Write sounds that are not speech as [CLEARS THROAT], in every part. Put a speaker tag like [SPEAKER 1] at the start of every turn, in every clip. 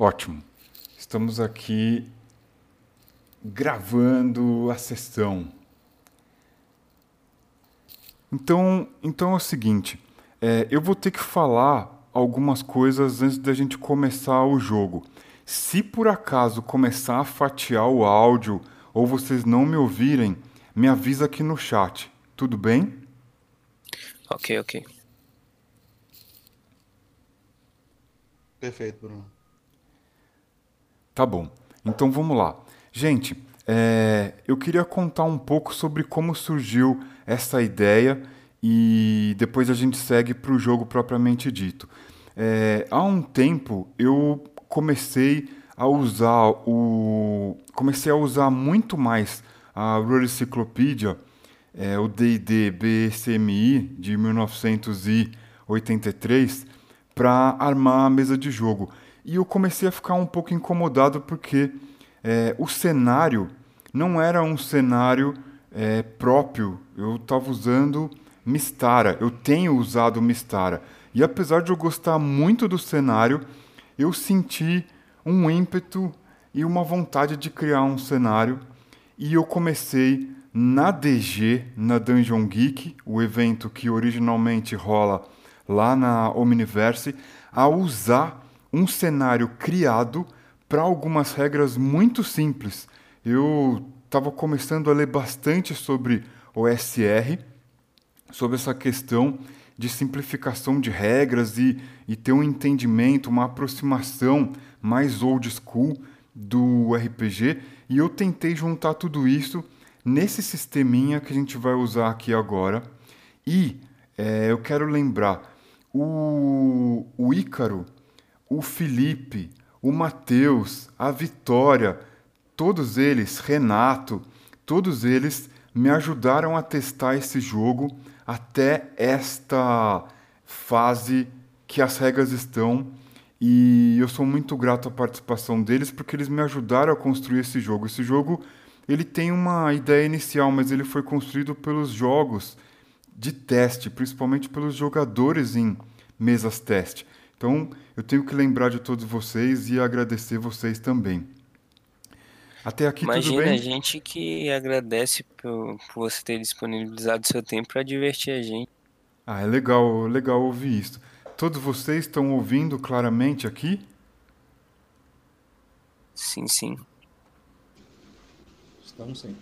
[SPEAKER 1] Ótimo. Estamos aqui gravando a sessão. Então, então é o seguinte, é, eu vou ter que falar algumas coisas antes da gente começar o jogo. Se por acaso começar a fatiar o áudio ou vocês não me ouvirem, me avisa aqui no chat. Tudo bem?
[SPEAKER 2] Ok, ok.
[SPEAKER 3] Perfeito, Bruno.
[SPEAKER 1] Tá bom. Então vamos lá. Gente, é, eu queria contar um pouco sobre como surgiu essa ideia e depois a gente segue para o jogo propriamente dito. É, há um tempo eu comecei a usar o comecei a usar muito mais a Rural Encyclopedia, é, o D&D BCMI de 1983 para armar a mesa de jogo. E eu comecei a ficar um pouco incomodado porque é, o cenário não era um cenário é, próprio. Eu estava usando Mistara, eu tenho usado Mistara. E apesar de eu gostar muito do cenário, eu senti um ímpeto e uma vontade de criar um cenário. E eu comecei na DG, na Dungeon Geek, o evento que originalmente rola lá na Omniverse, a usar um cenário criado para algumas regras muito simples. Eu estava começando a ler bastante sobre o SR, sobre essa questão de simplificação de regras e, e ter um entendimento, uma aproximação mais old school do RPG. E eu tentei juntar tudo isso nesse sisteminha que a gente vai usar aqui agora. E é, eu quero lembrar, o, o Ícaro o Felipe, o Mateus, a Vitória, todos eles, Renato, todos eles me ajudaram a testar esse jogo até esta fase que as regras estão e eu sou muito grato à participação deles porque eles me ajudaram a construir esse jogo. Esse jogo ele tem uma ideia inicial, mas ele foi construído pelos jogos de teste, principalmente pelos jogadores em mesas teste. Então, eu tenho que lembrar de todos vocês e agradecer vocês também. Até aqui
[SPEAKER 2] Imagina,
[SPEAKER 1] tudo bem?
[SPEAKER 2] a gente que agradece por, por você ter disponibilizado seu tempo para divertir a gente.
[SPEAKER 1] Ah, é legal, legal ouvir isso. Todos vocês estão ouvindo claramente aqui?
[SPEAKER 2] Sim, sim.
[SPEAKER 3] Estamos sim.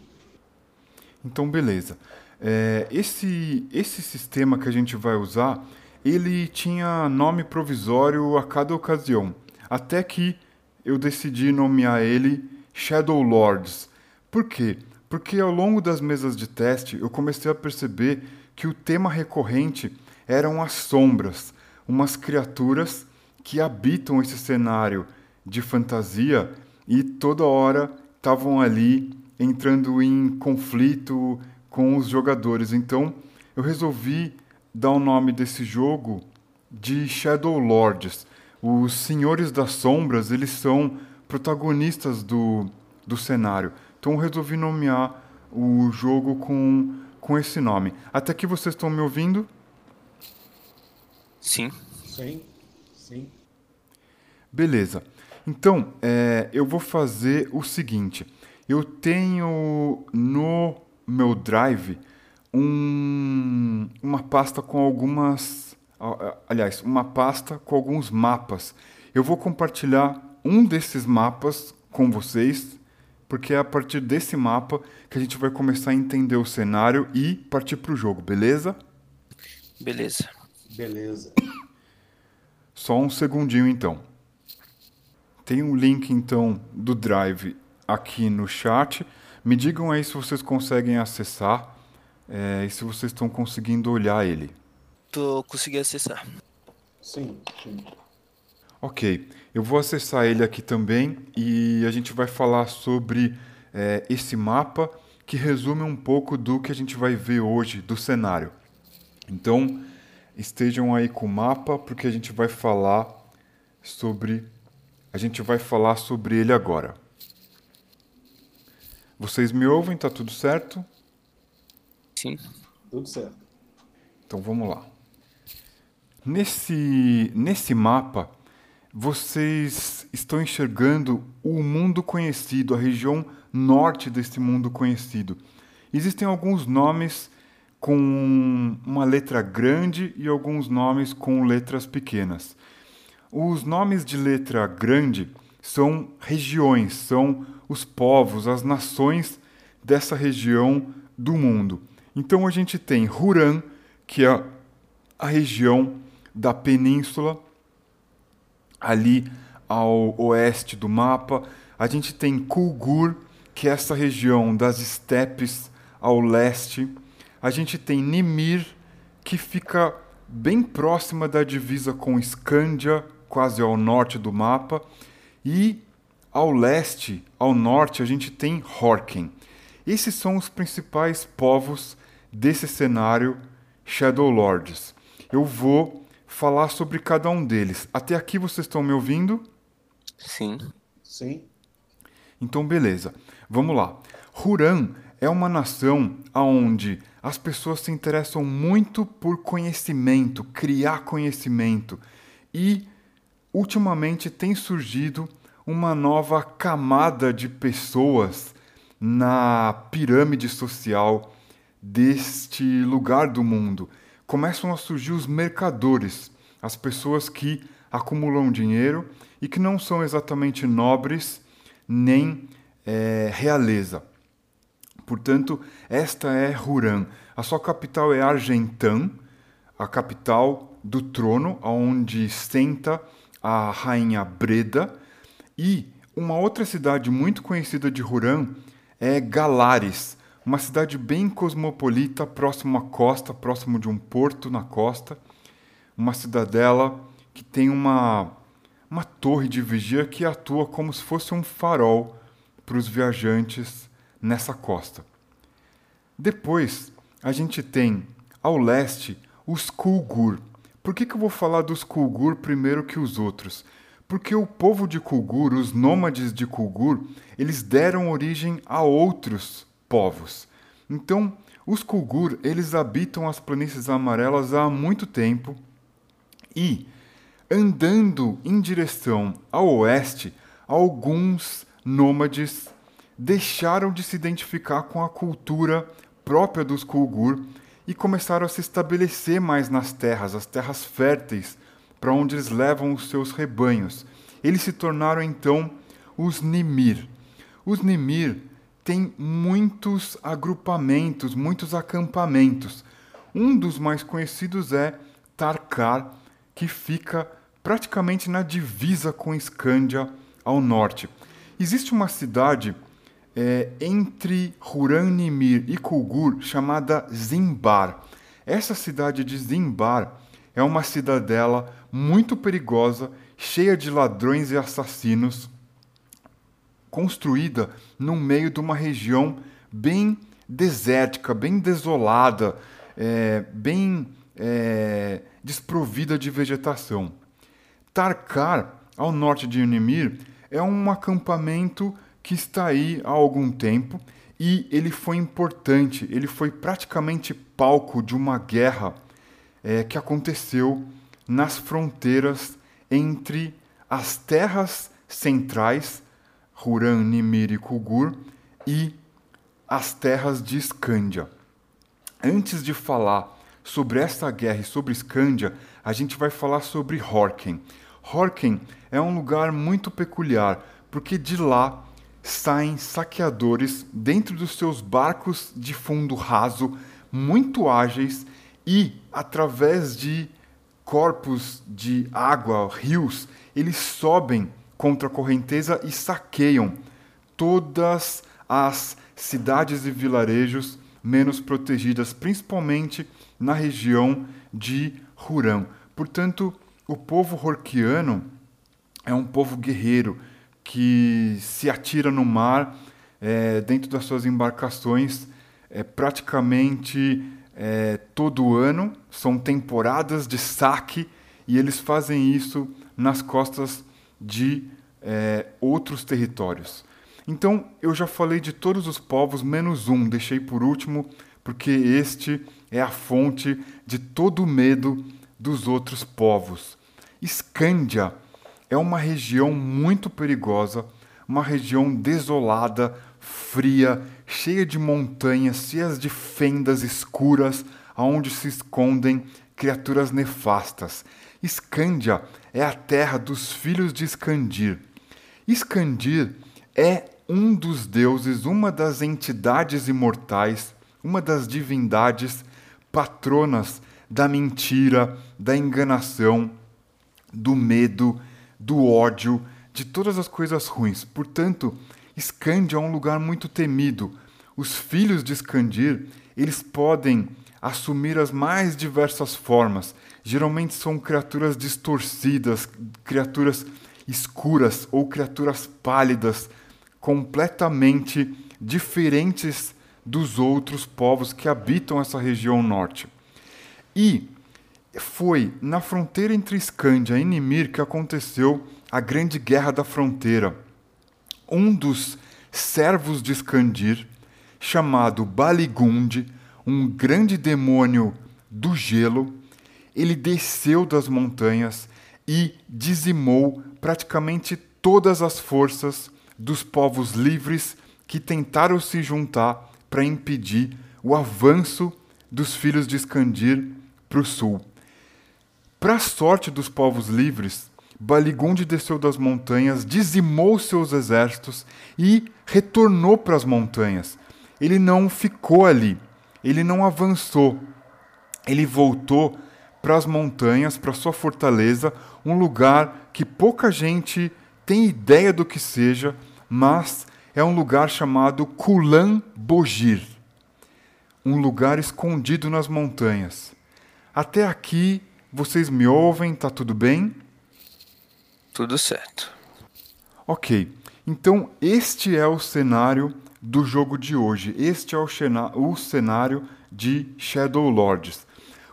[SPEAKER 1] Então, beleza. É, esse, esse sistema que a gente vai usar, ele tinha nome provisório a cada ocasião, até que eu decidi nomear ele Shadow Lords. Por quê? Porque ao longo das mesas de teste eu comecei a perceber que o tema recorrente eram as sombras, umas criaturas que habitam esse cenário de fantasia e toda hora estavam ali entrando em conflito com os jogadores. Então eu resolvi dá o nome desse jogo de Shadow Lords. Os Senhores das Sombras, eles são protagonistas do, do cenário. Então eu resolvi nomear o jogo com, com esse nome. Até que vocês estão me ouvindo?
[SPEAKER 2] Sim.
[SPEAKER 3] Sim, sim.
[SPEAKER 1] Beleza. Então, é, eu vou fazer o seguinte. Eu tenho no meu Drive um, uma pasta com algumas. Aliás, uma pasta com alguns mapas. Eu vou compartilhar um desses mapas com vocês, porque é a partir desse mapa que a gente vai começar a entender o cenário e partir para o jogo, beleza?
[SPEAKER 2] Beleza.
[SPEAKER 3] Beleza.
[SPEAKER 1] Só um segundinho então. Tem um link então do Drive aqui no chat. Me digam aí se vocês conseguem acessar é, e se vocês estão conseguindo olhar ele.
[SPEAKER 2] Tô conseguindo acessar.
[SPEAKER 3] Sim, sim.
[SPEAKER 1] Ok, eu vou acessar ele aqui também e a gente vai falar sobre é, esse mapa que resume um pouco do que a gente vai ver hoje do cenário. Então, estejam aí com o mapa porque a gente vai falar sobre a gente vai falar sobre ele agora. Vocês me ouvem? Tá tudo certo?
[SPEAKER 2] Sim.
[SPEAKER 3] Tudo certo.
[SPEAKER 1] Então vamos lá. Nesse, nesse mapa, vocês estão enxergando o mundo conhecido, a região norte deste mundo conhecido. Existem alguns nomes com uma letra grande e alguns nomes com letras pequenas. Os nomes de letra grande são regiões, são os povos, as nações dessa região do mundo. Então a gente tem Huran, que é a região da península, ali ao oeste do mapa. A gente tem Kulgur, que é essa região das estepes ao leste. A gente tem Nimir, que fica bem próxima da divisa com Skandia, quase ao norte do mapa. E ao leste, ao norte, a gente tem Horken. Esses são os principais povos desse cenário Shadow Lords. Eu vou falar sobre cada um deles. Até aqui vocês estão me ouvindo?
[SPEAKER 2] Sim.
[SPEAKER 3] Sim.
[SPEAKER 1] Então, beleza. Vamos lá. Huran é uma nação onde as pessoas se interessam muito por conhecimento, criar conhecimento. E, ultimamente, tem surgido uma nova camada de pessoas na pirâmide social deste lugar do mundo começam a surgir os mercadores, as pessoas que acumulam dinheiro e que não são exatamente nobres nem é, realeza. Portanto, esta é Huran. A sua capital é Argentan, a capital do trono, onde senta a rainha Breda. E uma outra cidade muito conhecida de Huran é Galares, uma cidade bem cosmopolita, próximo à costa, próximo de um porto na costa, uma cidadela que tem uma, uma torre de vigia que atua como se fosse um farol para os viajantes nessa costa. Depois, a gente tem ao leste os Kulgur. Por que, que eu vou falar dos Kulgur primeiro que os outros? Porque o povo de Kulgur, os nômades de Kulgur, eles deram origem a outros povos. Então, os Kulgur, eles habitam as planícies amarelas há muito tempo e, andando em direção ao oeste, alguns nômades deixaram de se identificar com a cultura própria dos Kulgur e começaram a se estabelecer mais nas terras, as terras férteis, para onde eles levam os seus rebanhos. Eles se tornaram então os Nimir. Os Nimir tem muitos agrupamentos, muitos acampamentos. Um dos mais conhecidos é Tarkar, que fica praticamente na divisa com Escândia ao norte. Existe uma cidade é, entre Huranimir e Kulgur chamada Zimbar. Essa cidade de Zimbar é uma cidadela muito perigosa, cheia de ladrões e assassinos construída no meio de uma região bem desértica, bem desolada, é, bem é, desprovida de vegetação. Tarkar, ao norte de Unimir, é um acampamento que está aí há algum tempo e ele foi importante, ele foi praticamente palco de uma guerra é, que aconteceu nas fronteiras entre as terras centrais Huran, Nimir e Kugur, e as terras de Escândia. Antes de falar sobre essa guerra e sobre Escândia, a gente vai falar sobre Horken. Horken é um lugar muito peculiar, porque de lá saem saqueadores dentro dos seus barcos de fundo raso, muito ágeis e através de corpos de água, rios, eles sobem contra a correnteza e saqueiam todas as cidades e vilarejos menos protegidas, principalmente na região de Huram. Portanto, o povo horquiano é um povo guerreiro que se atira no mar é, dentro das suas embarcações é, praticamente é, todo ano. São temporadas de saque e eles fazem isso nas costas de é, outros territórios. Então, eu já falei de todos os povos, menos um, deixei por último, porque este é a fonte de todo o medo dos outros povos. Escândia é uma região muito perigosa, uma região desolada, fria, cheia de montanhas, cheias de fendas escuras, aonde se escondem criaturas nefastas. Escândia é a terra dos filhos de Escandir. Escandir é um dos deuses, uma das entidades imortais, uma das divindades patronas da mentira, da enganação, do medo, do ódio, de todas as coisas ruins. Portanto, Escândia é um lugar muito temido. Os filhos de Escandir, eles podem assumir as mais diversas formas. Geralmente são criaturas distorcidas, criaturas escuras ou criaturas pálidas, completamente diferentes dos outros povos que habitam essa região norte. E foi na fronteira entre Escândia e Nimir que aconteceu a Grande Guerra da Fronteira. Um dos servos de Escandir, chamado Baligund, um grande demônio do gelo, ele desceu das montanhas e dizimou praticamente todas as forças dos povos livres que tentaram se juntar para impedir o avanço dos filhos de Escandir para o sul. Para a sorte dos povos livres, Baligunde desceu das montanhas, dizimou seus exércitos e retornou para as montanhas. Ele não ficou ali, ele não avançou. Ele voltou para as montanhas, para sua fortaleza, um lugar que pouca gente tem ideia do que seja, mas é um lugar chamado Kulan Bogir, um lugar escondido nas montanhas. Até aqui vocês me ouvem? Tá tudo bem?
[SPEAKER 2] Tudo certo.
[SPEAKER 1] Ok, então este é o cenário do jogo de hoje. Este é o, o cenário de Shadow Lords.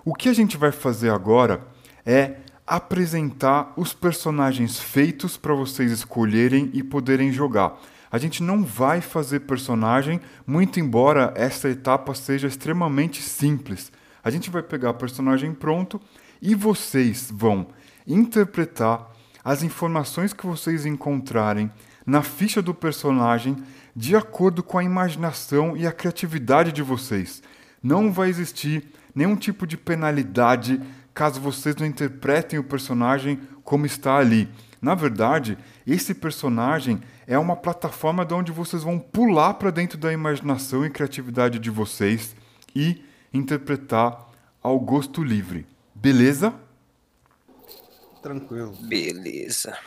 [SPEAKER 1] O que a gente vai fazer agora é apresentar os personagens feitos para vocês escolherem e poderem jogar. A gente não vai fazer personagem, muito embora essa etapa seja extremamente simples. A gente vai pegar personagem pronto e vocês vão interpretar as informações que vocês encontrarem na ficha do personagem de acordo com a imaginação e a criatividade de vocês. Não vai existir nenhum tipo de penalidade caso vocês não interpretem o personagem como está ali. Na verdade, esse personagem é uma plataforma de onde vocês vão pular para dentro da imaginação e criatividade de vocês e interpretar ao gosto livre. Beleza?
[SPEAKER 3] Tranquilo.
[SPEAKER 2] Beleza.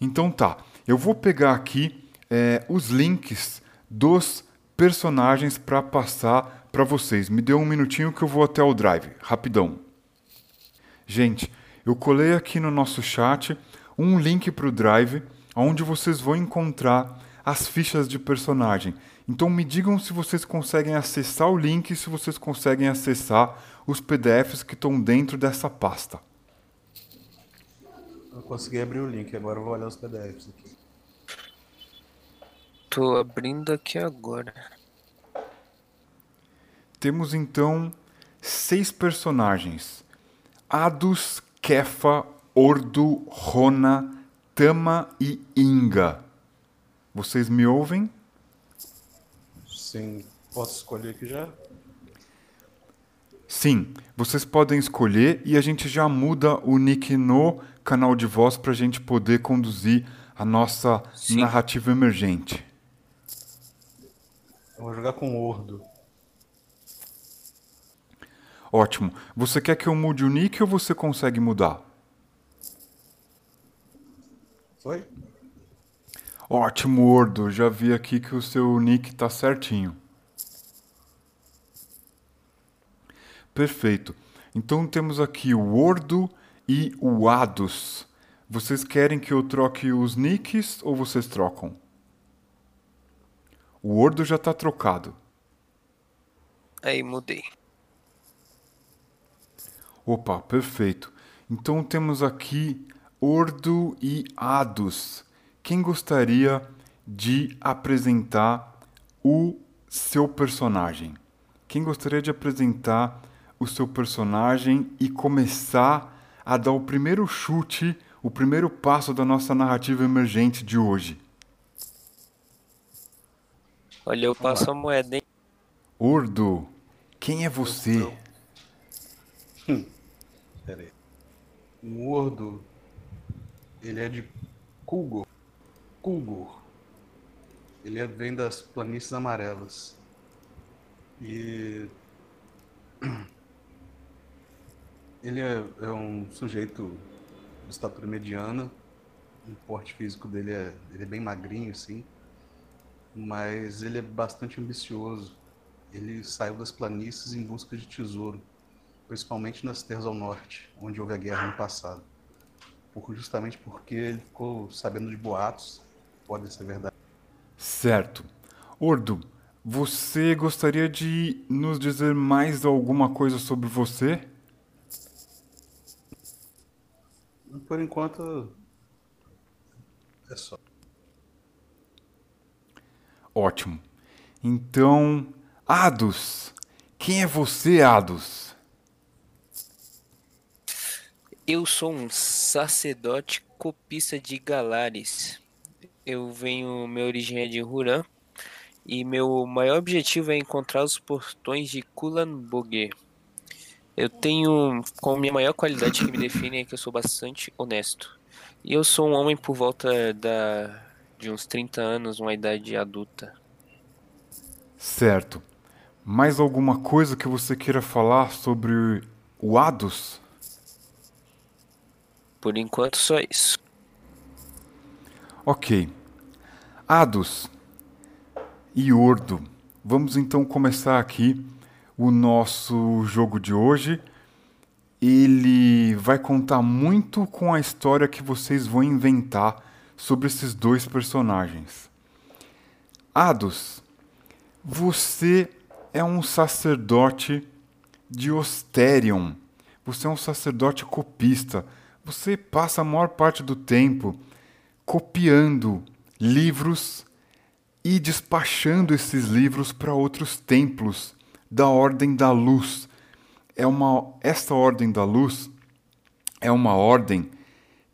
[SPEAKER 1] Então tá, eu vou pegar aqui é, os links dos personagens para passar para vocês. Me dê um minutinho que eu vou até o Drive, rapidão. Gente, eu colei aqui no nosso chat um link para o Drive, onde vocês vão encontrar as fichas de personagem. Então me digam se vocês conseguem acessar o link e se vocês conseguem acessar os PDFs que estão dentro dessa pasta.
[SPEAKER 3] Eu consegui abrir o link, agora eu vou olhar os PDFs aqui.
[SPEAKER 2] Tô abrindo aqui agora.
[SPEAKER 1] Temos então seis personagens: Adus, Kefa, Ordo, Rona, Tama e Inga. Vocês me ouvem?
[SPEAKER 3] Sim. Posso escolher aqui já?
[SPEAKER 1] Sim, vocês podem escolher e a gente já muda o nick no canal de voz para a gente poder conduzir a nossa Sim. narrativa emergente.
[SPEAKER 3] Eu vou jogar com Ordo.
[SPEAKER 1] Ótimo. Você quer que eu mude o nick ou você consegue mudar?
[SPEAKER 3] Foi?
[SPEAKER 1] Ótimo, Ordo. Já vi aqui que o seu nick está certinho. Perfeito. Então temos aqui o Ordo e o Adus. Vocês querem que eu troque os nicks ou vocês trocam? O Ordo já está trocado.
[SPEAKER 2] Aí mudei.
[SPEAKER 1] Opa, perfeito. Então temos aqui Ordo e Adus. Quem gostaria de apresentar o seu personagem? Quem gostaria de apresentar o seu personagem e começar a dar o primeiro chute, o primeiro passo da nossa narrativa emergente de hoje.
[SPEAKER 2] Olha, eu passo a moeda, hein?
[SPEAKER 1] Ordo, quem é você?
[SPEAKER 3] Pera aí. Um ele é de Kulgor. Kulgor. Ele é- vem das planícies amarelas. E [CLEARS THROAT] ele é, é um sujeito de estatura mediana. O porte físico dele é, ele é bem magrinho, assim. Mas ele é bastante ambicioso. Ele saiu das planícies em busca de tesouro, principalmente nas terras ao norte, onde houve a guerra no passado. Por, justamente porque ele ficou sabendo de boatos, podem ser verdade.
[SPEAKER 1] Certo. Ordo, você gostaria de nos dizer mais alguma coisa sobre você?
[SPEAKER 3] Por enquanto, é só.
[SPEAKER 1] Ótimo. Então, Ados, quem é você, Ados?
[SPEAKER 2] Eu sou um sacerdote copista de Galares. Eu venho, minha origem é de Huran e meu maior objetivo é encontrar os portões de Kulan-Bogir. Eu tenho, como minha maior qualidade que me define é que eu sou bastante honesto. E eu sou um homem por volta da, de uns 30 anos, uma idade adulta.
[SPEAKER 1] Certo. Mais alguma coisa que você queira falar sobre o Ados?
[SPEAKER 2] Por enquanto, só isso.
[SPEAKER 1] Ok. Ados e Ordo. Vamos então começar aqui o nosso jogo de hoje. Ele vai contar muito com a história que vocês vão inventar sobre esses dois personagens. Ados, você é um sacerdote de Osterion. Você é um sacerdote copista. Você passa a maior parte do tempo copiando livros e despachando esses livros para outros templos da Ordem da Luz. É uma esta Ordem da Luz é uma ordem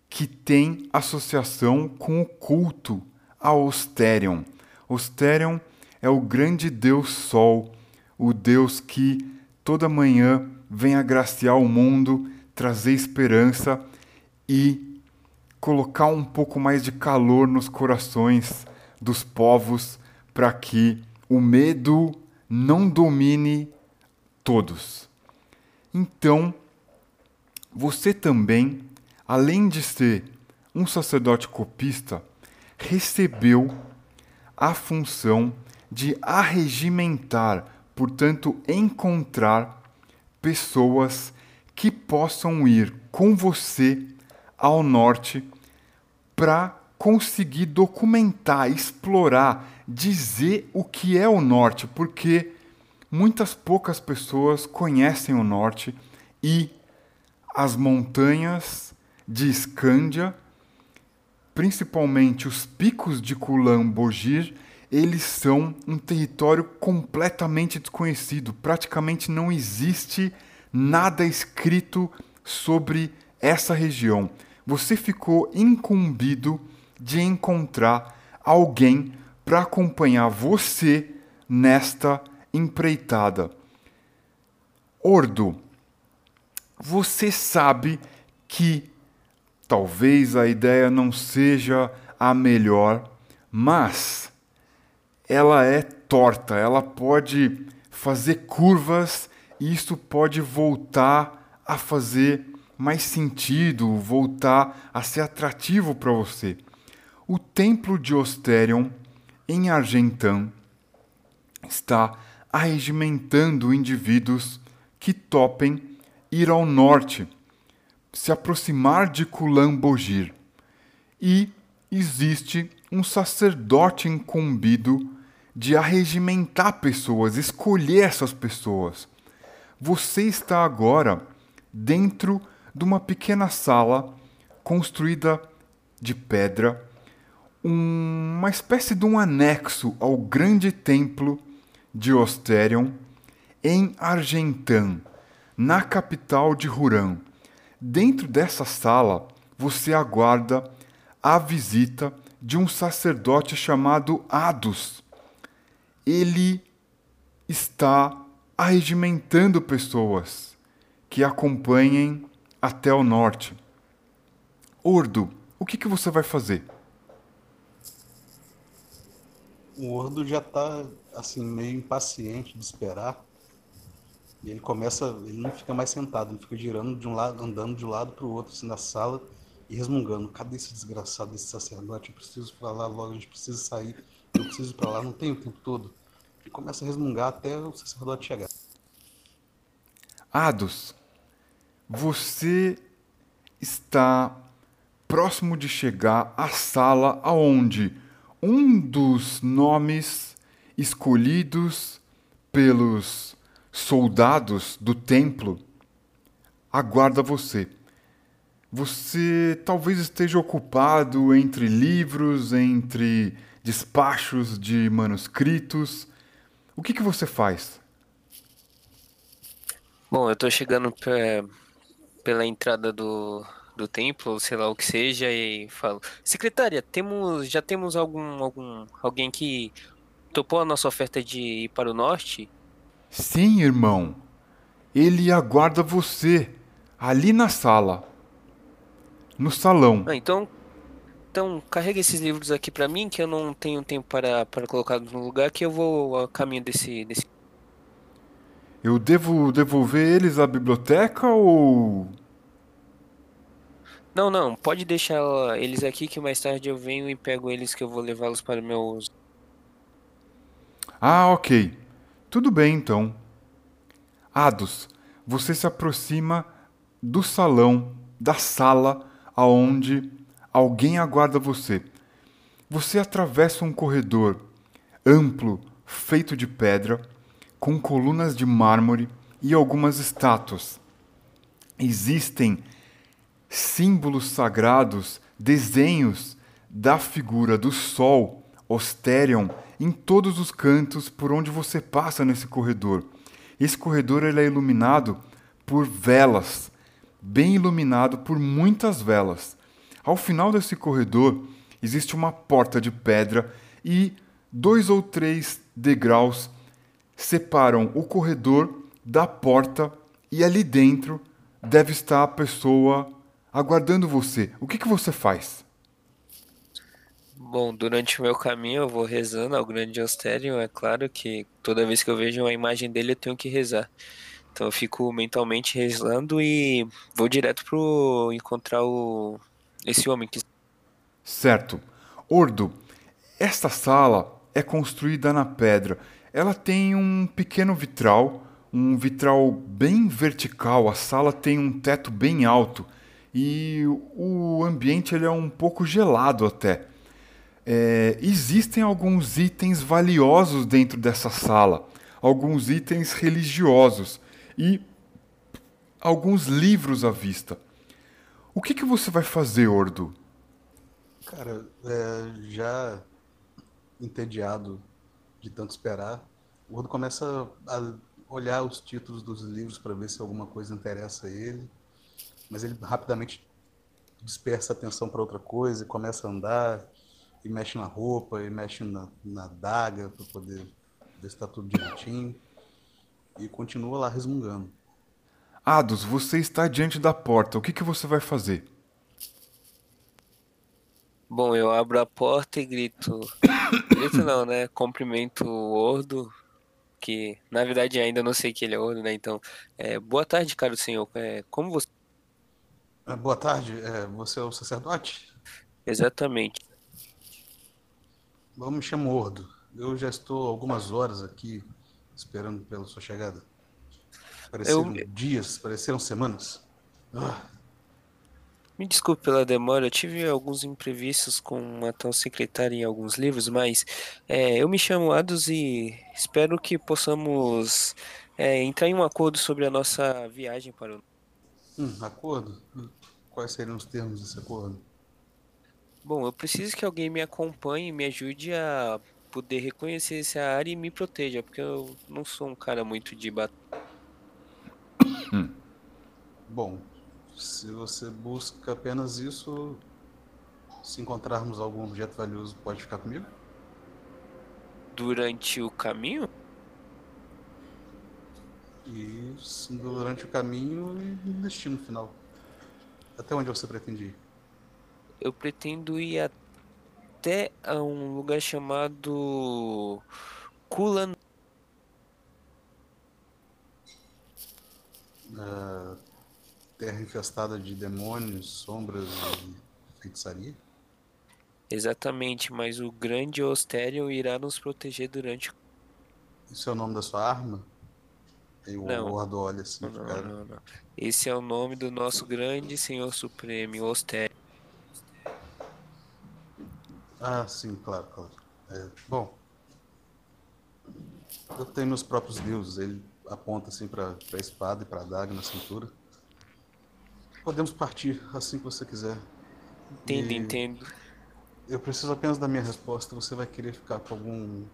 [SPEAKER 1] que tem associação com o culto a Osterion. Osterion é o grande Deus Sol, o Deus que toda manhã vem agraciar o mundo, trazer esperança e colocar um pouco mais de calor nos corações dos povos para que o medo não domine todos. Então, você também, além de ser um sacerdote copista, recebeu a função de arregimentar, portanto, encontrar pessoas que possam ir com você ao norte para conseguir documentar, explorar, dizer o que é o norte, porque muitas poucas pessoas conhecem o norte e as montanhas de Escândia, principalmente os picos de Kulan-Bogir, eles são um território completamente desconhecido. Praticamente não existe nada escrito sobre essa região. Você ficou incumbido de encontrar alguém para acompanhar você nesta empreitada. Ordo, você sabe que talvez a ideia não seja a melhor, mas ela é torta, ela pode fazer curvas e isso pode voltar a fazer mais sentido, voltar a ser atrativo para você. O templo de Osterion, em Argentan, está arregimentando indivíduos que topem ir ao norte, se aproximar de Kulan-Bogir. E existe um sacerdote incumbido de arregimentar pessoas, escolher essas pessoas. Você está agora dentro de uma pequena sala construída de pedra, um- uma espécie de um anexo ao grande templo de Osterion em Argentan, na capital de Huran. Dentro dessa sala, você aguarda a visita de um sacerdote chamado Ados. Ele está arregimentando pessoas que acompanhem até o norte. Ordo, o que, que você vai fazer?
[SPEAKER 3] O Ordo já está assim meio impaciente de esperar. E ele começa, ele não fica mais sentado, ele fica girando de um lado, andando de um lado para o outro assim, na sala e resmungando. Cadê esse desgraçado desse sacerdote? Eu preciso lá logo, a gente precisa sair. Eu preciso para lá, não tenho o tempo todo. E começa a resmungar até o sacerdote chegar.
[SPEAKER 1] Ados, você está próximo de chegar à sala aonde um dos nomes escolhidos pelos soldados do templo aguarda você. Você talvez esteja ocupado entre livros, entre despachos de manuscritos. O que, que você faz?
[SPEAKER 2] Bom, eu estou chegando pela entrada do, do templo, sei lá o que seja, e falo: Secretária, temos, já temos algum, algum alguém que topou a nossa oferta de ir para o norte?
[SPEAKER 1] Sim, irmão. Ele aguarda você ali na sala. No salão.
[SPEAKER 2] Ah, então, então carrega esses livros aqui para mim, que eu não tenho tempo para, para colocá-los no lugar, que eu vou a caminho desse, desse.
[SPEAKER 1] Eu devo devolver eles à biblioteca ou.
[SPEAKER 2] Não, não, pode deixar eles aqui que mais tarde eu venho e pego eles que eu vou levá-los para meus.
[SPEAKER 1] Ah, ok. Tudo bem então. Ados, você se aproxima do salão, da sala aonde alguém aguarda você. Você atravessa um corredor amplo, feito de pedra, com colunas de mármore e algumas estátuas. Existem símbolos sagrados, desenhos da figura do sol, Osterion, em todos os cantos por onde você passa nesse corredor. Esse corredor ele é iluminado por velas, bem iluminado por muitas velas. Ao final desse corredor existe uma porta de pedra e dois ou três degraus separam o corredor da porta e ali dentro deve estar a pessoa aguardando você. O que, que você faz?
[SPEAKER 2] Bom, durante o meu caminho eu vou rezando ao grande Ostério. É claro que toda vez que eu vejo uma imagem dele eu tenho que rezar. Então eu fico mentalmente rezando e vou direto pro encontrar o esse homem que
[SPEAKER 1] Certo. Ordo, esta sala é construída na pedra. Ela tem um pequeno vitral, um vitral bem vertical. A sala tem um teto bem alto e o ambiente ele é um pouco gelado até é, existem alguns itens valiosos dentro dessa sala, alguns itens religiosos e alguns livros à vista. O que, que você vai fazer, Ordo?
[SPEAKER 3] Cara, é, já entediado de tanto esperar, o Ordo começa a olhar os títulos dos livros para ver se alguma coisa interessa a ele, mas ele rapidamente dispersa a atenção para outra coisa e começa a andar e mexe na roupa, e mexe na, na daga para poder ver se está tudo direitinho. E continua lá resmungando.
[SPEAKER 1] Ados, você está diante da porta. O que, que você vai fazer?
[SPEAKER 2] Bom, eu abro a porta e grito. Grito não, né? Cumprimento o Ordo, que na verdade ainda não sei que ele é Ordo, né? Então, é, boa tarde, caro senhor. É, como você.
[SPEAKER 3] Ah, boa tarde, é, você é o sacerdote?
[SPEAKER 2] Exatamente.
[SPEAKER 3] Bom, me chamo Ordo. Eu já estou algumas horas aqui esperando pela sua chegada. Pareceram eu... dias, pareceram semanas. Ah.
[SPEAKER 2] Me desculpe pela demora, eu tive alguns imprevistos com a tal secretária em alguns livros, mas é, eu me chamo Ados e espero que possamos é, entrar em um acordo sobre a nossa viagem para o.
[SPEAKER 3] Hum, acordo? Quais seriam os termos desse acordo?
[SPEAKER 2] Bom, eu preciso que alguém me acompanhe e me ajude a poder reconhecer essa área e me proteja, porque eu não sou um cara muito de batalha.
[SPEAKER 3] Bom, Se você busca apenas isso, se encontrarmos algum objeto valioso, pode ficar comigo?
[SPEAKER 2] Durante o caminho?
[SPEAKER 3] E durante o caminho e no destino final. Até onde você pretende ir?
[SPEAKER 2] Eu pretendo ir até a um lugar chamado Kulan.
[SPEAKER 3] Uh, terra infestada de demônios, sombras e feitiçaria?
[SPEAKER 2] Exatamente, mas o grande Osterion irá nos proteger durante.
[SPEAKER 3] Isso é o nome da sua arma? E o
[SPEAKER 2] Não.
[SPEAKER 3] Lord olha assim,
[SPEAKER 2] Não,
[SPEAKER 3] cara.
[SPEAKER 2] não, não. Esse é o nome do nosso grande Senhor Supremo, Osterion.
[SPEAKER 3] Ah, sim, claro, claro. É, bom, eu tenho meus próprios deuses. Ele aponta assim para a espada e para a adaga na cintura. Podemos partir assim que você quiser.
[SPEAKER 2] Entendo,
[SPEAKER 3] E
[SPEAKER 2] entendo.
[SPEAKER 3] Eu preciso apenas da minha resposta. Você vai querer ficar com algum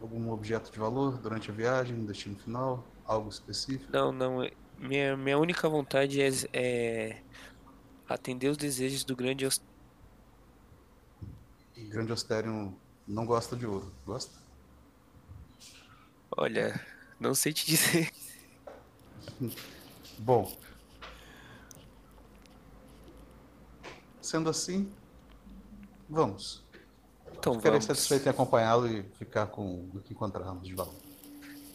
[SPEAKER 3] algum objeto de valor durante a viagem, no destino final, algo específico?
[SPEAKER 2] Não, não. Minha, minha única vontade é, é atender os desejos do grande.
[SPEAKER 3] O Grande Osterion não gosta de ouro, gosta?
[SPEAKER 2] Olha, não sei te dizer. [LAUGHS]
[SPEAKER 3] Bom, sendo assim, vamos.
[SPEAKER 2] Então
[SPEAKER 3] Ficarei
[SPEAKER 2] vamos.
[SPEAKER 3] satisfeito em acompanhá-lo e ficar com o que encontrarmos de valor.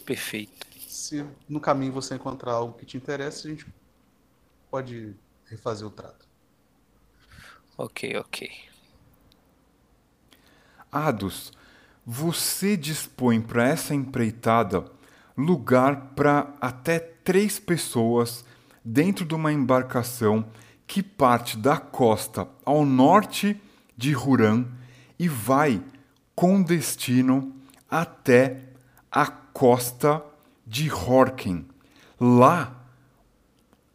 [SPEAKER 2] Perfeito.
[SPEAKER 3] Se no caminho você encontrar algo que te interesse, a gente pode refazer o trato.
[SPEAKER 2] Ok, ok.
[SPEAKER 1] Ados, você dispõe para essa empreitada lugar para até três pessoas dentro de uma embarcação que parte da costa ao norte de Huran e vai com destino até a costa de Horken. Lá,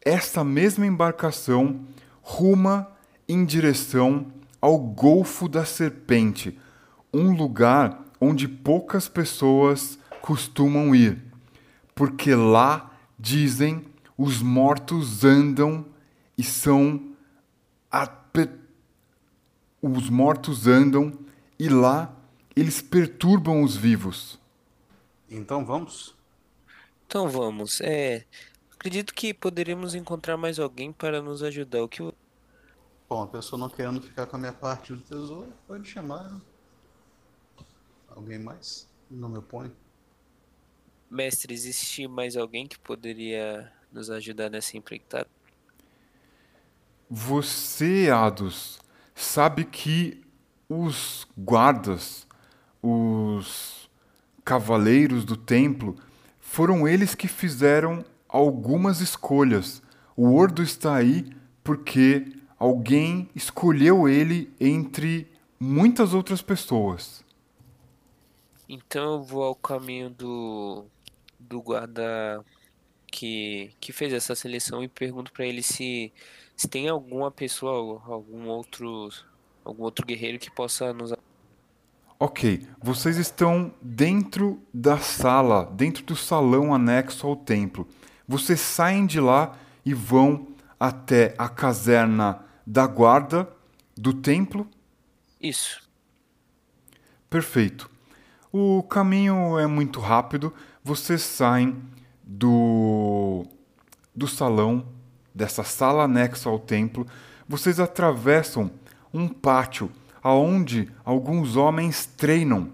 [SPEAKER 1] esta mesma embarcação ruma em direção ao Golfo da Serpente, um lugar onde poucas pessoas costumam ir, porque lá, dizem, os mortos andam e são os mortos andam e lá eles perturbam os vivos.
[SPEAKER 3] Então vamos?
[SPEAKER 2] Então vamos. É, acredito que poderíamos encontrar mais alguém para nos ajudar. O que
[SPEAKER 3] Bom, a pessoa não querendo ficar com a minha parte do tesouro, pode chamar alguém mais? Não me opõe.
[SPEAKER 2] mestre, existe mais alguém que poderia nos ajudar nessa empreitada?
[SPEAKER 1] Você, Ados, sabe que os guardas, os cavaleiros do templo, foram eles que fizeram algumas escolhas. O Ordo está aí porque alguém escolheu ele entre muitas outras pessoas.
[SPEAKER 2] Então eu vou ao caminho do do guarda que que fez essa seleção e pergunto para ele se se tem alguma pessoa, algum outro algum outro guerreiro que possa nos
[SPEAKER 1] Ok, vocês estão dentro da sala, dentro do salão anexo ao templo. Vocês saem de lá e vão até a caserna da guarda do templo.
[SPEAKER 2] Isso.
[SPEAKER 1] Perfeito. O caminho é muito rápido. Vocês saem do, do salão, dessa sala anexa ao templo. Vocês atravessam um pátio aonde alguns homens treinam.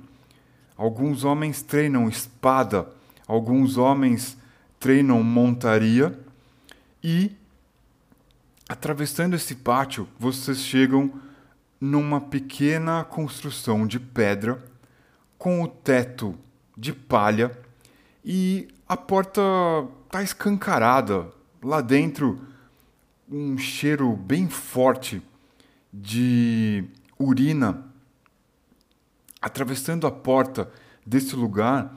[SPEAKER 1] Alguns homens treinam espada, alguns homens treinam montaria e atravessando esse pátio, vocês chegam numa pequena construção de pedra com o teto de palha e a porta está escancarada. Lá dentro, um cheiro bem forte de urina. Atravessando a porta desse lugar,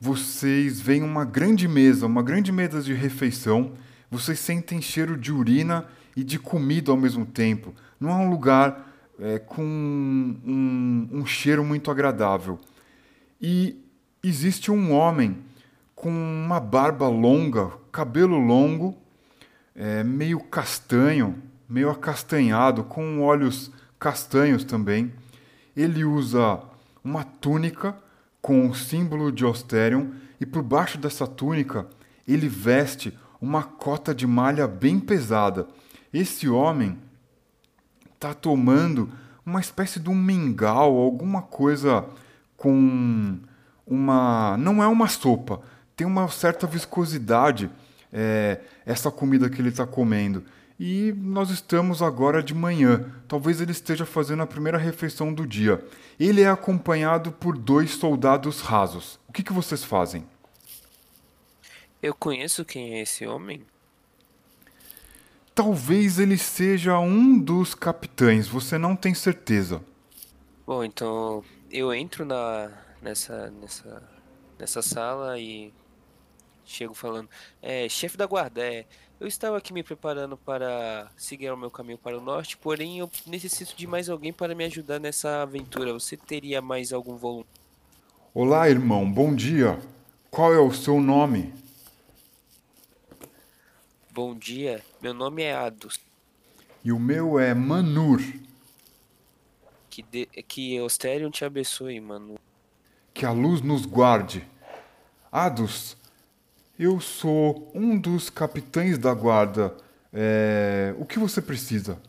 [SPEAKER 1] vocês veem uma grande mesa, uma grande mesa de refeição. Vocês sentem cheiro de urina e de comida ao mesmo tempo. Não é um lugar é, com um, um cheiro muito agradável. E existe um homem com uma barba longa, cabelo longo, é, meio castanho, meio acastanhado, com olhos castanhos também. Ele usa uma túnica com o símbolo de Osterion e por baixo dessa túnica ele veste uma cota de malha bem pesada. Esse homem está tomando uma espécie de um mingau, alguma coisa com uma. Não é uma sopa, tem uma certa viscosidade é, essa comida que ele está comendo. E nós estamos agora de manhã. Talvez ele esteja fazendo a primeira refeição do dia. Ele é acompanhado por dois soldados rasos. O que, que vocês fazem?
[SPEAKER 2] Eu conheço quem é esse homem?
[SPEAKER 1] Talvez ele seja um dos capitães, você não tem certeza.
[SPEAKER 2] Bom, então eu entro na nessa nessa nessa sala e chego falando: "É, chefe da guarda, é, eu estava aqui me preparando para seguir o meu caminho para o norte, porém eu necessito de mais alguém para me ajudar nessa aventura. Você teria mais algum volume?"
[SPEAKER 1] Olá, irmão. Bom dia. Qual é o seu nome?
[SPEAKER 2] Bom dia, meu nome é Adus.
[SPEAKER 1] E o meu é Manur.
[SPEAKER 2] Que, de, que Osterion te abençoe, mano.
[SPEAKER 1] Que a luz nos guarde. Adus, eu sou um dos capitães da guarda. É... O que você precisa?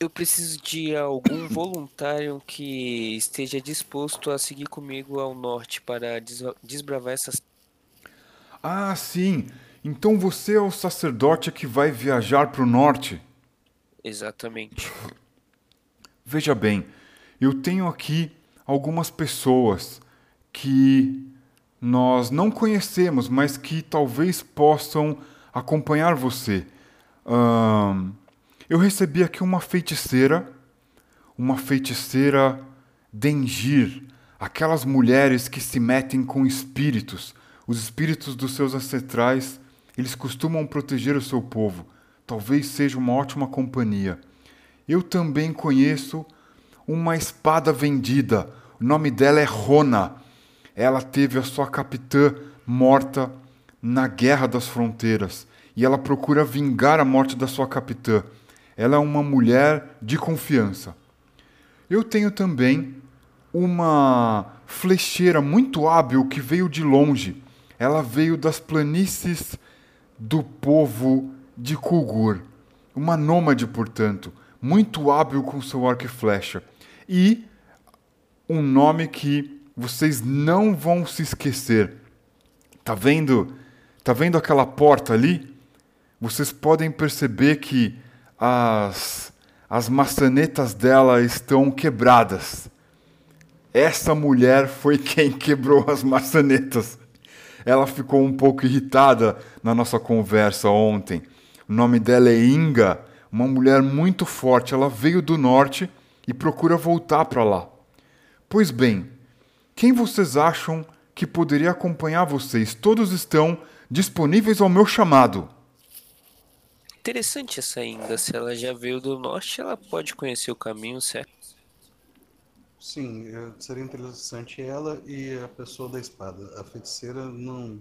[SPEAKER 2] Eu preciso de algum [COUGHS] voluntário que esteja disposto a seguir comigo ao norte para desbravar essas.
[SPEAKER 1] Ah, sim. Então você é o sacerdote que vai viajar para o norte?
[SPEAKER 2] Exatamente.
[SPEAKER 1] Veja bem, eu tenho aqui algumas pessoas que nós não conhecemos, mas que talvez possam acompanhar você. Eu recebi aqui uma feiticeira, uma feiticeira Dengir, aquelas mulheres que se metem com espíritos, os espíritos dos seus ancestrais eles costumam proteger o seu povo. Talvez seja uma ótima companhia. Eu também conheço uma espada vendida. O nome dela é Rona. Ela teve a sua capitã morta na Guerra das Fronteiras e ela procura vingar a morte da sua capitã. Ela é uma mulher de confiança. Eu tenho também uma flecheira muito hábil que veio de longe. Ela veio das planícies do povo de Kugur, uma nômade, portanto, muito hábil com seu arco e flecha. E um nome que vocês não vão se esquecer. Tá vendo? Tá vendo aquela porta ali? Vocês podem perceber que as as maçanetas dela estão quebradas. Essa mulher foi [LAUGHS] quem quebrou as maçanetas ela ficou um pouco irritada na nossa conversa ontem. O nome dela é Inga, uma mulher muito forte. Ela veio do norte e procura voltar para lá. Pois bem, quem vocês acham que poderia acompanhar vocês? Todos estão disponíveis ao meu chamado.
[SPEAKER 2] Interessante essa Inga. Se ela já veio do norte, ela pode conhecer o caminho, certo?
[SPEAKER 3] Sim, seria interessante ela e a pessoa da espada. A feiticeira não.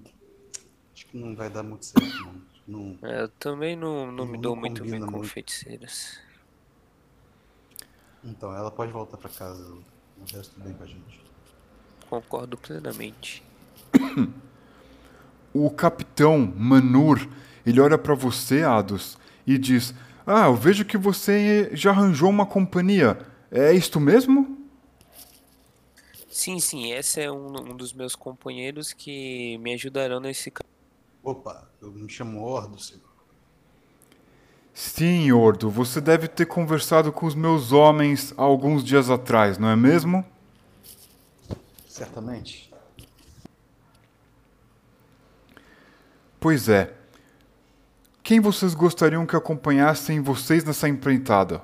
[SPEAKER 3] Acho que não vai dar muito certo, não. não
[SPEAKER 2] é, eu também não, não, não me dou muito bem com muito. feiticeiras.
[SPEAKER 3] Então, ela pode voltar para casa. O resto bem com a gente.
[SPEAKER 2] Concordo plenamente. [COUGHS]
[SPEAKER 1] o capitão Manur, ele olha para você, Ados, e diz: Ah, eu vejo que você já arranjou uma companhia. É isto mesmo?
[SPEAKER 2] Sim, sim, esse é um, um dos meus companheiros que me ajudarão nesse caso.
[SPEAKER 3] Opa, eu me chamo Ordo, senhor.
[SPEAKER 1] Sim, Ordo, você deve ter conversado com os meus homens há alguns dias atrás, não é mesmo?
[SPEAKER 3] Certamente.
[SPEAKER 1] Pois é. Quem vocês gostariam que acompanhassem vocês nessa empreitada?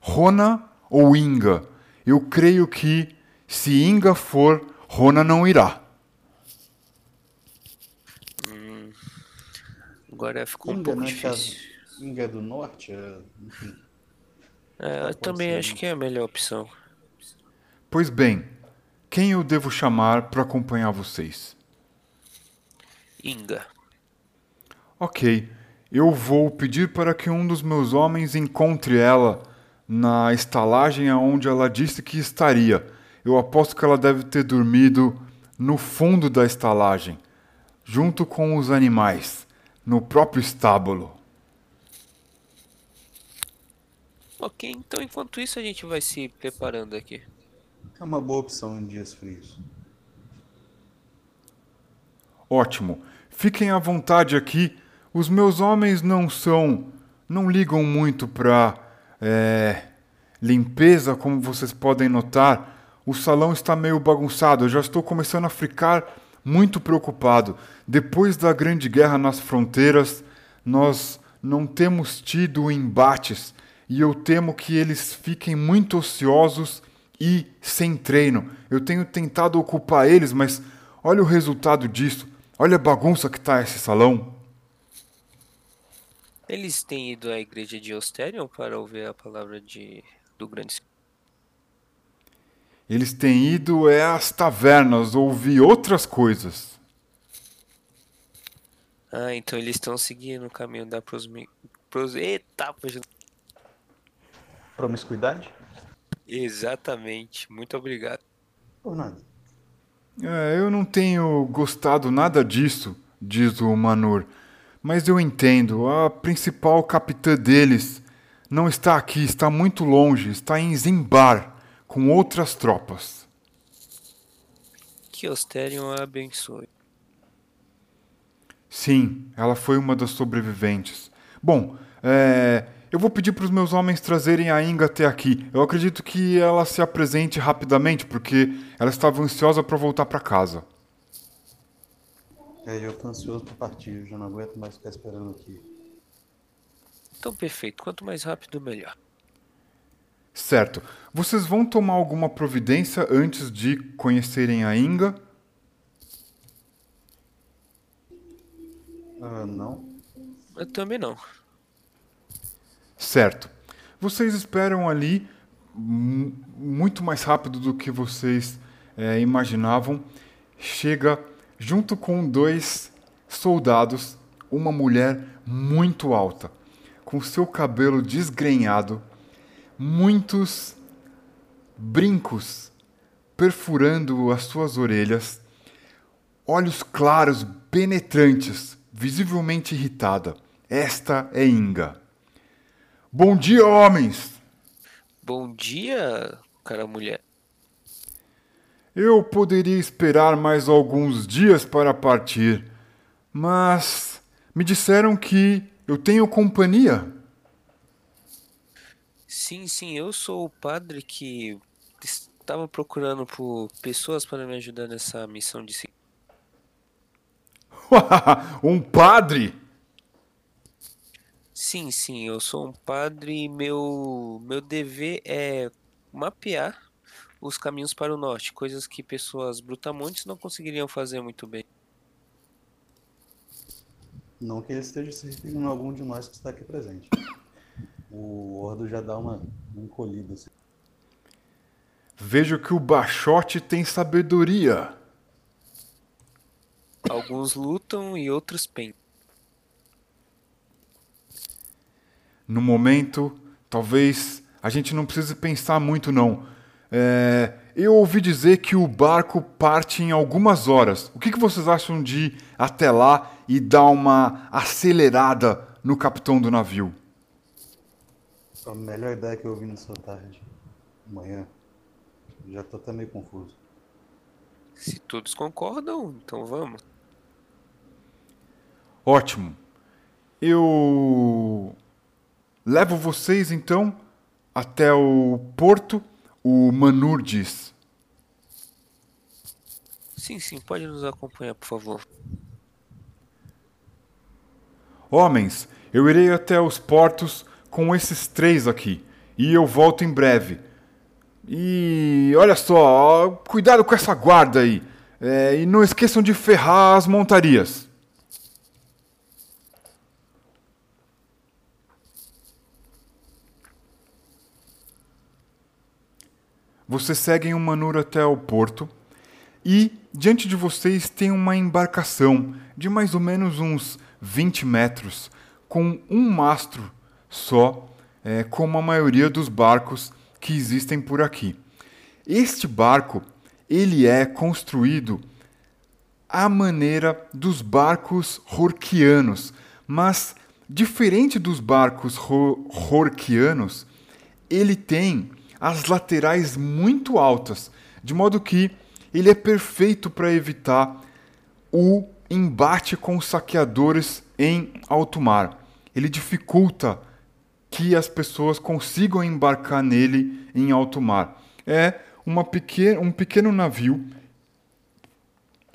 [SPEAKER 1] Rona ou Inga? Eu creio que se Inga for, Rona não irá.
[SPEAKER 2] Hum, agora ficou Inga, um pouco né, difícil.
[SPEAKER 3] Inga é do norte, é,
[SPEAKER 2] enfim. É, eu também acho que é a melhor opção.
[SPEAKER 1] Pois bem, quem eu devo chamar para acompanhar vocês?
[SPEAKER 2] Inga.
[SPEAKER 1] Ok. eu vou pedir para que um dos meus homens encontre ela na estalagem aonde ela disse que estaria. Eu aposto que ela deve ter dormido no fundo da estalagem, junto com os animais, no próprio estábulo.
[SPEAKER 2] Ok, então enquanto isso a gente vai se preparando aqui.
[SPEAKER 3] É uma boa opção em dias frios.
[SPEAKER 1] Ótimo. Fiquem à vontade aqui. Os meus homens não são. não ligam muito para é, limpeza, como vocês podem notar. O salão está meio bagunçado. Eu já estou começando a ficar muito preocupado. Depois da Grande Guerra nas fronteiras, nós não temos tido embates e eu temo que eles fiquem muito ociosos e sem treino. Eu tenho tentado ocupar eles, mas olha o resultado disso. Olha a bagunça que está esse salão.
[SPEAKER 2] Eles têm ido à igreja de Osterion para ouvir a palavra de do grande
[SPEAKER 1] Eles têm ido é às tavernas ouvir outras coisas.
[SPEAKER 2] Ah, então eles estão seguindo o caminho da prosmi... pros... Eita.
[SPEAKER 3] Promiscuidade?
[SPEAKER 2] Exatamente. Muito obrigado.
[SPEAKER 3] Por nada.
[SPEAKER 1] É, eu não tenho gostado nada disso, diz o Manur. Mas eu entendo, a principal capitã deles não está aqui, está muito longe, está em Zimbar, com outras tropas.
[SPEAKER 2] Que Osterion a abençoe.
[SPEAKER 1] Sim, ela foi uma das sobreviventes. Bom, é, eu vou pedir para os meus homens trazerem a Inga até aqui. Eu acredito que ela se apresente rapidamente, porque ela estava ansiosa para voltar para casa.
[SPEAKER 3] É, eu tô ansioso para partir, eu já não aguento mais ficar esperando aqui.
[SPEAKER 2] Então, perfeito. Quanto mais rápido, melhor.
[SPEAKER 1] Certo. Vocês vão tomar alguma providência antes de conhecerem a Inga?
[SPEAKER 3] Ah, não.
[SPEAKER 2] Eu também não.
[SPEAKER 1] Certo. Vocês esperam ali muito mais rápido do que vocês é, imaginavam. Chega junto com dois soldados, uma mulher muito alta, com seu cabelo desgrenhado, muitos brincos perfurando as suas orelhas, olhos claros, penetrantes, visivelmente irritada. Esta é Inga. Bom dia, homens!
[SPEAKER 2] Bom dia, cara mulher.
[SPEAKER 1] Eu poderia esperar mais alguns dias para partir, mas me disseram que eu tenho companhia.
[SPEAKER 2] Sim, sim, eu sou o padre que estava procurando por pessoas para me ajudar nessa missão de [LAUGHS]
[SPEAKER 1] um padre?
[SPEAKER 2] Sim, sim, eu sou um padre e meu, meu dever é mapear os caminhos para o norte, coisas que pessoas brutamontes não conseguiriam fazer muito bem.
[SPEAKER 3] Não que ele esteja se referindo a algum de nós que está aqui presente. O Ordo já dá uma encolhida. Assim.
[SPEAKER 1] Vejo que o Bachote tem sabedoria.
[SPEAKER 2] Alguns lutam e outros pensam.
[SPEAKER 1] No momento, talvez a gente não precise pensar muito, não. É, eu ouvi dizer que o barco parte em algumas horas. O que, que vocês acham de ir até lá e dar uma acelerada no capitão do navio?
[SPEAKER 3] A melhor ideia que eu ouvi nessa tarde. Amanhã. Já tô até meio confuso.
[SPEAKER 2] Se todos concordam, então vamos.
[SPEAKER 1] Ótimo. Eu Levo vocês então até o porto, o Manur diz.
[SPEAKER 2] Sim, sim, pode nos acompanhar, por favor.
[SPEAKER 1] Homens, eu irei até os portos com esses três aqui e eu volto em breve. E olha só, cuidado com essa guarda aí. É, e não esqueçam de ferrar as montarias. Vocês seguem o Manur até o porto e diante de vocês tem uma embarcação de mais ou menos uns 20 metros, com um mastro só, é, como a maioria dos barcos que existem por aqui. Este barco ele é construído à maneira dos barcos horquianos, mas diferente dos barcos horquianos, ele tem as laterais muito altas, de modo que ele é perfeito para evitar o embate com os saqueadores em alto mar. Ele dificulta que as pessoas consigam embarcar nele em alto mar. É uma um pequeno navio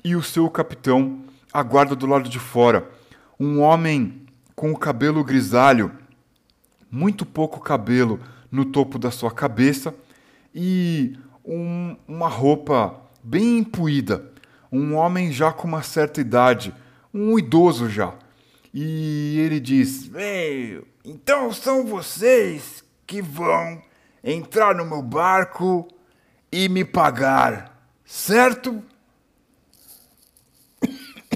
[SPEAKER 1] e o seu capitão aguarda do lado de fora. Um homem com o cabelo grisalho, muito pouco cabelo no topo da sua cabeça e um, uma roupa bem empuída. Um homem já com uma certa idade, um idoso já. E ele diz: então são vocês que vão entrar no meu barco e me pagar, certo? [COUGHS]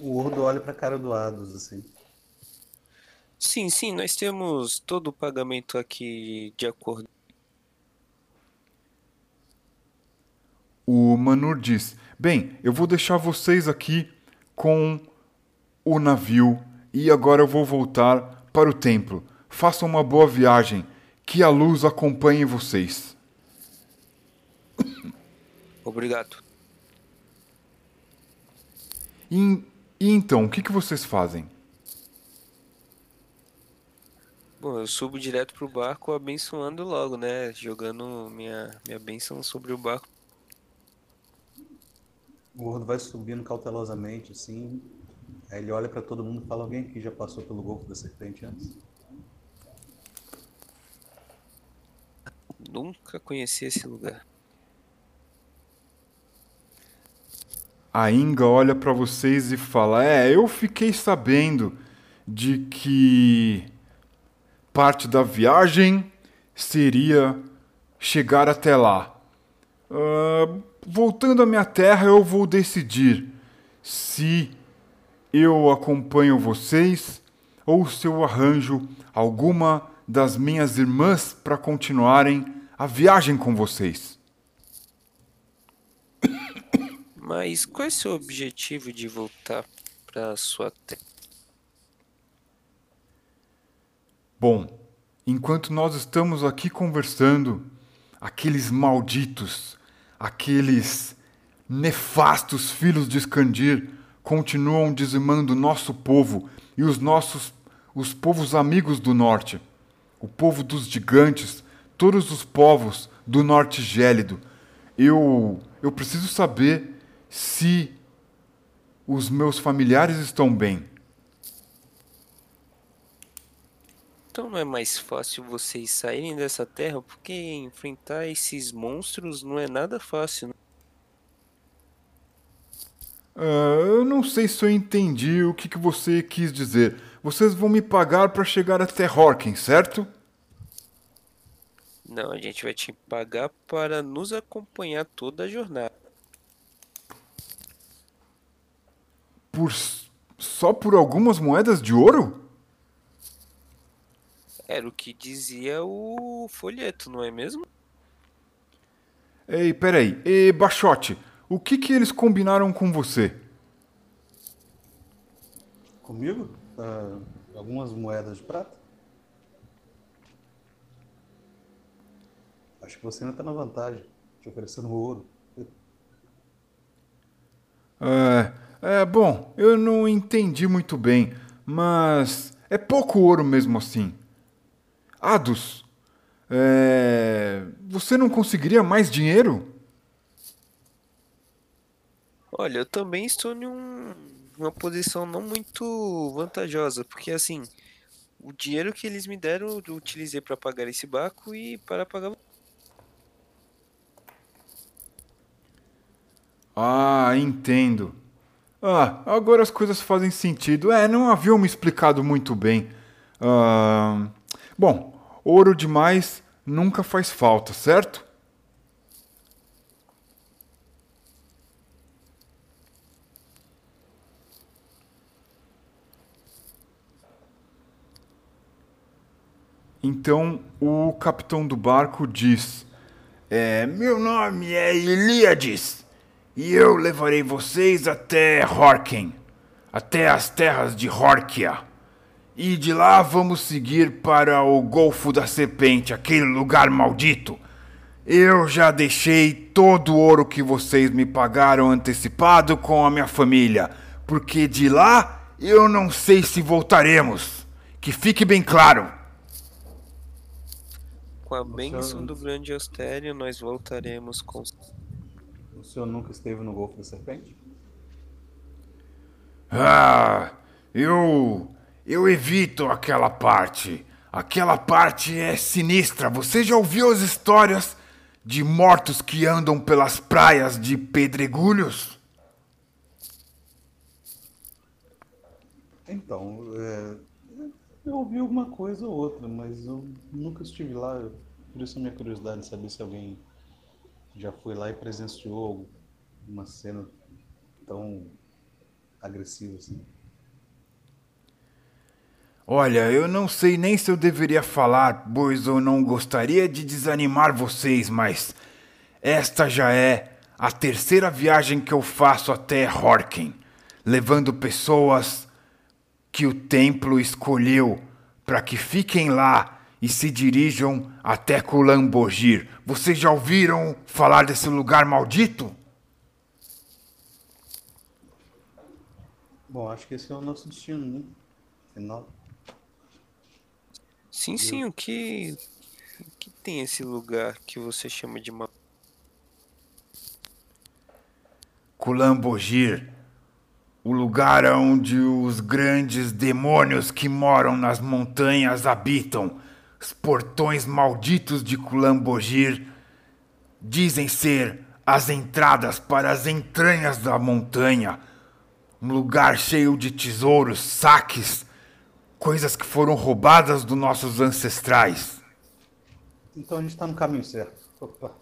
[SPEAKER 3] O Urdo olha para a cara do Ados, assim.
[SPEAKER 2] Sim, sim, nós temos todo o pagamento aqui de acordo.
[SPEAKER 1] O Manur diz: Bem, eu vou deixar vocês aqui com o navio e agora eu vou voltar para o templo. Façam uma boa viagem. Que a luz acompanhe vocês.
[SPEAKER 2] Obrigado.
[SPEAKER 1] E, e então, o que, que vocês fazem?
[SPEAKER 2] Bom, eu subo direto pro barco abençoando logo, né? Jogando minha, minha bênção sobre o barco.
[SPEAKER 3] O gordo vai subindo cautelosamente, assim. Aí ele olha para todo mundo e fala: Alguém aqui já passou pelo Golfo da Serpente antes?
[SPEAKER 2] Nunca conheci esse lugar.
[SPEAKER 1] A Inga olha para vocês e fala: É, eu fiquei sabendo de que parte da viagem seria chegar até lá. Uh, voltando à minha terra, eu vou decidir se eu acompanho vocês ou se eu arranjo alguma das minhas irmãs para continuarem a viagem com vocês.
[SPEAKER 2] Mas qual é o seu objetivo de voltar para sua terra?
[SPEAKER 1] Bom, enquanto nós estamos aqui conversando, aqueles malditos, aqueles nefastos filhos de Escandir continuam dizimando nosso povo e os nossos os povos amigos do norte, o povo dos gigantes, todos os povos do norte gélido. Eu eu preciso saber se os meus familiares estão bem.
[SPEAKER 2] Então não é mais fácil vocês saírem dessa terra, porque enfrentar esses monstros não é nada fácil. Né?
[SPEAKER 1] Uh, eu não sei se eu entendi o que, que você quis dizer. Vocês vão me pagar para chegar até Horken, certo?
[SPEAKER 2] Não, a gente vai te pagar para nos acompanhar toda a jornada.
[SPEAKER 1] Por só por algumas moedas de ouro?
[SPEAKER 2] Era o que dizia o folheto, não é mesmo?
[SPEAKER 1] Ei, peraí. E Bachote, o que que eles combinaram com você?
[SPEAKER 3] Comigo? Uh, algumas moedas de prata. Acho que você ainda está na vantagem, te oferecendo ouro.
[SPEAKER 1] É, é, bom, eu não entendi muito bem, mas é pouco ouro mesmo assim. Ados, é... você não conseguiria mais dinheiro?
[SPEAKER 2] Olha, eu também estou em um, uma posição não muito vantajosa, porque assim, o dinheiro que eles me deram eu utilizei para pagar esse barco e para pagar.
[SPEAKER 1] Ah, entendo. Ah, agora as coisas fazem sentido. É, não haviam me explicado muito bem. Ah, Bom, ouro demais nunca faz falta, certo? Então o capitão do barco diz: é, Meu nome é Ilíades e eu levarei vocês até Horken, até as terras de Horkia. E de lá vamos seguir para o Golfo da Serpente, aquele lugar maldito. Eu já deixei todo o ouro que vocês me pagaram antecipado com a minha família, porque de lá eu não sei se voltaremos. Que fique bem claro.
[SPEAKER 2] Com a bênção do grande Ostério, nós voltaremos com.
[SPEAKER 3] O senhor nunca esteve no Golfo da Serpente?
[SPEAKER 1] Ah, eu. Eu evito aquela parte. Aquela parte é sinistra. Você já ouviu as histórias de mortos que andam pelas praias de pedregulhos?
[SPEAKER 3] Então, é, eu ouvi alguma coisa ou outra, mas eu nunca estive lá. Por isso a minha curiosidade de saber se alguém já foi lá e presenciou uma cena tão agressiva assim.
[SPEAKER 1] Olha, eu não sei nem se eu deveria falar, pois eu não gostaria de desanimar vocês, mas esta já é a terceira viagem que eu faço até Horken, levando pessoas que o templo escolheu para que fiquem lá e se dirijam até Kulambogir. Vocês já ouviram falar desse lugar maldito?
[SPEAKER 3] Bom, acho que esse é o nosso destino, né? Final.
[SPEAKER 2] Sim, sim, o que. O que tem esse lugar que você chama de. Ma...
[SPEAKER 1] Kulambogir o lugar onde os grandes demônios que moram nas montanhas habitam, os portões malditos de Kulambogir, dizem ser as entradas para as entranhas da montanha, um lugar cheio de tesouros, saques, coisas que foram roubadas dos nossos ancestrais.
[SPEAKER 3] Então a gente está no caminho certo. Opa.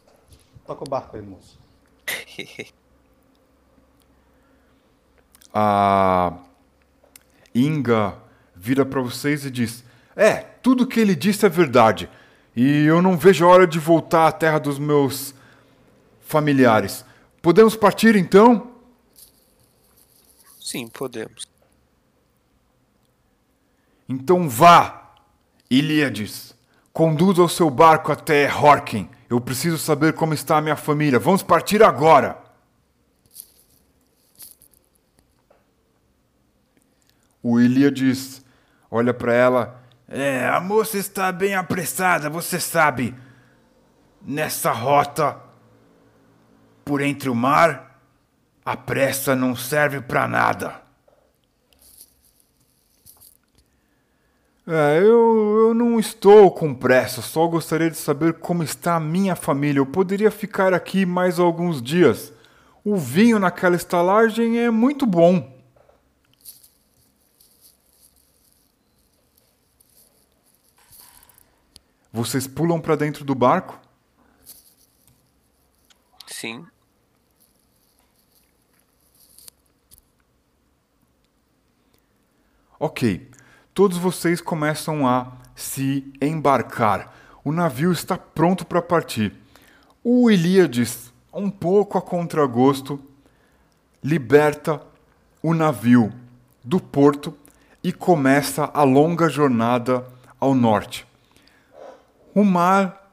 [SPEAKER 3] Toca o barco aí, moço. [LAUGHS]
[SPEAKER 1] a Inga vira para vocês e diz: É, tudo que ele disse é verdade. E eu não vejo a hora de voltar à terra dos meus familiares. Podemos partir então?
[SPEAKER 2] Sim, podemos.
[SPEAKER 1] Então vá, Ilíades. Conduza o seu barco até Horken. Eu preciso saber como está a minha família. Vamos partir agora. O Ilíades olha para ela. É, a moça está bem apressada, você sabe. Nessa rota por entre o mar, a pressa não serve para nada. É, eu, eu não estou com pressa, só gostaria de saber como está a minha família. Eu poderia ficar aqui mais alguns dias. O vinho naquela estalagem é muito bom. Vocês pulam para dentro do barco?
[SPEAKER 2] Sim.
[SPEAKER 1] Ok. Todos vocês começam a se embarcar. O navio está pronto para partir. O Ilíades, um pouco a contragosto, liberta o navio do porto e começa a longa jornada ao norte. O mar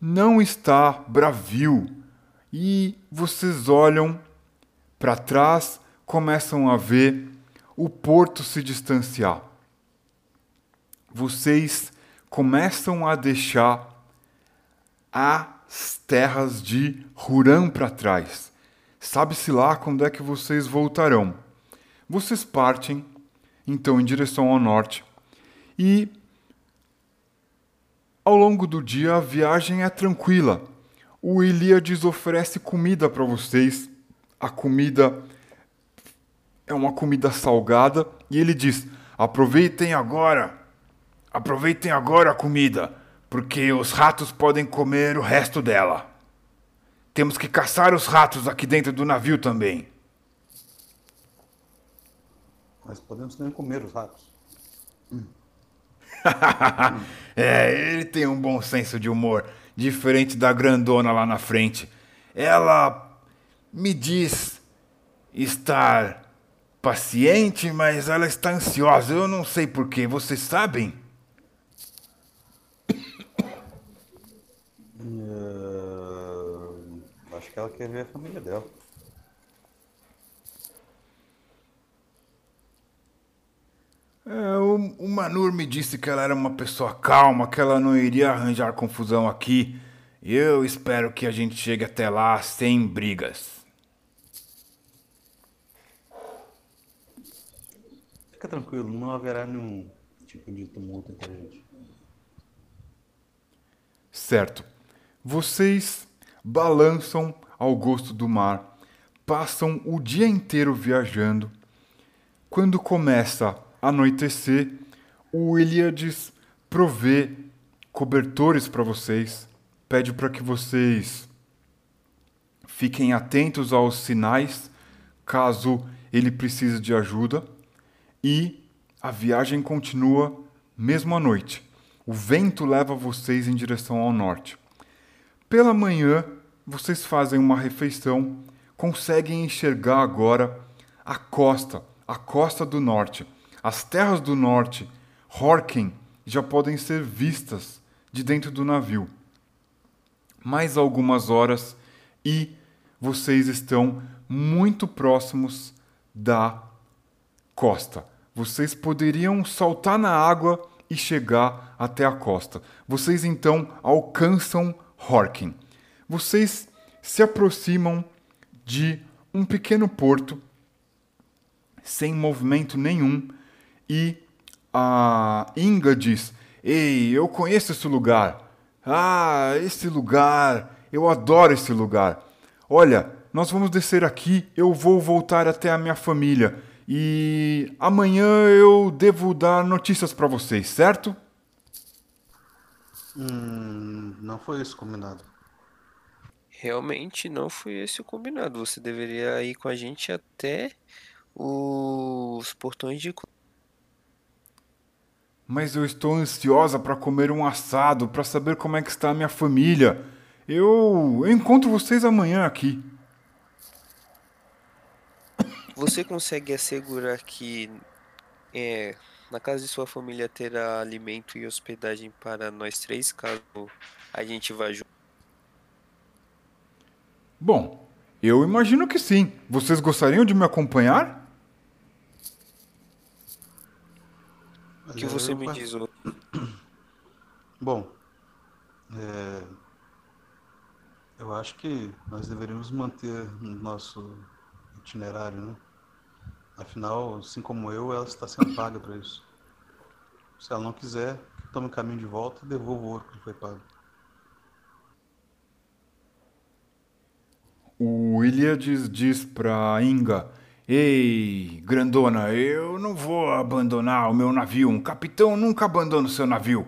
[SPEAKER 1] não está bravio e vocês olham para trás, começam a ver o porto se distanciar. Vocês começam a deixar as terras de Huram para trás. Sabe-se lá quando é que vocês voltarão. Vocês partem, então, em direção ao norte e ao longo do dia, a viagem é tranquila. O Ilíades oferece comida para vocês. A comida é uma comida salgada e ele diz: aproveitem agora, aproveitem agora a comida, porque os ratos podem comer o resto dela. Temos que caçar os ratos aqui dentro do navio também.
[SPEAKER 3] Mas podemos também comer os ratos. Hum. [LAUGHS]
[SPEAKER 1] é, ele tem um bom senso de humor, diferente da grandona lá na frente. Ela me diz estar paciente, mas ela está ansiosa. Eu não sei porquê. Vocês sabem?
[SPEAKER 3] Uh, acho que ela quer ver a família dela.
[SPEAKER 1] É, o, o Manur me disse que ela era uma pessoa calma, que ela não iria arranjar confusão aqui. Eu espero que a gente chegue até lá sem brigas.
[SPEAKER 3] Fica tranquilo, não haverá nenhum tipo de tumulto entre a gente.
[SPEAKER 1] Certo. Vocês balançam ao gosto do mar, passam o dia inteiro viajando. Quando começa a anoitecer, o Eliades provê cobertores para vocês, pede para que vocês fiquem atentos aos sinais caso ele precise de ajuda e a viagem continua mesmo à noite. O vento leva vocês em direção ao norte. Pela manhã, vocês fazem uma refeição, conseguem enxergar agora a costa, a costa do norte. As terras do norte, Horken, já podem ser vistas de dentro do navio. Mais algumas horas e vocês estão muito próximos da costa. Vocês poderiam saltar na água e chegar até a costa. Vocês então alcançam Horken. Vocês se aproximam de um pequeno porto sem movimento nenhum e a Inga diz: Ei, eu conheço esse lugar. Ah, esse lugar, eu adoro esse lugar. Olha, nós vamos descer aqui, eu vou voltar até a minha família e amanhã eu devo dar notícias para vocês, certo?
[SPEAKER 3] Hum, não foi isso combinado.
[SPEAKER 2] Realmente não foi esse o combinado. Você deveria ir com a gente até os portões de.
[SPEAKER 1] Mas eu estou ansiosa para comer um assado, para saber como é que está a minha família. Eu, encontro vocês amanhã aqui.
[SPEAKER 2] Você consegue assegurar que é, na casa de sua família terá alimento e hospedagem para nós três, caso a gente vá junto?
[SPEAKER 1] Bom, eu imagino que sim. Vocês gostariam de me acompanhar?
[SPEAKER 2] O que você me diz? [COUGHS]
[SPEAKER 3] Bom, é, eu acho que nós deveríamos manter o nosso itinerário, né? Afinal, assim como eu, ela está sendo paga para isso. Se ela não quiser, tome o caminho de volta e devolva o ouro que foi pago.
[SPEAKER 1] O Ilíades diz para Inga: Ei, grandona, eu não vou abandonar o meu navio. Um capitão nunca abandona o seu navio.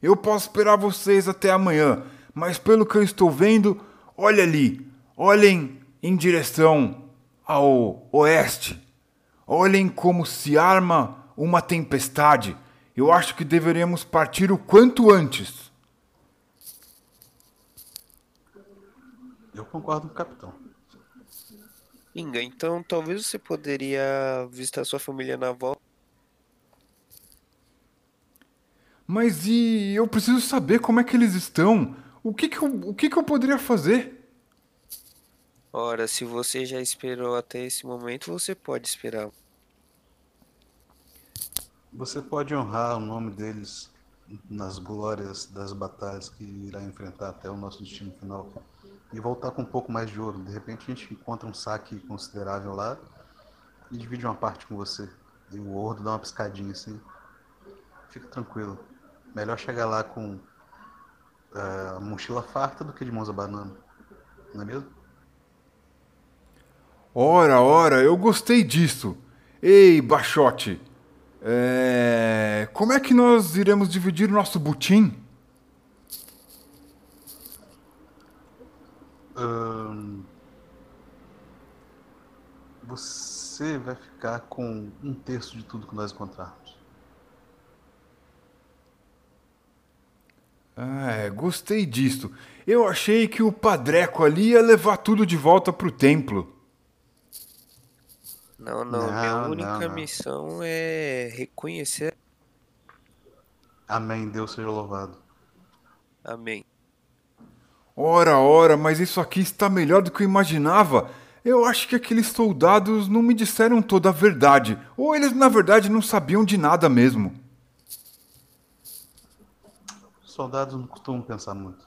[SPEAKER 1] Eu posso esperar vocês até amanhã, mas pelo que eu estou vendo, olha ali, olhem em direção ao oeste. Olhem como se arma uma tempestade. Eu acho que deveríamos partir o quanto antes.
[SPEAKER 3] Eu concordo com o capitão.
[SPEAKER 2] Inga, então talvez você poderia visitar sua família na volta.
[SPEAKER 1] Mas e eu preciso saber como é que eles estão. O que, que, eu, o que, que eu poderia fazer?
[SPEAKER 2] Ora, se você já esperou até esse momento, você pode esperar.
[SPEAKER 3] Você pode honrar o nome deles nas glórias das batalhas que irá enfrentar até o nosso destino final e voltar com um pouco mais de ouro. De repente a gente encontra um saque considerável lá e divide uma parte com você. E o ouro dá uma piscadinha assim. Fica tranquilo. Melhor chegar lá com uh, a mochila farta do que de mãos abanando. Não é mesmo?
[SPEAKER 1] Ora, ora, eu gostei disso. Ei, Bachote, é... como é que nós iremos dividir o nosso butim?
[SPEAKER 3] Você vai ficar com um terço de tudo que nós encontrarmos.
[SPEAKER 1] É, gostei disso. Eu achei que o Padreco ali ia levar tudo de volta pro templo.
[SPEAKER 2] Não, não,
[SPEAKER 3] Não,
[SPEAKER 2] minha
[SPEAKER 3] não,
[SPEAKER 2] única
[SPEAKER 3] não.
[SPEAKER 2] missão é reconhecer.
[SPEAKER 3] Amém, Deus seja louvado.
[SPEAKER 2] Amém.
[SPEAKER 1] Ora, ora, mas isso aqui está melhor do que eu imaginava. Eu acho que aqueles soldados não me disseram toda a verdade. Ou eles, na verdade, não sabiam de nada mesmo.
[SPEAKER 3] Os soldados não costumam pensar muito.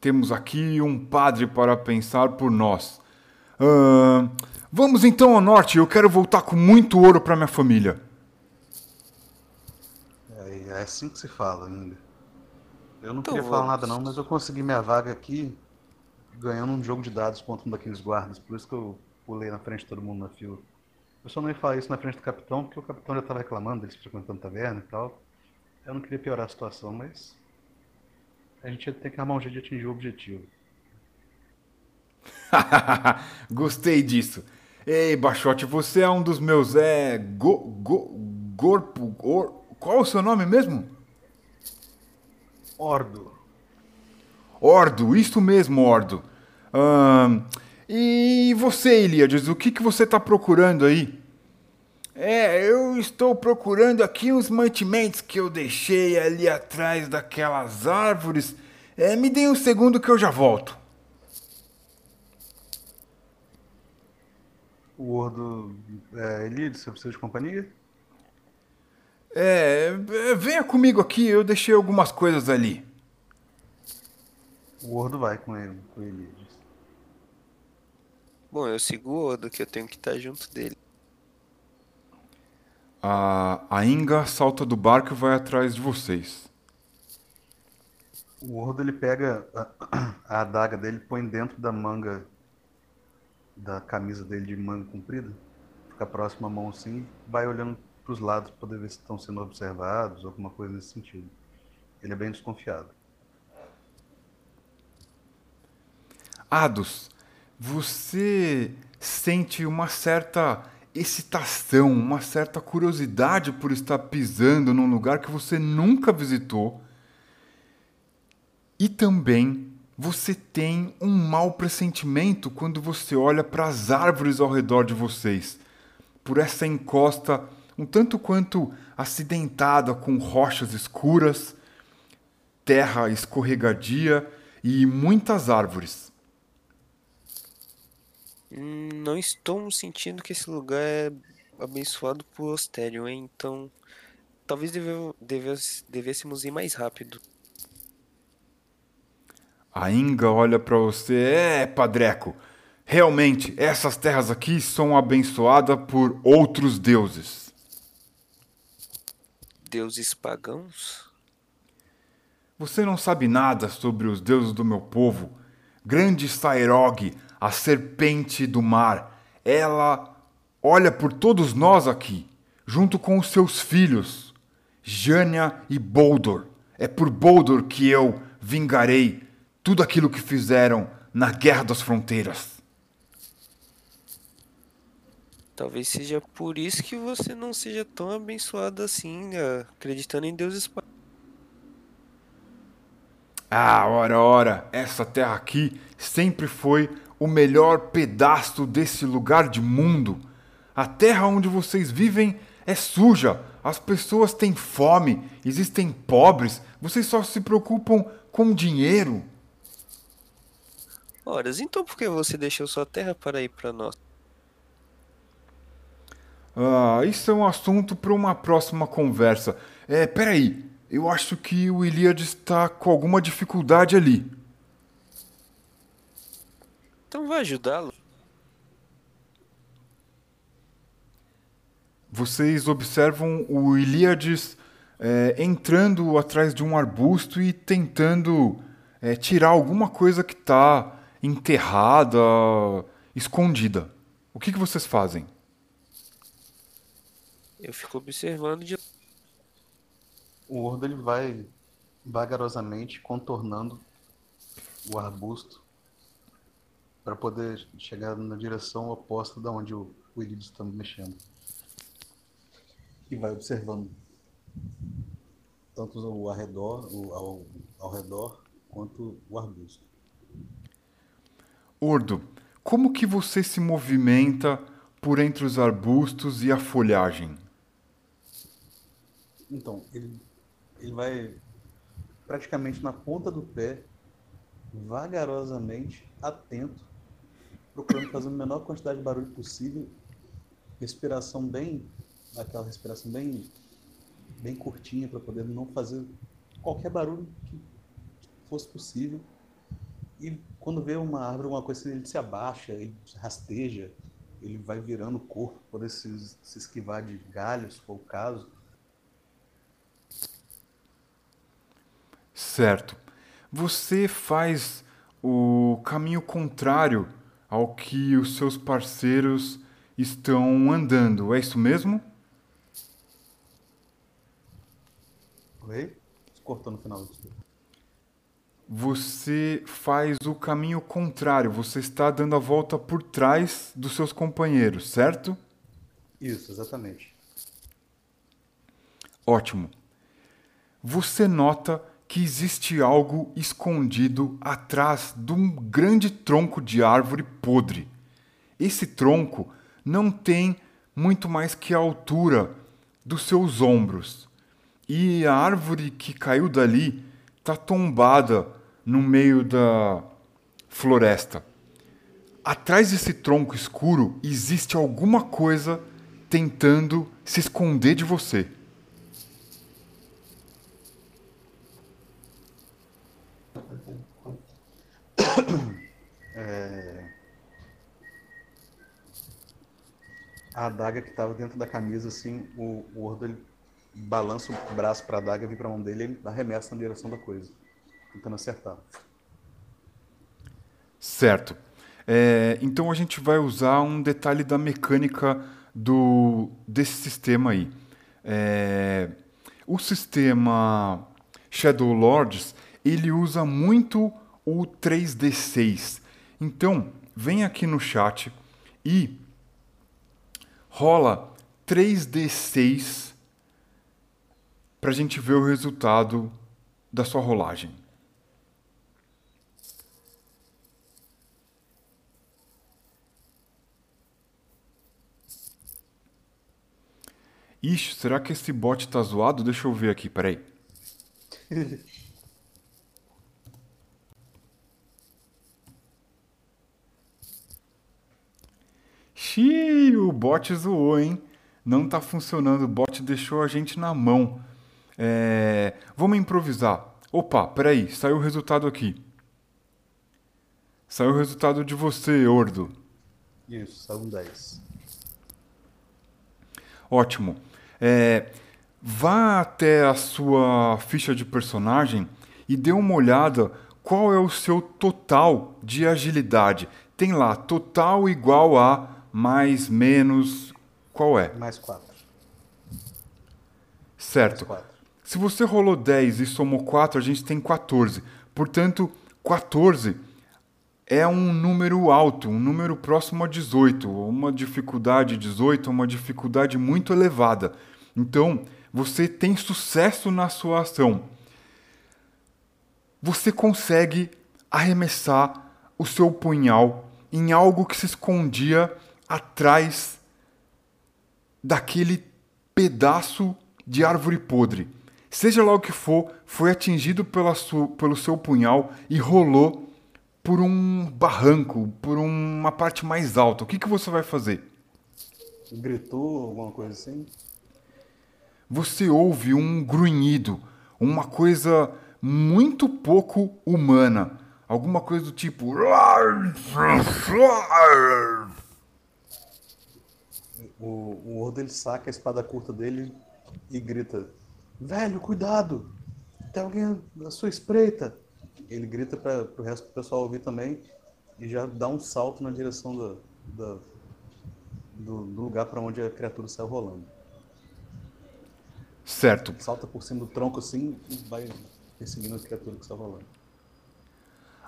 [SPEAKER 1] Temos aqui um padre para pensar por nós. Ahn, vamos então ao norte. Eu quero voltar com muito ouro para minha família.
[SPEAKER 3] É, é assim que se fala ainda. Eu não
[SPEAKER 2] Então
[SPEAKER 3] queria falar
[SPEAKER 2] vamos.
[SPEAKER 3] nada não, mas eu consegui minha vaga aqui ganhando um jogo de dados contra um daqueles guardas. Por isso que eu pulei na frente de todo mundo na fila. Eu só não ia falar isso na frente do capitão, porque o capitão já estava reclamando deles frequentando taverna e tal. Eu não queria piorar a situação, mas a gente ia ter que armar um jeito de atingir o objetivo. [LAUGHS]
[SPEAKER 1] Gostei disso. Ei, Baixote, você é um dos meus. É. Go, go, gorpo. Gor, qual é o seu nome mesmo?
[SPEAKER 3] Ordo,
[SPEAKER 1] Ordo, isso mesmo, Ordo. Ahn, e você, Ilíades, o que, que você está procurando aí? É, eu estou procurando aqui uns mantimentos que eu deixei ali atrás daquelas árvores. É, me dê um segundo que eu já volto.
[SPEAKER 3] o Ordo. É, Elides, você precisa de companhia?
[SPEAKER 1] É, é, venha comigo aqui, eu deixei algumas coisas ali.
[SPEAKER 3] O Ordo vai com ele, com Elides.
[SPEAKER 2] Bom, eu sigo o Odo, que eu tenho que estar junto dele.
[SPEAKER 1] A, a Inga salta do barco e vai atrás de vocês.
[SPEAKER 3] O Ordo ele pega a, [CLEARS THROAT] a adaga dele, põe dentro da manga da camisa dele de manga comprida, fica próximo à mão assim, vai olhando para os lados para poder ver se estão sendo observados, alguma coisa nesse sentido. Ele é bem desconfiado.
[SPEAKER 1] Ados, você sente uma certa excitação, uma certa curiosidade por estar pisando num lugar que você nunca visitou. E também você tem um mau pressentimento quando você olha para as árvores ao redor de vocês. Por essa encosta um tanto quanto acidentada com rochas escuras, terra escorregadia e muitas árvores.
[SPEAKER 2] Não estou sentindo que esse lugar é abençoado por Ostério, hein? Então, talvez devêssemos ir mais rápido.
[SPEAKER 1] A Inga olha para você, é, Padreco. Realmente, essas terras aqui são abençoadas por outros deuses.
[SPEAKER 2] Deuses pagãos?
[SPEAKER 1] Você não sabe nada sobre os deuses do meu povo. Grande Sairog, a serpente do mar, ela olha por todos nós aqui, junto com os seus filhos, Jânia e Boldor. É por Boldor que eu vingarei tudo aquilo que fizeram na Guerra das Fronteiras.
[SPEAKER 2] Talvez seja por isso que você não seja tão abençoado assim, né? acreditando em deuses.
[SPEAKER 1] Ah, ora, ora, essa terra aqui sempre foi o melhor pedaço desse lugar de mundo. A terra onde vocês vivem é suja, as pessoas têm fome, existem pobres, vocês só se preocupam com dinheiro.
[SPEAKER 2] Horas, então por que você deixou sua terra para ir para nós?
[SPEAKER 1] Ah, isso é um assunto para uma próxima conversa. É, peraí, eu acho que o Ilíades está com alguma dificuldade ali.
[SPEAKER 2] Então vai ajudá-lo.
[SPEAKER 1] Vocês observam o Ilíades é, entrando atrás de um arbusto e tentando é, tirar alguma coisa que está enterrada, escondida. O que, que vocês fazem?
[SPEAKER 2] Eu fico observando de
[SPEAKER 3] O Ordo ele vai vagarosamente contornando o arbusto para poder chegar na direção oposta da onde o, o está mexendo. E vai observando. tanto o arredor, o, ao, ao redor quanto o arbusto.
[SPEAKER 1] Ordo, como que você se movimenta por entre os arbustos e a folhagem?
[SPEAKER 3] Então, ele, ele vai praticamente na ponta do pé, vagarosamente, atento, procurando fazer a menor quantidade de barulho possível, respiração bem, aquela respiração bem, bem curtinha para poder não fazer qualquer barulho que fosse possível. E quando vê uma árvore, alguma coisa ele se abaixa, ele rasteja, ele vai virando o corpo, poder se, se esquivar de galhos, se for o caso.
[SPEAKER 1] Certo. Você faz o caminho contrário ao que os seus parceiros estão andando, é isso mesmo?
[SPEAKER 3] Oi? Cortou no final.
[SPEAKER 1] Você faz o caminho contrário, você está dando a volta por trás dos seus companheiros, certo?
[SPEAKER 3] Isso, exatamente.
[SPEAKER 1] Ótimo. Você nota que existe algo escondido atrás de um grande tronco de árvore podre. Esse tronco não tem muito mais que a altura dos seus ombros. E a árvore que caiu dali está tombada no meio da floresta. Atrás desse tronco escuro existe alguma coisa tentando se esconder de você. [COUGHS]
[SPEAKER 3] É... A adaga que estava dentro da camisa, assim, o, o Ordo ele balança o braço para a adaga, vem para a mão dele ele arremessa na direção da coisa, tentando acertar.
[SPEAKER 1] Certo. É, então a gente vai usar um detalhe da mecânica do, desse sistema aí. É, o sistema Shadow Lords ele usa muito o 3D6. Então, vem aqui no chat e rola 3D6 para a gente ver o resultado da sua rolagem. Ixi, será que esse bot tá zoado? Deixa eu ver aqui, peraí. [LAUGHS] Xiii, o bot zoou, hein? Não tá funcionando, o bot deixou a gente na mão. É... Vamos improvisar. Opa, peraí, saiu o resultado aqui. Saiu o resultado de você, Ordo.
[SPEAKER 3] Isso, saiu um 10.
[SPEAKER 1] Ótimo. É, vá até a sua ficha de personagem e dê uma olhada qual é o seu total de agilidade. Tem lá total igual a mais, menos, qual é?
[SPEAKER 3] Mais 4.
[SPEAKER 1] Certo.
[SPEAKER 3] Mais 4.
[SPEAKER 1] Se você rolou 10 e somou 4, a gente tem 14. Portanto, 14 é um número alto, um número próximo a 18. Uma dificuldade 18 é uma dificuldade muito elevada. Então, você tem sucesso na sua ação. Você consegue arremessar o seu punhal em algo que se escondia atrás daquele pedaço de árvore podre. Seja lá o que for, foi atingido pela sua, pelo seu punhal e rolou por um barranco, por uma parte mais alta. O que, que você vai fazer?
[SPEAKER 3] Gritou alguma coisa assim?
[SPEAKER 1] Você ouve um grunhido, uma coisa muito pouco humana. Alguma coisa do tipo. [LAUGHS] [LAUGHS]
[SPEAKER 3] O, o Ordo ele saca a espada curta dele e grita: Velho, cuidado! Tem alguém na sua espreita! Ele grita para o resto do pessoal ouvir também e já dá um salto na direção do, do, do, do lugar para onde a criatura saiu rolando.
[SPEAKER 1] Certo.
[SPEAKER 3] Salta por cima do tronco assim e vai perseguindo a criatura que está rolando.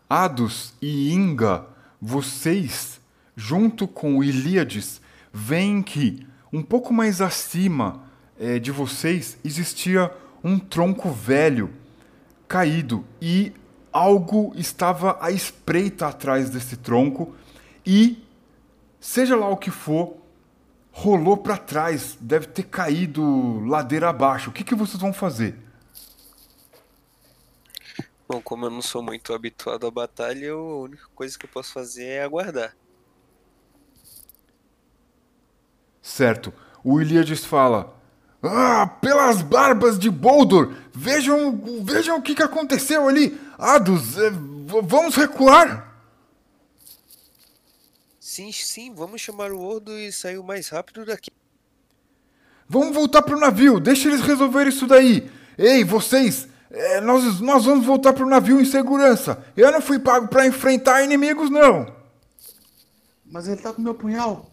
[SPEAKER 1] Ados e Inga, vocês, junto com Ilíades, veem que um pouco mais acima é, de vocês existia um tronco velho caído e algo estava à espreita atrás desse tronco e seja lá o que for, rolou para trás, deve ter caído ladeira abaixo. O que, que vocês vão fazer?
[SPEAKER 2] Bom, como eu não sou muito habituado à batalha, eu, a única coisa que eu posso fazer é aguardar.
[SPEAKER 1] Certo. O Ilíades fala: Ah, pelas barbas de Boldor! Vejam, vejam o que, que aconteceu ali! Ados, é, vamos recuar!
[SPEAKER 2] Sim, sim, vamos chamar o Ordo e sair o mais rápido daqui.
[SPEAKER 1] Vamos voltar pro navio, deixa eles resolver isso daí. Ei, vocês, é, nós, nós vamos voltar pro navio em segurança. Eu não fui pago para enfrentar inimigos, não.
[SPEAKER 3] Mas ele tá com meu punhal.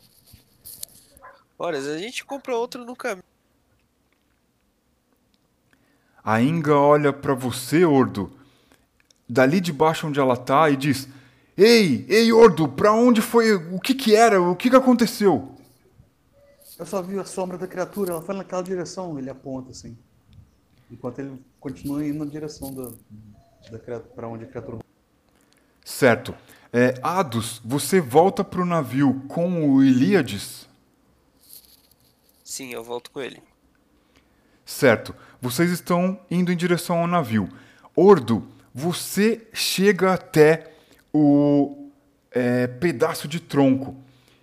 [SPEAKER 2] Ora, a gente compra outro no caminho.
[SPEAKER 1] A Inga olha para você, Ordo, dali de baixo onde ela tá e diz: Ei, ei, Ordo, pra onde foi? O que que era? O que que aconteceu?
[SPEAKER 3] Eu só vi a sombra da criatura, ela foi naquela direção, ele aponta assim. Enquanto ele continua indo na direção da, da para onde a criatura.
[SPEAKER 1] Certo. É, Ados, você volta pro navio com o Ilíades?
[SPEAKER 2] Sim, eu volto com ele.
[SPEAKER 1] Certo. Vocês estão indo em direção ao navio. Ordo, você chega até o é, pedaço de tronco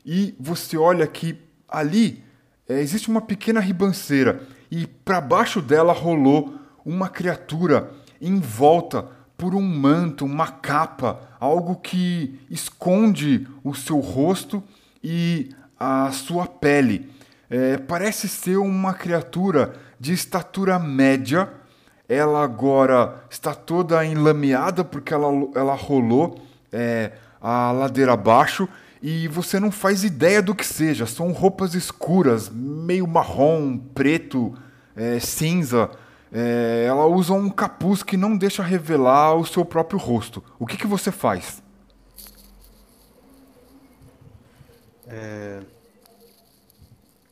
[SPEAKER 1] e você olha que ali é, existe uma pequena ribanceira e para baixo dela rolou uma criatura envolta por um manto, uma capa, algo que esconde o seu rosto e a sua pele. É, parece ser uma criatura de estatura média. Ela agora está toda enlameada porque ela, ela rolou é, a ladeira abaixo e você não faz ideia do que seja. São roupas escuras, meio marrom, preto, é, cinza. É, ela usa um capuz que não deixa revelar o seu próprio rosto. O que, que você faz?
[SPEAKER 3] É,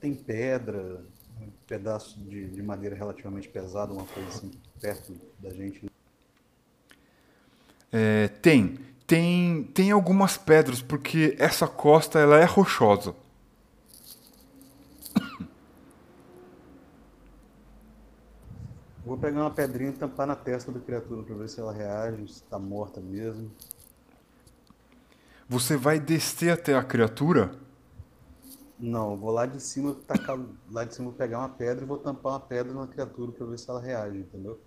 [SPEAKER 3] tem pedra, um pedaço de, de madeira relativamente pesado, uma coisa assim, perto da gente.
[SPEAKER 1] É, tem tem, tem algumas pedras, porque essa costa ela é rochosa.
[SPEAKER 3] Vou pegar uma pedrinha e tampar na testa da criatura para ver se ela reage, se está morta mesmo.
[SPEAKER 1] Você vai descer até a criatura?
[SPEAKER 3] Não, vou lá de cima, tacar, lá de cima pegar uma pedra e vou tampar uma pedra na criatura para ver se ela reage, entendeu?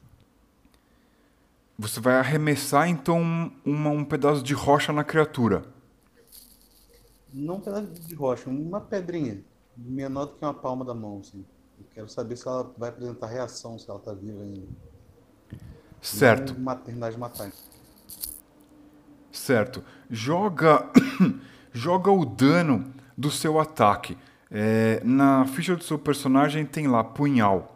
[SPEAKER 1] Você vai arremessar então uma, um pedaço de rocha na criatura.
[SPEAKER 3] Não um pedaço de rocha, uma pedrinha. Menor do que uma palma da mão, assim. Eu quero saber se ela vai apresentar reação, se ela está viva ainda.
[SPEAKER 1] Certo.
[SPEAKER 3] Maternidade matar.
[SPEAKER 1] Certo. Joga, [COUGHS] joga o dano do seu ataque. É, na ficha do seu personagem tem lá punhal.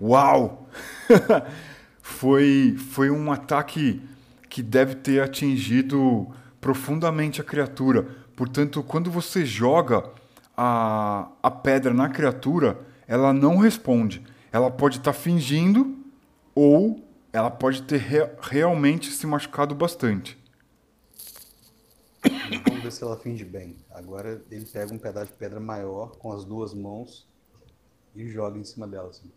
[SPEAKER 1] Uau! [LAUGHS] foi, foi um ataque que deve ter atingido profundamente a criatura. Portanto, quando você joga a, a pedra na criatura, ela não responde. Ela pode estar tá fingindo ou ela pode ter re, realmente se machucado bastante.
[SPEAKER 3] Vamos ver se ela finge bem. Agora ele pega um pedaço de pedra maior com as duas mãos e joga em cima dela. Assim.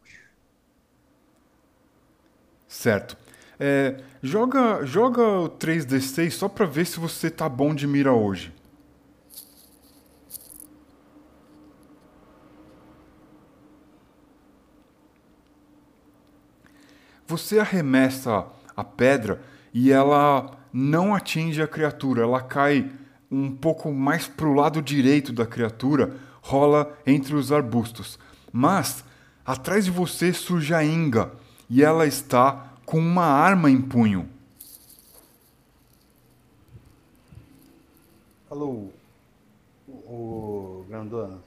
[SPEAKER 1] Certo. É, joga, joga o 3D6 só para ver se você tá bom de mira hoje. Você arremessa a pedra e ela não atinge a criatura, ela cai um pouco mais para o lado direito da criatura, rola entre os arbustos. Mas atrás de você surge a Inga e ela está com uma arma em punho.
[SPEAKER 3] Alô, o grandona,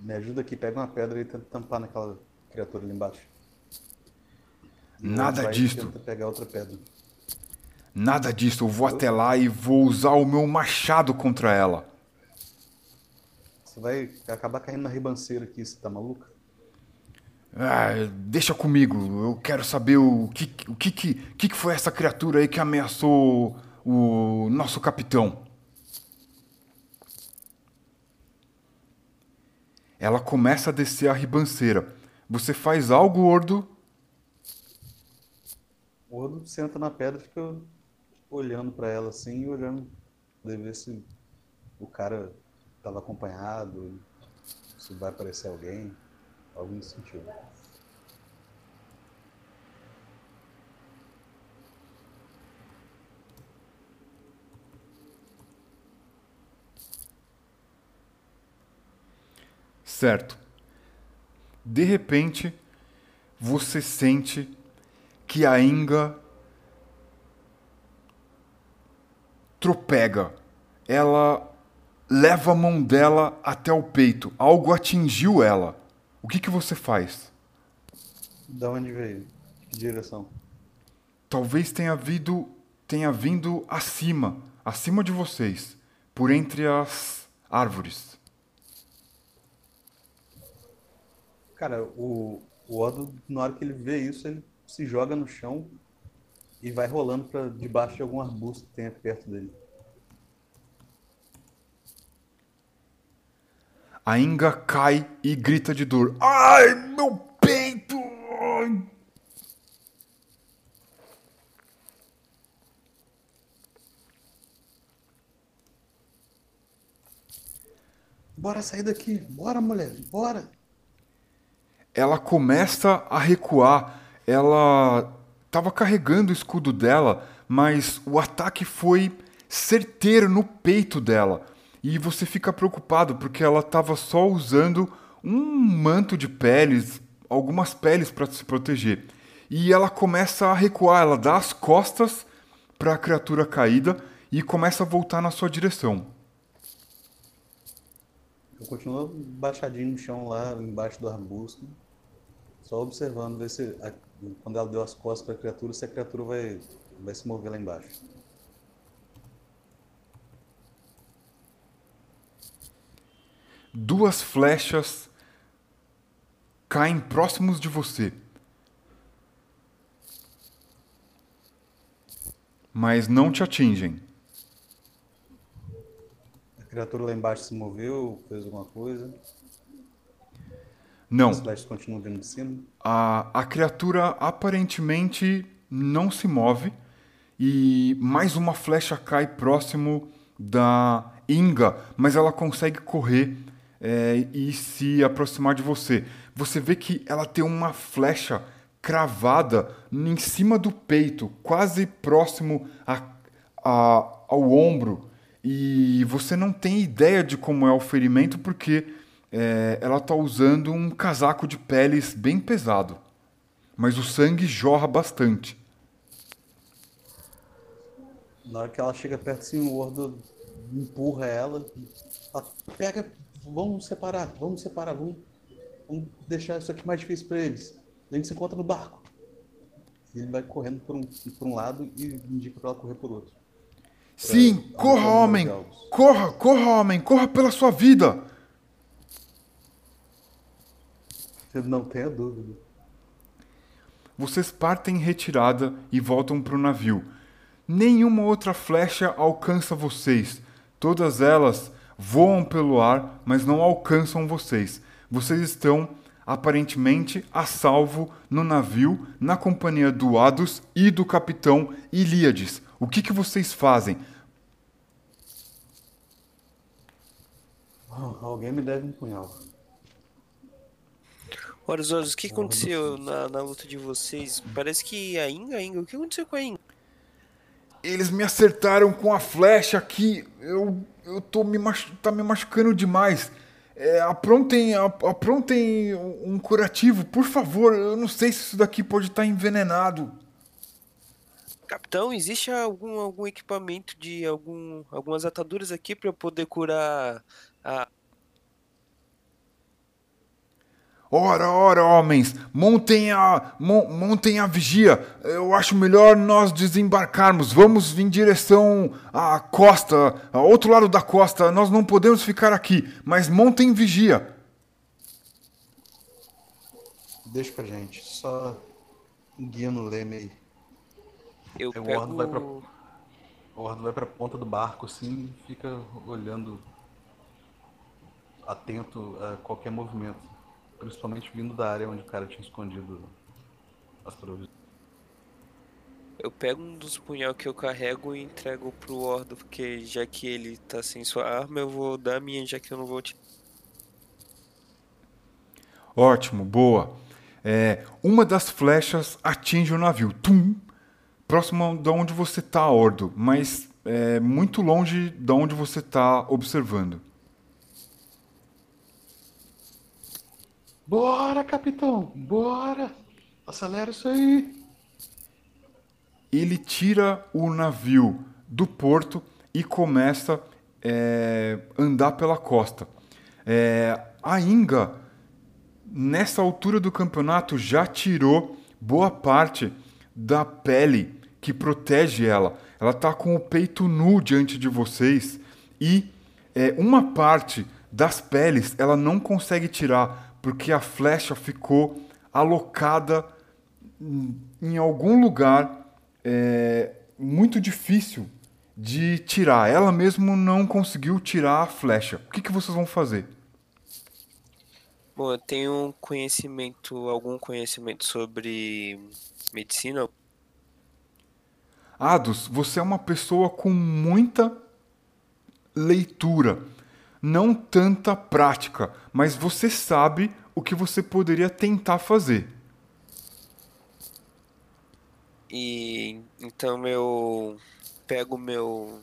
[SPEAKER 3] me ajuda aqui, pega uma pedra e tenta tampar naquela criatura ali embaixo.
[SPEAKER 1] Nada.
[SPEAKER 3] Tenta pegar outra pedra.
[SPEAKER 1] Nada disso, eu vou até lá e vou usar o meu machado contra ela.
[SPEAKER 3] Você vai acabar caindo na ribanceira aqui, você tá maluco?
[SPEAKER 1] Ah, deixa comigo, eu quero saber o que, o que, que, que foi essa criatura aí que ameaçou o nosso capitão. Ela começa a descer a ribanceira. Você faz algo, Ordo?
[SPEAKER 3] O Ordo senta na pedra e fica olhando para ela assim, olhando pra ver se o cara estava acompanhado, se vai aparecer alguém, algo nesse sentido.
[SPEAKER 1] Certo. De repente, você sente que a Inga tropega. Ela leva a mão dela até o peito. Algo atingiu ela. O que, que você faz?
[SPEAKER 3] Da onde veio? Que direção?
[SPEAKER 1] Talvez tenha vindo, tenha vindo acima, acima de vocês, por entre as árvores.
[SPEAKER 3] Cara, o, o Odo, na hora que ele vê isso, ele se joga no chão e vai rolando para debaixo de algum arbusto que tenha perto dele.
[SPEAKER 1] A Inga cai e grita de dor. Ai, meu peito! Ai.
[SPEAKER 3] Bora sair daqui, bora mulher, bora!
[SPEAKER 1] ela começa a recuar. Ela estava carregando o escudo dela, mas o ataque foi certeiro no peito dela. E você fica preocupado porque ela estava só usando um manto de peles, algumas peles para se proteger. E ela começa a recuar, ela dá as costas para a criatura caída e começa a voltar na sua direção.
[SPEAKER 3] Eu continuo baixadinho no chão lá, embaixo do arbusto, só observando, ver se quando ela deu as costas para a criatura, se a criatura vai, vai se mover lá embaixo.
[SPEAKER 1] Duas flechas caem próximos de você. Mas não te atingem.
[SPEAKER 3] A criatura lá embaixo se moveu, fez alguma coisa.
[SPEAKER 1] Não.
[SPEAKER 3] Flechas continuam de cima.
[SPEAKER 1] A, a criatura aparentemente não se move e mais uma flecha cai próximo da Inga, mas ela consegue correr é, e se aproximar de você. Você vê que ela tem uma flecha cravada em cima do peito, quase próximo a, a, ao ombro. E você não tem ideia de como é o ferimento porque é, ela está usando um casaco de peles bem pesado, mas o sangue jorra bastante.
[SPEAKER 3] Na hora que ela chega perto, assim, o Ordo empurra ela, fala, pega, vamos separar, vamos separar, vamos, vamos deixar isso aqui mais difícil para eles. A gente se encontra no barco. E ele vai correndo por um, por um lado e indica para ela correr por outro.
[SPEAKER 1] Sim, corra, homem! Corra, corra, homem! Corra pela sua vida!
[SPEAKER 3] Não tenha dúvida.
[SPEAKER 1] Vocês partem em retirada e voltam para o navio. Nenhuma outra flecha alcança vocês. Todas elas voam pelo ar, mas não alcançam vocês. Vocês estão aparentemente a salvo no navio, na companhia do Ados e do capitão Ilíades. O que, que vocês fazem?
[SPEAKER 3] Oh, alguém me deve um punhal.
[SPEAKER 2] Horas, o que aconteceu na, na luta de vocês? Parece que a Inga, a Inga, o que aconteceu com a Inga?
[SPEAKER 1] Eles me acertaram com a flecha aqui. Eu, eu tô me, machu tá me machucando demais. É, aprontem, aprontem um curativo, por favor. Eu não sei se isso daqui pode estar tá envenenado.
[SPEAKER 2] Capitão, existe algum, algum equipamento de algum, algumas ataduras aqui para eu poder curar a,
[SPEAKER 1] Ora, ora, homens, montem a, montem a vigia. Eu acho melhor nós desembarcarmos. Vamos em direção à costa, ao outro lado da costa. Nós não podemos ficar aqui, mas montem vigia.
[SPEAKER 3] Deixa pra gente, só guia no leme aí.
[SPEAKER 2] Eu pego...
[SPEAKER 3] o Ordo vai pra, o Ordo vai pra ponta do barco assim e fica olhando atento a qualquer movimento. Principalmente vindo da área onde o cara tinha escondido as provisões.
[SPEAKER 2] Eu pego um dos punhal que eu carrego e entrego pro Ordo, porque já que ele tá sem sua arma, eu vou dar a minha, já que eu não vou te.
[SPEAKER 1] Ótimo, boa. É, uma das flechas atinge o navio. Tum! Próximo de onde você tá, Ordo, mas é, muito longe de onde você tá observando.
[SPEAKER 3] Bora, capitão, bora! Acelera isso aí!
[SPEAKER 1] Ele tira o navio do porto e começa a é, andar pela costa. É, a Inga, nessa altura do campeonato, já tirou boa parte da pele que protege ela. Ela está com o peito nu diante de vocês e é, uma parte das peles ela não consegue tirar porque a flecha ficou alocada em algum lugar é, muito difícil de tirar. Ela mesmo não conseguiu tirar a flecha. O que, que vocês vão fazer?
[SPEAKER 2] Bom, eu tenho conhecimento, algum conhecimento sobre medicina.
[SPEAKER 1] Ados, você é uma pessoa com muita leitura não tanta prática, mas você sabe o que você poderia tentar fazer.
[SPEAKER 2] E então eu pego meu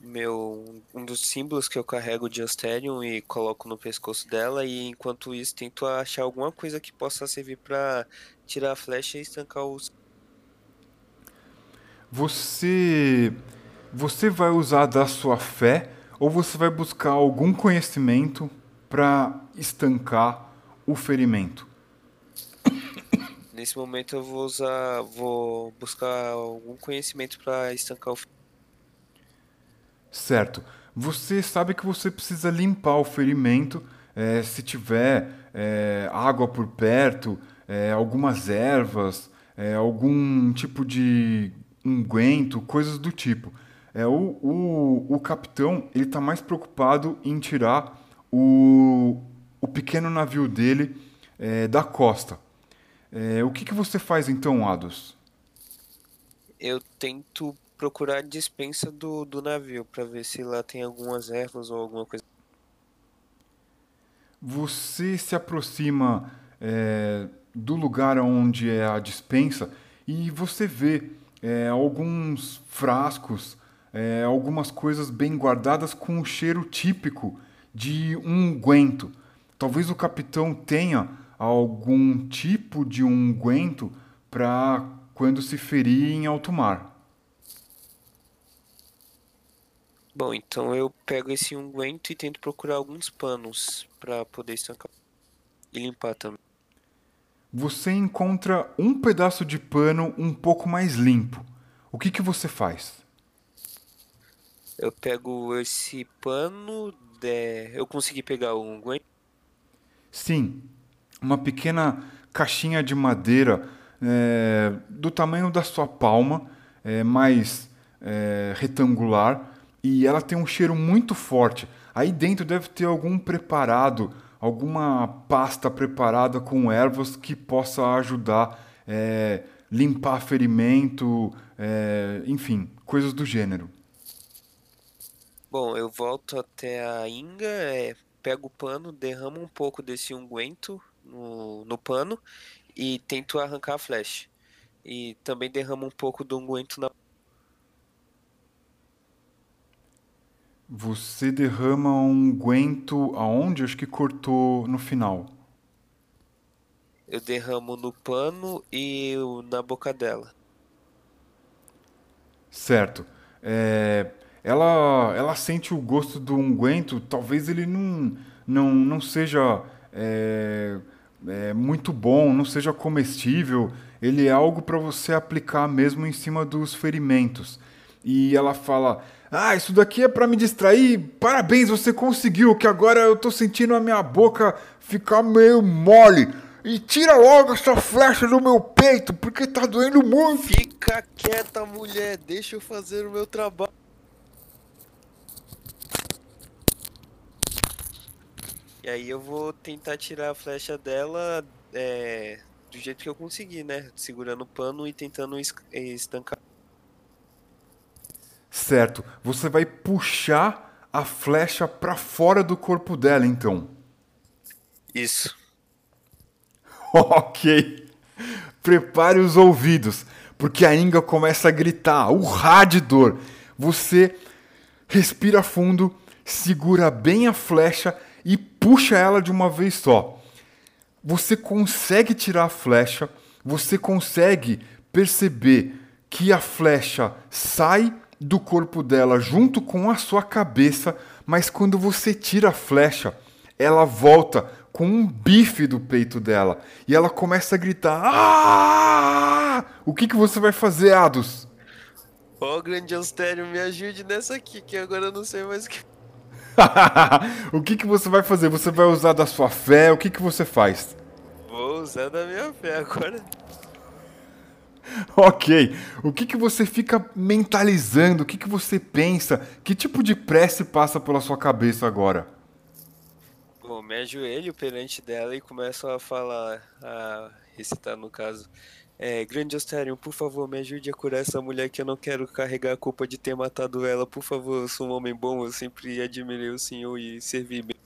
[SPEAKER 2] meu um dos símbolos que eu carrego de Asterion e coloco no pescoço dela e enquanto isso tento achar alguma coisa que possa servir para tirar a flecha e estancar os
[SPEAKER 1] Você você vai usar da sua fé ou você vai buscar algum conhecimento para estancar o ferimento?
[SPEAKER 2] Nesse momento eu vou usar, vou buscar algum conhecimento para estancar o ferimento.
[SPEAKER 1] Certo. Você sabe que você precisa limpar o ferimento. É, se tiver é, água por perto, é, algumas ervas, é, algum tipo de unguento, coisas do tipo. É, o, o, o capitão ele está mais preocupado em tirar o, o pequeno navio dele é, da costa. É, o que, que você faz então, Ados?
[SPEAKER 2] Eu tento procurar a dispensa do, do navio para ver se lá tem algumas ervas ou alguma coisa.
[SPEAKER 1] Você se aproxima é, do lugar onde é a dispensa e você vê é, alguns frascos é, algumas coisas bem guardadas com o cheiro típico de um unguento. Talvez o capitão tenha algum tipo de unguento para quando se ferir em alto mar.
[SPEAKER 2] Bom, então eu pego esse unguento e tento procurar alguns panos para poder estancar e limpar também.
[SPEAKER 1] Você encontra um pedaço de pano um pouco mais limpo. O que, que você faz?
[SPEAKER 2] Eu pego esse pano. De... Eu consegui pegar um unguento?
[SPEAKER 1] Sim. Uma pequena caixinha de madeira é, do tamanho da sua palma, é, mais é, retangular, e ela tem um cheiro muito forte. Aí dentro deve ter algum preparado, alguma pasta preparada com ervas que possa ajudar é, limpar ferimento, é, enfim, coisas do gênero.
[SPEAKER 2] Bom, eu volto até a Inga, é, pego o pano, derramo um pouco desse unguento no, no pano e tento arrancar a flecha. E também derramo um pouco do unguento na.
[SPEAKER 1] Você derrama um unguento aonde? Acho que cortou no final.
[SPEAKER 2] Eu derramo no pano e na boca dela.
[SPEAKER 1] Certo. É, ela, ela sente o gosto do unguento, talvez ele não, não, não seja é, é, muito bom, não seja comestível. Ele é algo para você aplicar mesmo em cima dos ferimentos. E ela fala: Ah, isso daqui é para me distrair. Parabéns, você conseguiu. Que agora eu tô sentindo a minha boca ficar meio mole. E tira logo essa flecha do meu peito, porque tá doendo muito.
[SPEAKER 2] Fica quieta, mulher. Deixa eu fazer o meu trabalho. E aí eu vou tentar tirar a flecha dela é, do jeito que eu conseguir, né? Segurando o pano e tentando es- estancar.
[SPEAKER 1] Certo, você vai puxar a flecha para fora do corpo dela, então.
[SPEAKER 2] Isso. [LAUGHS]
[SPEAKER 1] Ok. Prepare os ouvidos, porque a Inga começa a gritar, urrar de dor. Você respira fundo, segura bem a flecha puxa ela de uma vez só. Você consegue tirar a flecha, você consegue perceber que a flecha sai do corpo dela junto com a sua cabeça, mas quando você tira a flecha, ela volta com um bife do peito dela e ela começa a gritar: "Ah!" O que que você vai fazer, Ados?
[SPEAKER 2] Ó, grande Austério, me ajude nessa aqui, que agora eu não sei mais o que. [LAUGHS]
[SPEAKER 1] o que que você vai fazer? Você vai usar da sua fé? O que que você faz?
[SPEAKER 2] Vou usar da minha fé agora. [LAUGHS]
[SPEAKER 1] Ok. O que, que você fica mentalizando? O que, que você pensa? Que tipo de prece passa pela sua cabeça agora?
[SPEAKER 2] Bom, me ajoelho perante dela e começo a falar, a recitar no caso. É, grande Ostarion, por favor, me ajude a curar essa mulher que eu não quero carregar a culpa de ter matado ela. Por favor, eu sou um homem bom, eu sempre admirei o senhor e servi bem.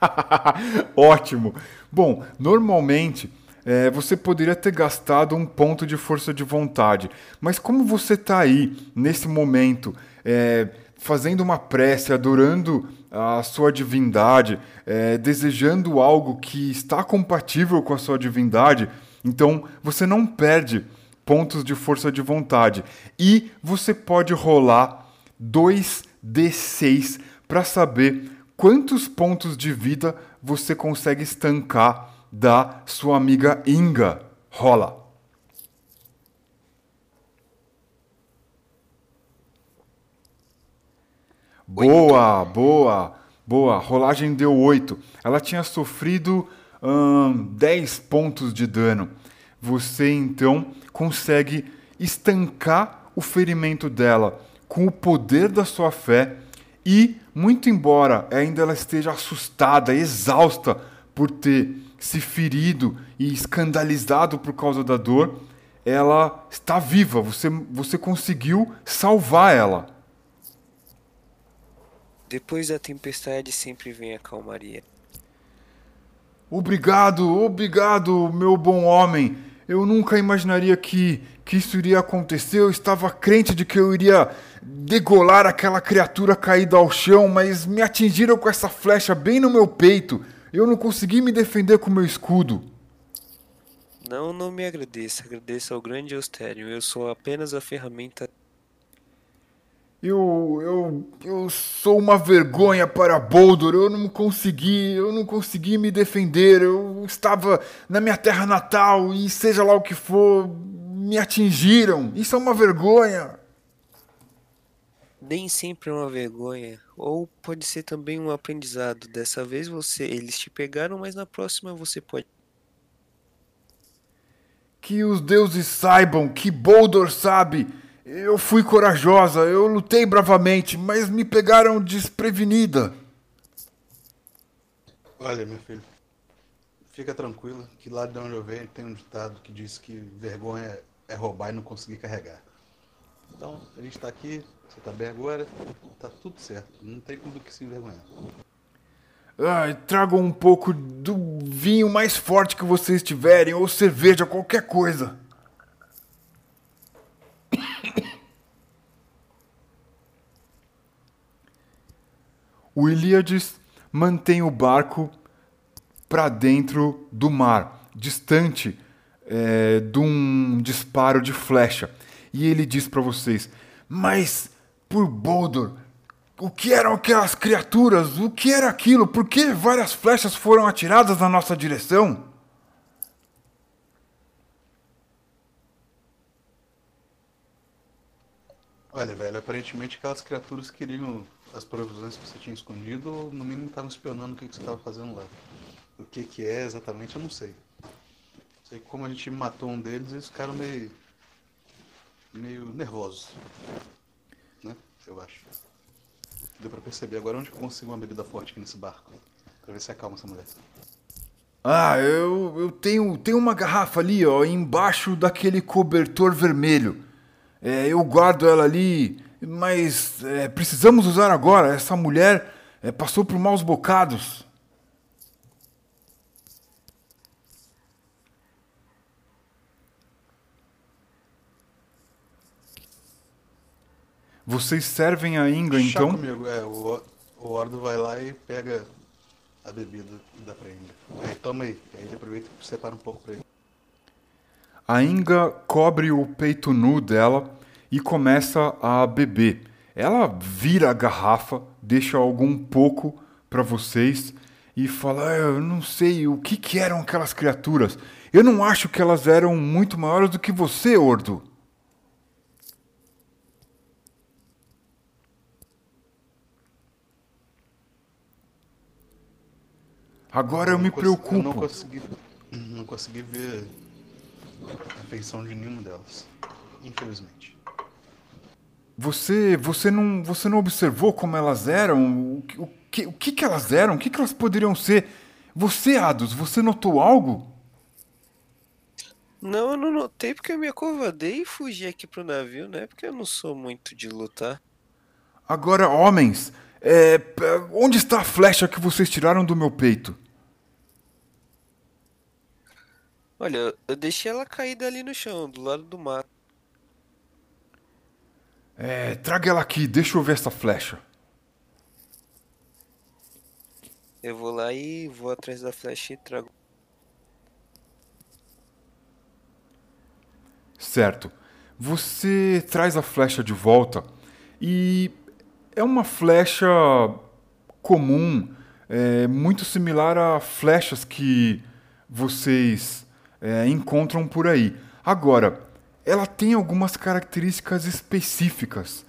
[SPEAKER 2] [LAUGHS]
[SPEAKER 1] Ótimo. Bom, normalmente é, você poderia ter gastado um ponto de força de vontade, mas como você está aí nesse momento, é, fazendo uma prece, adorando a sua divindade, é, desejando algo que está compatível com a sua divindade, então você não perde pontos de força de vontade e você pode rolar 2d6 para saber quantos pontos de vida você consegue estancar da sua amiga Inga. Rola. Boa, boa, boa. Rolagem deu 8. Ela tinha sofrido hum, 10 pontos de dano. Você então consegue estancar o ferimento dela com o poder da sua fé e, muito embora ainda ela esteja assustada, exausta por ter se ferido e escandalizado por causa da dor, ela está viva. Você, você conseguiu salvar ela.
[SPEAKER 2] Depois da tempestade sempre vem a calmaria.
[SPEAKER 1] Obrigado, obrigado, meu bom homem. Eu nunca imaginaria que, que isso iria acontecer. Eu estava crente de que eu iria degolar aquela criatura caída ao chão, mas me atingiram com essa flecha bem no meu peito. Eu não consegui me defender com meu escudo.
[SPEAKER 2] Não, não me agradeça. Agradeça ao grande Austério. Eu sou apenas a ferramenta.
[SPEAKER 1] Eu, eu, eu sou uma vergonha para Boldor. Eu não consegui, eu não consegui me defender. Eu estava na minha terra natal e seja lá o que for, me atingiram. Isso é uma vergonha.
[SPEAKER 2] Nem sempre é uma vergonha. Ou pode ser também um aprendizado. Dessa vez você, eles te pegaram, mas na próxima você pode.
[SPEAKER 1] Que os deuses saibam que Boldor sabe. Eu fui corajosa, eu lutei bravamente, mas me pegaram desprevenida.
[SPEAKER 3] Olha, meu filho, fica tranquila que lá de onde eu venho tem um ditado que diz que vergonha é roubar e não conseguir carregar. Então, a gente tá aqui, você tá bem agora, tá tudo certo, não tem como que se envergonhar.
[SPEAKER 1] Ai, tragam um pouco do vinho mais forte que vocês tiverem, ou cerveja, qualquer coisa. O Ilíades mantém o barco para dentro do mar, distante é, de um disparo de flecha. E ele diz para vocês: Mas por Boldor, o que eram aquelas criaturas? O que era aquilo? Por que várias flechas foram atiradas na nossa direção?
[SPEAKER 3] Olha, velho, aparentemente aquelas criaturas queriam as provisões que você tinha escondido, ou no mínimo estavam espionando o que, que você estava fazendo lá. O que que é exatamente, eu não sei. Sei que como a gente matou um deles, eles ficaram meio. meio nervosos. Né? Eu acho. Deu pra perceber agora onde eu consigo uma bebida forte aqui nesse barco. Pra ver se acalma essa mulher.
[SPEAKER 1] Ah, eu, eu tenho, tenho uma garrafa ali, ó, embaixo daquele cobertor vermelho. É, eu guardo ela ali, mas é, precisamos usar agora. Essa mulher é, passou por maus bocados. Vocês servem a Inga,
[SPEAKER 3] Chá
[SPEAKER 1] então?
[SPEAKER 3] comigo, é. O, o Ordo vai lá e pega a bebida e dá pra Inga. Aí, toma aí. Aí ele aproveita e separa um pouco pra ele.
[SPEAKER 1] A Inga cobre o peito nu dela e começa a beber. Ela vira a garrafa, deixa algum pouco para vocês e fala: "Ah, Eu não sei o que, que eram aquelas criaturas. Eu não acho que elas eram muito maiores do que você, Ordo. Agora eu me
[SPEAKER 3] não cons- Eu não
[SPEAKER 1] preocupo.
[SPEAKER 3] consegui, não consegui ver a feição de nenhuma delas. Infelizmente.
[SPEAKER 1] Você, você não, você não observou como elas eram? O, que- o que, o que, que elas eram? O que, que elas poderiam ser? Você, Ados, você notou algo?
[SPEAKER 2] Não, eu não notei porque eu me acovardei e fugi aqui pro navio, né? Porque eu não sou muito de lutar.
[SPEAKER 1] Agora, homens, é, onde está a flecha que vocês tiraram do meu peito?
[SPEAKER 2] Olha, eu- deixei ela caída ali no chão, do lado do mar.
[SPEAKER 1] É, traga ela aqui, deixa eu ver essa flecha.
[SPEAKER 2] Eu vou lá e vou atrás da flecha e trago.
[SPEAKER 1] Certo. Você traz a flecha de volta e é uma flecha comum, é, muito similar a flechas que vocês é, encontram por aí. Agora, ela tem algumas características específicas.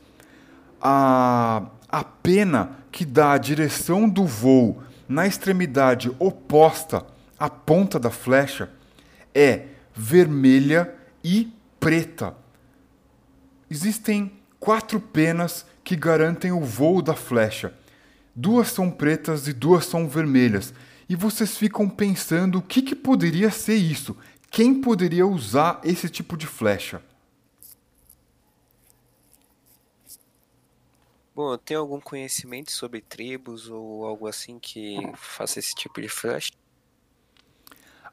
[SPEAKER 1] A, a pena que dá a direção do voo na extremidade oposta à ponta da flecha é vermelha e preta. Existem quatro penas que garantem o voo da flecha. Duas são pretas e duas são vermelhas. E vocês ficam pensando o que, que poderia ser isso? Quem poderia usar esse tipo de flecha?
[SPEAKER 2] Bom, tenho algum conhecimento sobre tribos ou algo assim que faça esse tipo de flecha?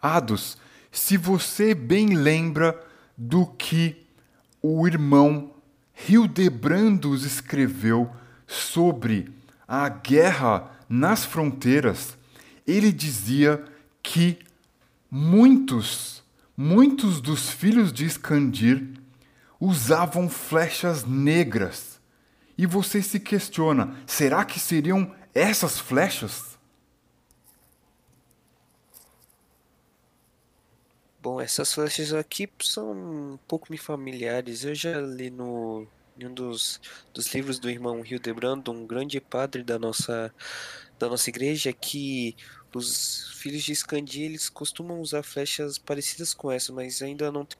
[SPEAKER 1] Ados, se você bem lembra do que o irmão Hildebrandos escreveu sobre a guerra nas fronteiras, ele dizia que muitos, muitos dos filhos de Escandir usavam flechas negras. E você se questiona: será que seriam essas flechas?
[SPEAKER 2] Bom, essas flechas aqui são um pouco me familiares. Eu já li no em um dos, dos livros do irmão Hildebrando, um grande padre da nossa da nossa igreja, que os filhos de Escandia eles costumam usar flechas parecidas com essa, mas ainda não tem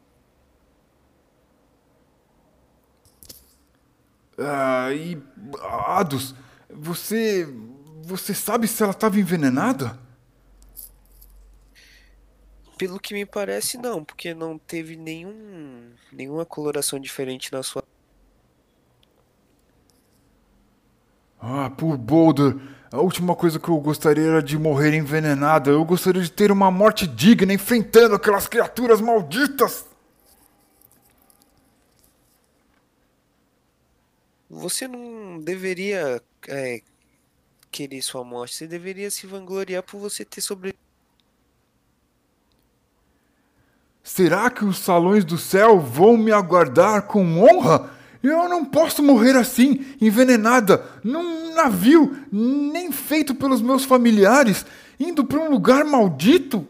[SPEAKER 1] Ah, e Ados, você você sabe se ela estava envenenada?
[SPEAKER 2] Pelo que me parece, não, porque não teve nenhum nenhuma coloração diferente na sua
[SPEAKER 1] Ah, por Boulder, a última coisa que eu gostaria era de morrer envenenada. Eu gostaria de ter uma morte digna enfrentando aquelas criaturas malditas.
[SPEAKER 2] Você não deveria é, querer sua morte, você deveria se vangloriar por você ter sobre
[SPEAKER 1] Será que os salões do céu vão me aguardar com honra? Eu não posso morrer assim, envenenada, num navio, nem feito pelos meus familiares, indo para um lugar maldito.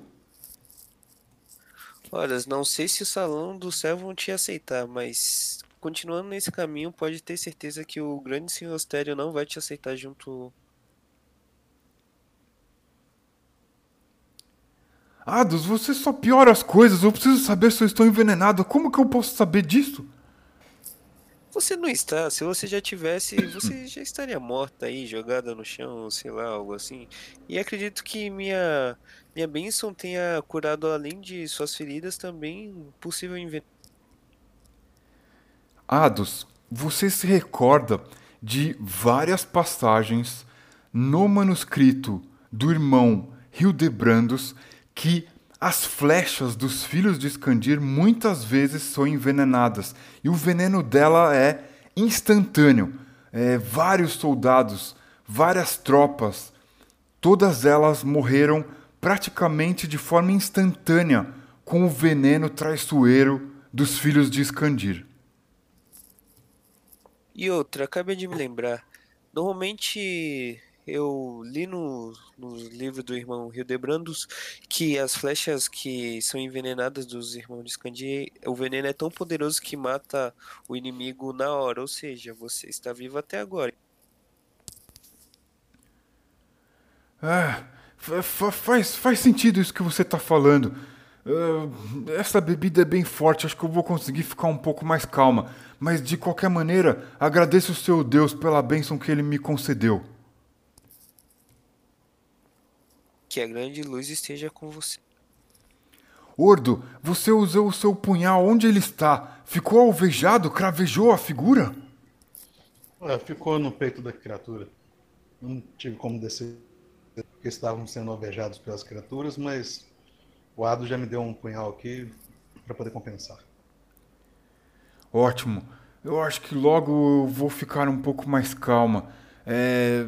[SPEAKER 2] Olha, não sei se o salão do céu vão te aceitar, mas continuando nesse caminho, pode ter certeza que o grande senhor Astério não vai te aceitar junto.
[SPEAKER 1] Ados, você só piora as coisas. Eu preciso saber se eu estou envenenado. Como que eu posso saber disso?
[SPEAKER 2] Você não está. Se você já tivesse, você [COUGHS] já estaria morta aí, jogada no chão, sei lá, algo assim. E acredito que minha minha bênção tenha curado além de suas feridas também possível envenenamento.
[SPEAKER 1] Ados, você se recorda de várias passagens no manuscrito do irmão Hildebrandos que as flechas dos filhos de Escandir muitas vezes são envenenadas e o veneno dela é instantâneo. É, vários soldados, várias tropas, todas elas morreram praticamente de forma instantânea com o veneno traiçoeiro dos filhos de Escandir.
[SPEAKER 2] E outra, acabei de me lembrar. Normalmente eu li no, no livro do irmão Hildebrandos que as flechas que são envenenadas dos irmãos de Scandi, o veneno é tão poderoso que mata o inimigo na hora, ou seja, você está vivo até agora.
[SPEAKER 1] Ah, faz, faz sentido isso que você está falando. Uh, essa bebida é bem forte, acho que eu vou conseguir ficar um pouco mais calma. Mas de qualquer maneira, agradeço o seu Deus pela bênção que ele me concedeu.
[SPEAKER 2] Que a grande luz esteja com você.
[SPEAKER 1] Ordo, você usou o seu punhal. Onde ele está? Ficou alvejado? Cravejou a figura?
[SPEAKER 3] É, ficou no peito da criatura. Não tive como descer porque estavam sendo alvejados pelas criaturas, mas o Ado já me deu um punhal aqui para poder compensar.
[SPEAKER 1] Ótimo. Eu acho que logo eu vou ficar um pouco mais calma. É...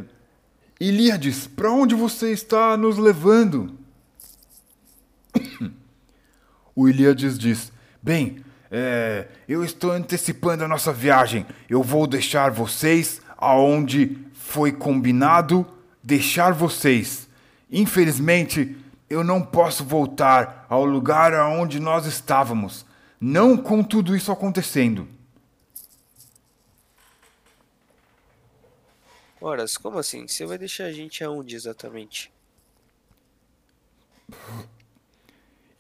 [SPEAKER 1] Ilíades, para onde você está nos levando? [COUGHS] o Ilíades diz: Bem, é, eu estou antecipando a nossa viagem. Eu vou deixar vocês aonde foi combinado deixar vocês. Infelizmente, eu não posso voltar ao lugar aonde nós estávamos, não com tudo isso acontecendo.
[SPEAKER 2] Horas, como assim? Você vai deixar a gente aonde exatamente?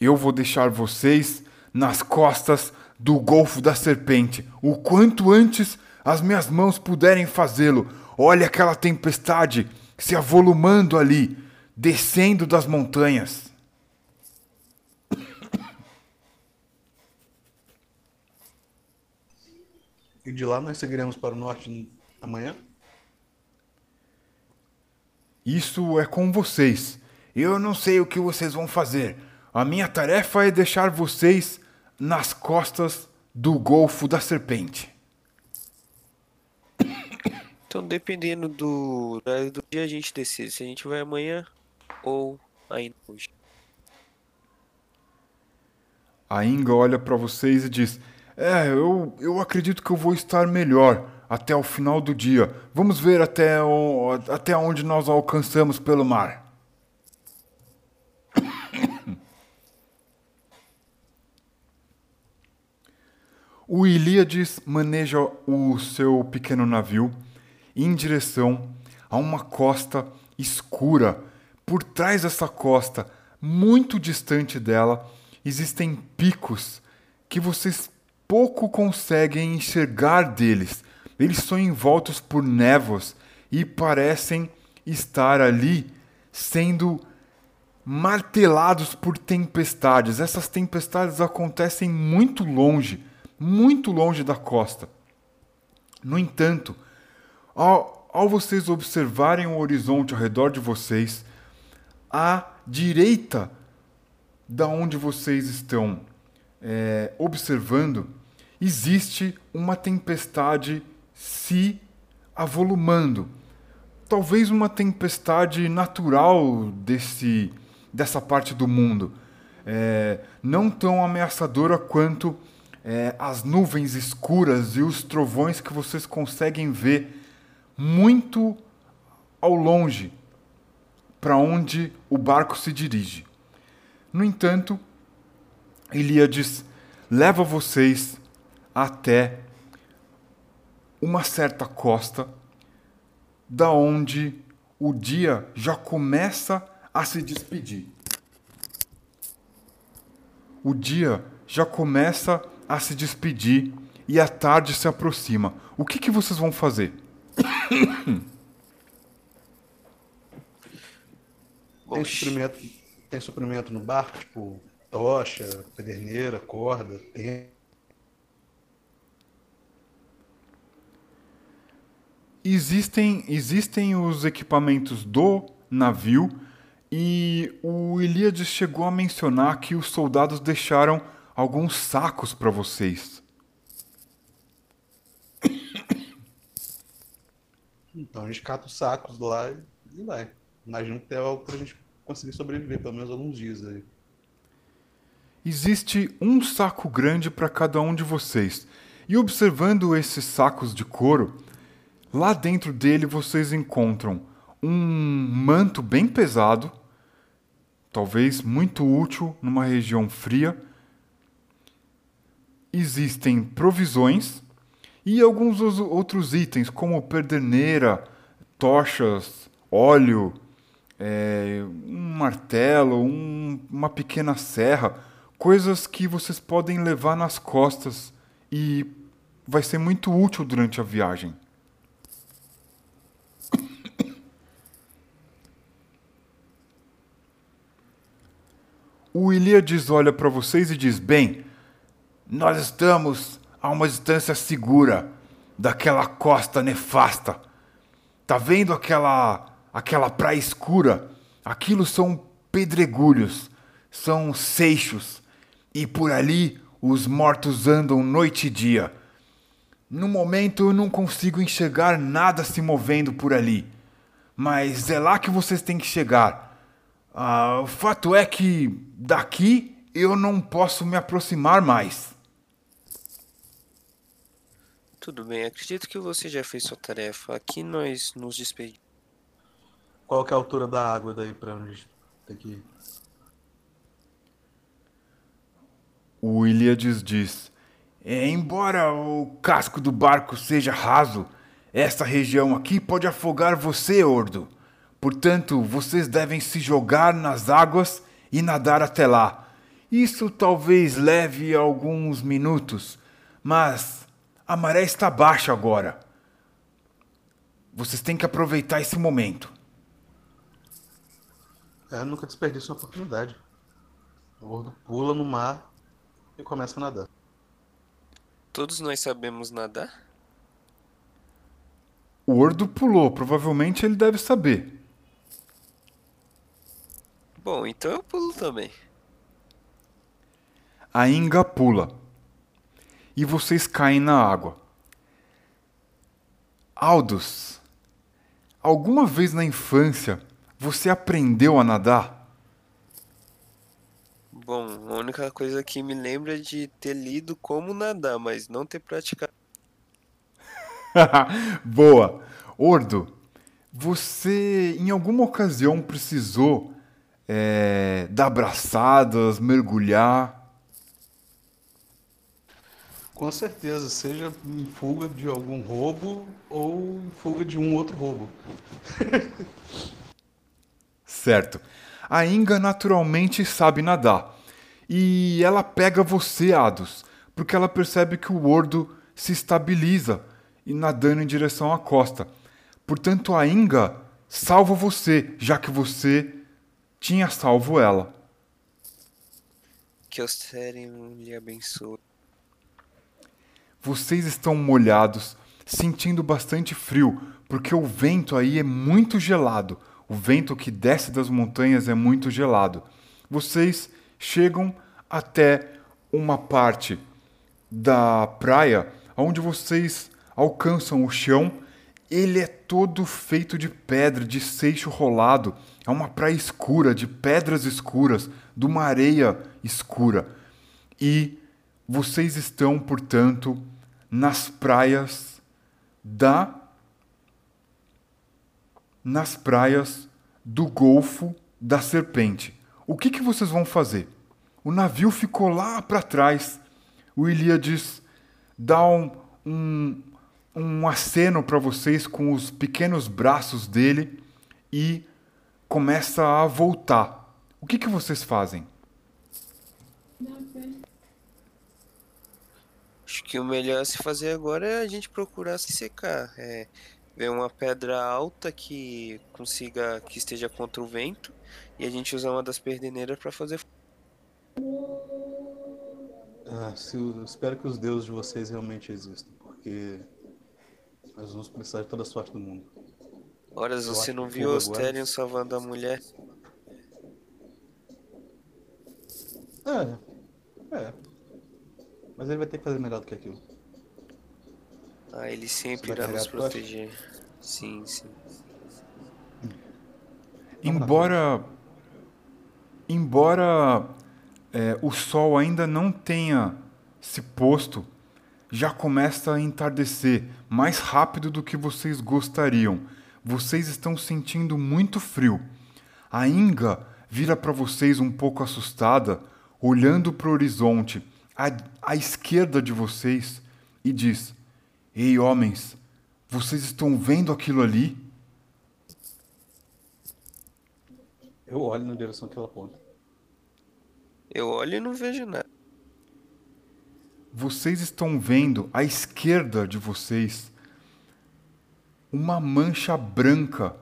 [SPEAKER 1] Eu vou deixar vocês nas costas do Golfo da Serpente, o quanto antes as minhas mãos puderem fazê-lo. Olha aquela tempestade se avolumando ali, descendo das montanhas.
[SPEAKER 3] E de lá nós seguiremos para o norte amanhã?
[SPEAKER 1] Isso é com vocês. Eu não sei o que vocês vão fazer. A minha tarefa é deixar vocês nas costas do Golfo da Serpente.
[SPEAKER 2] Então, dependendo do, do dia, a gente decide se a gente vai amanhã ou ainda hoje.
[SPEAKER 1] A Inga olha para vocês e diz: É, eu, eu acredito que eu vou estar melhor até o final do dia. Vamos ver até, o, até onde nós alcançamos pelo mar. [COUGHS] O Ilíades maneja o seu pequeno navio em direção a uma costa escura. Por trás dessa costa, muito distante dela, existem picos que vocês pouco conseguem enxergar deles. Eles são envoltos por névoas e parecem estar ali sendo martelados por tempestades. Essas tempestades acontecem muito longe, muito longe da costa. No entanto, ao, ao vocês observarem o horizonte ao redor de vocês, à direita da onde vocês estão é, observando, existe uma tempestade se avolumando. Talvez uma tempestade natural desse, dessa parte do mundo. É, não tão ameaçadora quanto é, as nuvens escuras e os trovões que vocês conseguem ver muito ao longe para onde o barco se dirige. No entanto, Ilíades leva vocês até uma certa costa, da onde o dia já começa a se despedir. O dia já começa a se despedir e a tarde se aproxima. O que, que vocês vão fazer? [COUGHS]
[SPEAKER 3] Tem suprimento, tem suprimento no barco, tipo tocha, pederneira, corda, tem.
[SPEAKER 1] Existem, existem os equipamentos do navio e o Eliades chegou a mencionar que os soldados deixaram alguns sacos para vocês.
[SPEAKER 3] Então a gente cata os sacos lá e vai. Imagino que tem algo pra gente conseguir sobreviver, pelo menos alguns dias aí.
[SPEAKER 1] Existe um saco grande para cada um de vocês. E observando esses sacos de couro, lá dentro dele vocês encontram um manto bem pesado, talvez muito útil numa região fria. Existem provisões e alguns outros itens, como perdeneira, tochas, óleo, é, um martelo, um, uma pequena serra, coisas que vocês podem levar nas costas e vai ser muito útil durante a viagem. O Ilíades olha para vocês e diz: Bem, nós estamos a uma distância segura daquela costa nefasta. Tá vendo aquela aquela praia escura? Aquilo são pedregulhos, são seixos, e por ali os mortos andam noite e dia. No momento eu não consigo enxergar nada se movendo por ali, mas é lá que vocês têm que chegar. Ah, o fato é que daqui eu não posso me aproximar mais.
[SPEAKER 2] Tudo bem, acredito que você já fez sua tarefa. Aqui nós nos despedimos.
[SPEAKER 3] Qual que é a altura da água daí pra onde tem que?
[SPEAKER 1] O Ilíades diz: é, Embora o casco do barco seja raso, esta região aqui pode afogar você, Ordo. Portanto, vocês devem se jogar nas águas e nadar até lá. Isso talvez leve alguns minutos, mas a maré está baixa agora. Vocês têm que aproveitar esse momento.
[SPEAKER 3] É, nunca desperdiça uma oportunidade. O gordo pula no mar e começa a nadar.
[SPEAKER 2] Todos nós sabemos nadar?
[SPEAKER 1] O Ordo pulou, provavelmente ele deve saber.
[SPEAKER 2] Bom, então eu pulo também.
[SPEAKER 1] A Inga pula e vocês caem na água. Aldous, alguma vez na infância você aprendeu a nadar?
[SPEAKER 2] Bom, a única coisa que me lembra é de ter lido como nadar, mas não ter praticado. [LAUGHS]
[SPEAKER 1] Boa! Ordo, você em alguma ocasião precisou é, dar braçadas, mergulhar?
[SPEAKER 3] Com certeza, seja em fuga de algum roubo ou em fuga de um outro roubo. [LAUGHS]
[SPEAKER 1] certo. A Inga naturalmente sabe nadar. E ela pega você, Ados, porque ela percebe que o Ordo se estabiliza e nadando em direção à costa. Portanto, a Inga salva você, já que você tinha salvo ela.
[SPEAKER 2] Que o Seren lhe abençoe.
[SPEAKER 1] Vocês estão molhados, sentindo bastante frio, porque o vento aí é muito gelado. O vento que desce das montanhas é muito gelado. Vocês chegam até uma parte da praia onde vocês alcançam o chão. Ele é todo feito de pedra, de seixo rolado. É uma praia escura, de pedras escuras, de uma areia escura. E vocês estão, portanto, nas praias da nas praias do Golfo da Serpente. O que, que vocês vão fazer? O navio ficou lá para trás. O Ilíades dá um, um, um aceno para vocês com os pequenos braços dele e começa a voltar. O que, que vocês fazem?
[SPEAKER 2] Acho que o melhor a se fazer agora é a gente procurar se secar. É, ver uma pedra alta que consiga que esteja contra o vento e a gente usar uma das perdineiras para fazer.
[SPEAKER 3] Ah, se, espero que os deuses de vocês realmente existam, porque nós vamos precisar de toda a sorte do mundo.
[SPEAKER 2] Horas,
[SPEAKER 3] Eu
[SPEAKER 2] você não viu Asterion
[SPEAKER 3] agora-
[SPEAKER 2] salvando a mulher?
[SPEAKER 3] É, é. Mas ele vai ter que fazer melhor do que aquilo.
[SPEAKER 2] Ah, ele sempre irá nos
[SPEAKER 3] tocha?
[SPEAKER 2] proteger. Sim, sim.
[SPEAKER 3] Lá.
[SPEAKER 1] Embora embora é, o sol ainda não tenha se posto, já começa a entardecer mais rápido do que vocês gostariam. Vocês estão sentindo muito frio. A Inga vira para vocês um pouco assustada, olhando para o horizonte à, à esquerda de vocês e diz: Ei, homens, vocês estão vendo aquilo ali?
[SPEAKER 3] Eu olho na direção que ela aponta.
[SPEAKER 2] Eu olho e não vejo nada.
[SPEAKER 1] Vocês estão vendo à esquerda de vocês uma mancha branca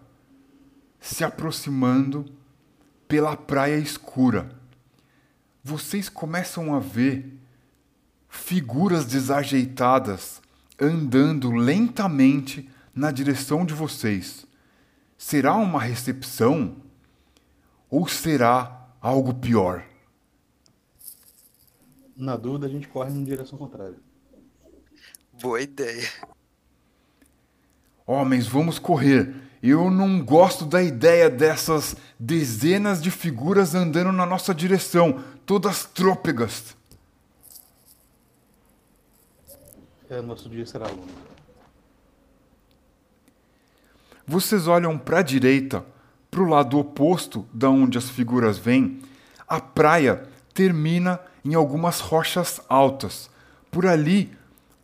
[SPEAKER 1] se aproximando pela praia escura. Vocês começam a ver figuras desajeitadas andando lentamente na direção de vocês. Será uma recepção ou será algo pior?
[SPEAKER 3] Na dúvida, a gente corre na direção contrária.
[SPEAKER 2] Boa ideia.
[SPEAKER 1] Homens, vamos correr. Eu não gosto da ideia dessas dezenas de figuras andando na nossa direção, todas trôpegas.
[SPEAKER 3] É, nosso dia será longo.
[SPEAKER 1] Vocês olham para a direita, para o lado oposto da onde as figuras vêm, a praia termina em algumas rochas altas. Por ali,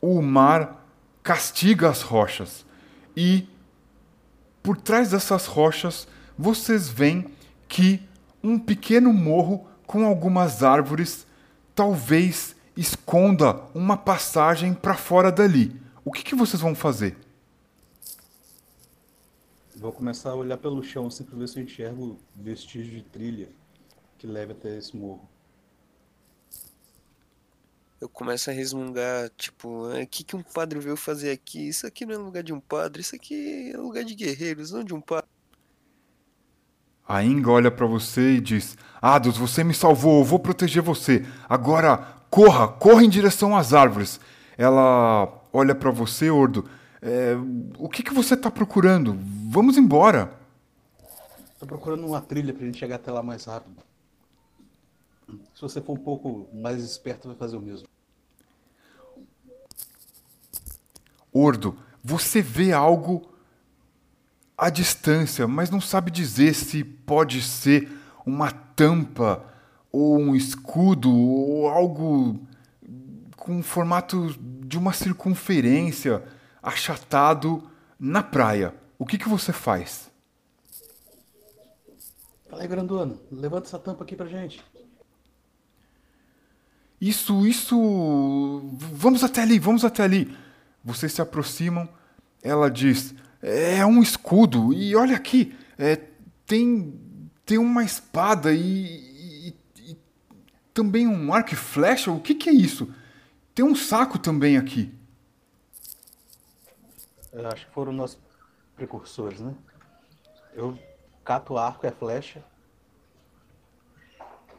[SPEAKER 1] o mar castiga as rochas e por trás dessas rochas vocês veem que um pequeno morro com algumas árvores talvez esconda uma passagem para fora dali. O que, que vocês vão fazer?
[SPEAKER 3] Vou começar a olhar pelo chão assim pra ver se eu enxergo vestígio de trilha que leve até esse morro.
[SPEAKER 2] Eu começo a resmungar, tipo, "Ah, o que, que um padre veio fazer aqui? Isso aqui não é lugar de um padre, isso aqui é lugar de guerreiros, não de um padre.
[SPEAKER 1] A Inga olha para você e diz: Ados, você me salvou, eu vou proteger você. Agora, corra, corra em direção às árvores. Ela olha para você, Ordo. "É, o que, que você está procurando? Vamos embora.
[SPEAKER 3] Tô procurando uma trilha pra gente chegar até lá mais rápido. Se você for um pouco mais esperto, vai fazer o mesmo.
[SPEAKER 1] Ordo, você vê algo à distância, mas não sabe dizer se pode ser uma tampa ou um escudo ou algo com o formato de uma circunferência achatado na praia. O que, que você faz?
[SPEAKER 3] Fala aí, grandona, levanta essa tampa aqui pra gente.
[SPEAKER 1] Isso, isso. Vamos até ali, vamos até ali. Vocês se aproximam. Ela diz: É um escudo. E olha aqui, é, tem, tem uma espada e, e- e também um arco e flecha. O que, que é isso? Tem um saco também aqui.
[SPEAKER 3] Eu acho que foram nossos precursores, né? Eu cato arco e flecha.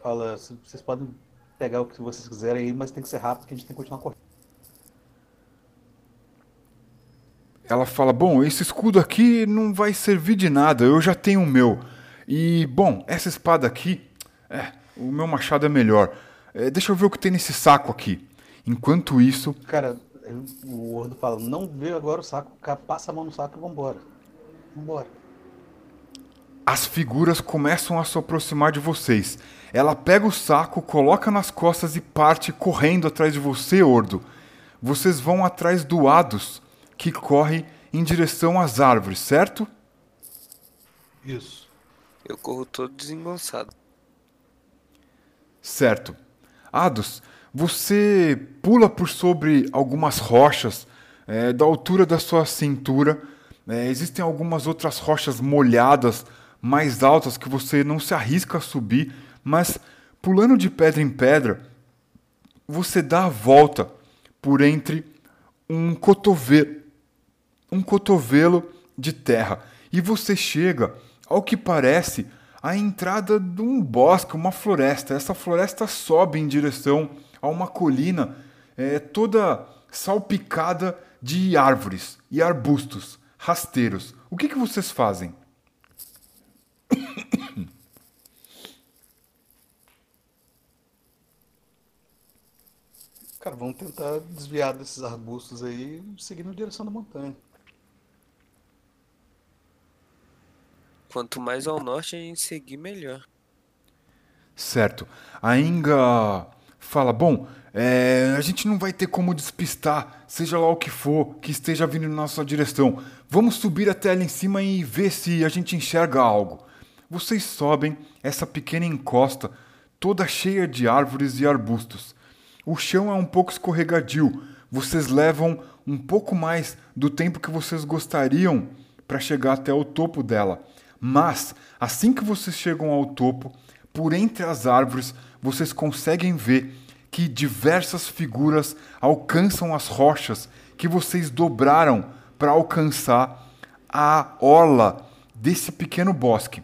[SPEAKER 3] Fala, "C- vocês podem pegar o que vocês quiserem aí, mas tem que ser rápido que a gente tem que continuar correndo.
[SPEAKER 1] Ela fala: Bom, esse escudo aqui não vai servir de nada, eu já tenho o meu. E, bom, essa espada aqui, é, o meu machado é melhor. É, deixa eu ver o que tem nesse saco aqui. Enquanto isso.
[SPEAKER 3] Cara, o Ordo fala: não vê agora o saco, passa a mão no saco e vambora. Vambora.
[SPEAKER 1] As figuras começam a se aproximar de vocês. Ela pega o saco, coloca nas costas e parte correndo atrás de você, Ordo. Vocês vão atrás do Ados, que corre em direção às árvores, certo?
[SPEAKER 3] Isso.
[SPEAKER 2] Eu corro todo desengonçado.
[SPEAKER 1] Certo. Ados, você pula por sobre algumas rochas é, da altura da sua cintura. É, existem algumas outras rochas molhadas mais altas que você não se arrisca a subir, mas pulando de pedra em pedra, você dá a volta por entre um cotovelo, um cotovelo de terra e você chega ao que parece a entrada de um bosque, uma floresta. Essa floresta sobe em direção a uma colina é, toda salpicada de árvores e arbustos rasteiros. O que, que vocês fazem?
[SPEAKER 3] Cara, vamos tentar desviar desses arbustos aí e seguir na direção da montanha.
[SPEAKER 2] Quanto mais ao norte a gente seguir, melhor.
[SPEAKER 1] Certo. A Inga fala: Bom, é, a gente não vai ter como despistar, seja lá o que for que esteja vindo na nossa direção. Vamos subir até ali em cima e ver se a gente enxerga algo. Vocês sobem essa pequena encosta, toda cheia de árvores e arbustos. O chão é um pouco escorregadio. Vocês levam um pouco mais do tempo que vocês gostariam para chegar até o topo dela. Mas, assim que vocês chegam ao topo, por entre as árvores, vocês conseguem ver que diversas figuras alcançam as rochas que vocês dobraram para alcançar a orla desse pequeno bosque.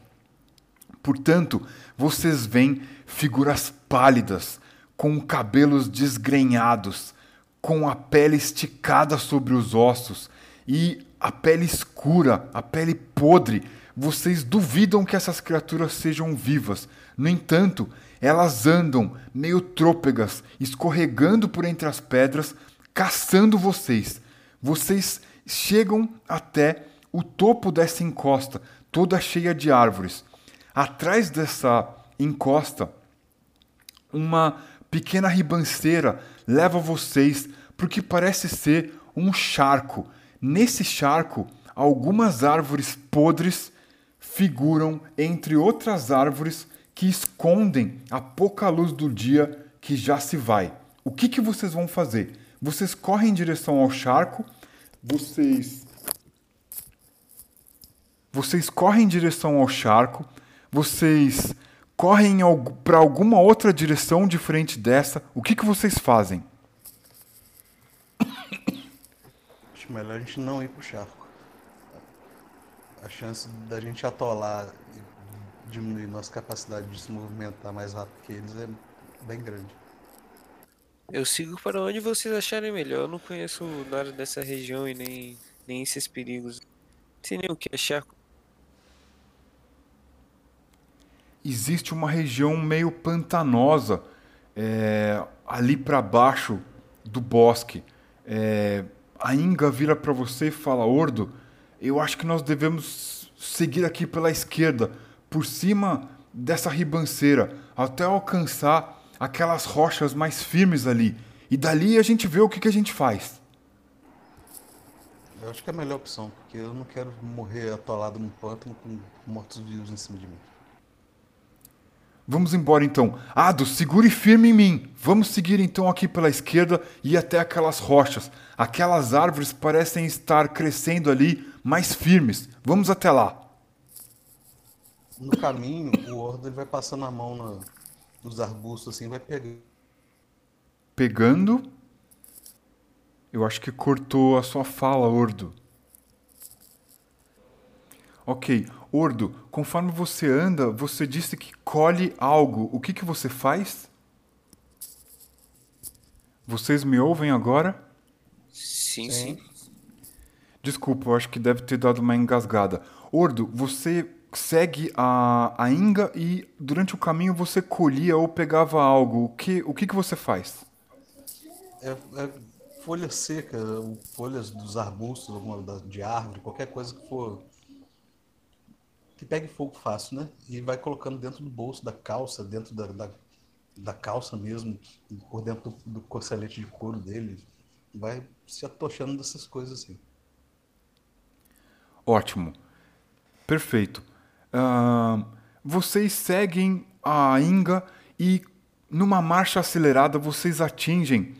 [SPEAKER 1] Portanto, vocês veem figuras pálidas, com cabelos desgrenhados, com a pele esticada sobre os ossos e a pele escura, a pele podre. Vocês duvidam que essas criaturas sejam vivas. No entanto, elas andam meio trôpegas, escorregando por entre as pedras, caçando vocês. Vocês chegam até o topo dessa encosta, toda cheia de árvores. Atrás dessa encosta, uma pequena ribanceira leva vocês para o que parece ser um charco. Nesse charco, algumas árvores podres figuram entre outras árvores que escondem a pouca luz do dia que já se vai. O que, que vocês vão fazer? Vocês correm em direção ao charco, vocês. Vocês correm em direção ao charco, vocês correm para alguma outra direção diferente dessa, o que, que vocês fazem?
[SPEAKER 3] Acho melhor a gente não ir pro charco. A chance da gente atolar e diminuir nossa capacidade de se movimentar mais rápido que eles é bem grande.
[SPEAKER 2] Eu sigo para onde vocês acharem melhor. Eu não conheço nada dessa região e nem, nem esses perigos. Não sei nem o que é charco.
[SPEAKER 1] Existe uma região meio pantanosa é, ali para baixo do bosque. É, a Inga vira para você e fala: Ordo, eu acho que nós devemos seguir aqui pela esquerda, por cima dessa ribanceira, até alcançar aquelas rochas mais firmes ali. E dali a gente vê o que, que a gente faz.
[SPEAKER 3] Eu acho que é a melhor opção, porque eu não quero morrer atolado num pântano com mortos-vivos em cima de mim.
[SPEAKER 1] Vamos embora então. Ado, segure firme em mim. Vamos seguir então aqui pela esquerda e até aquelas rochas. Aquelas árvores parecem estar crescendo ali mais firmes. Vamos até lá.
[SPEAKER 3] No caminho, o Ordo ele vai passando a mão na, nos arbustos assim, vai pegando.
[SPEAKER 1] Pegando? Eu acho que cortou a sua fala, Ordo. Ok. Ordo, conforme você anda, você disse que colhe algo. O que, que você faz? Vocês me ouvem agora?
[SPEAKER 2] Sim, sim.
[SPEAKER 1] Desculpa, eu acho que deve ter dado uma engasgada. Ordo, você segue a, a Inga e durante o caminho você colhia ou pegava algo. O que, o que, que você faz?
[SPEAKER 3] É, é folha seca, folhas dos arbustos, alguma de árvore, qualquer coisa que for que pegue fogo fácil, né? E vai colocando dentro do bolso da calça, dentro da, da, da calça mesmo, por dentro do, do corcelete de couro dele. Vai se atochando dessas coisas assim.
[SPEAKER 1] Ótimo. Perfeito. Uh, vocês seguem a Inga e numa marcha acelerada vocês atingem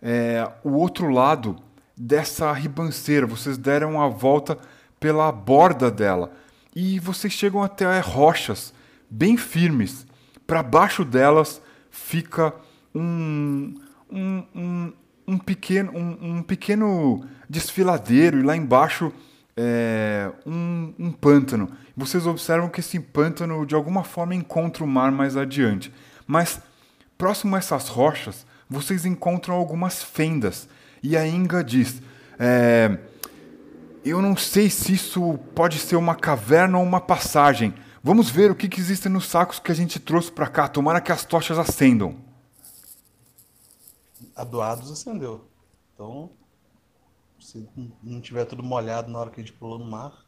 [SPEAKER 1] é, o outro lado dessa ribanceira. Vocês deram a volta pela borda dela e vocês chegam até rochas bem firmes. Para baixo delas fica um, um, um, um pequeno, um, pequeno desfiladeiro e lá embaixo é, um, um pântano. Vocês observam que esse pântano de alguma forma encontra o mar mais adiante. Mas próximo a essas rochas, vocês encontram algumas fendas. E a Inga diz: é, eu não sei se isso pode ser uma caverna ou uma passagem. Vamos ver o que, que existe nos sacos que a gente trouxe para cá. Tomara que as tochas acendam.
[SPEAKER 3] A do Ados acendeu. Então, se não tiver tudo molhado na hora que a gente pulou no mar.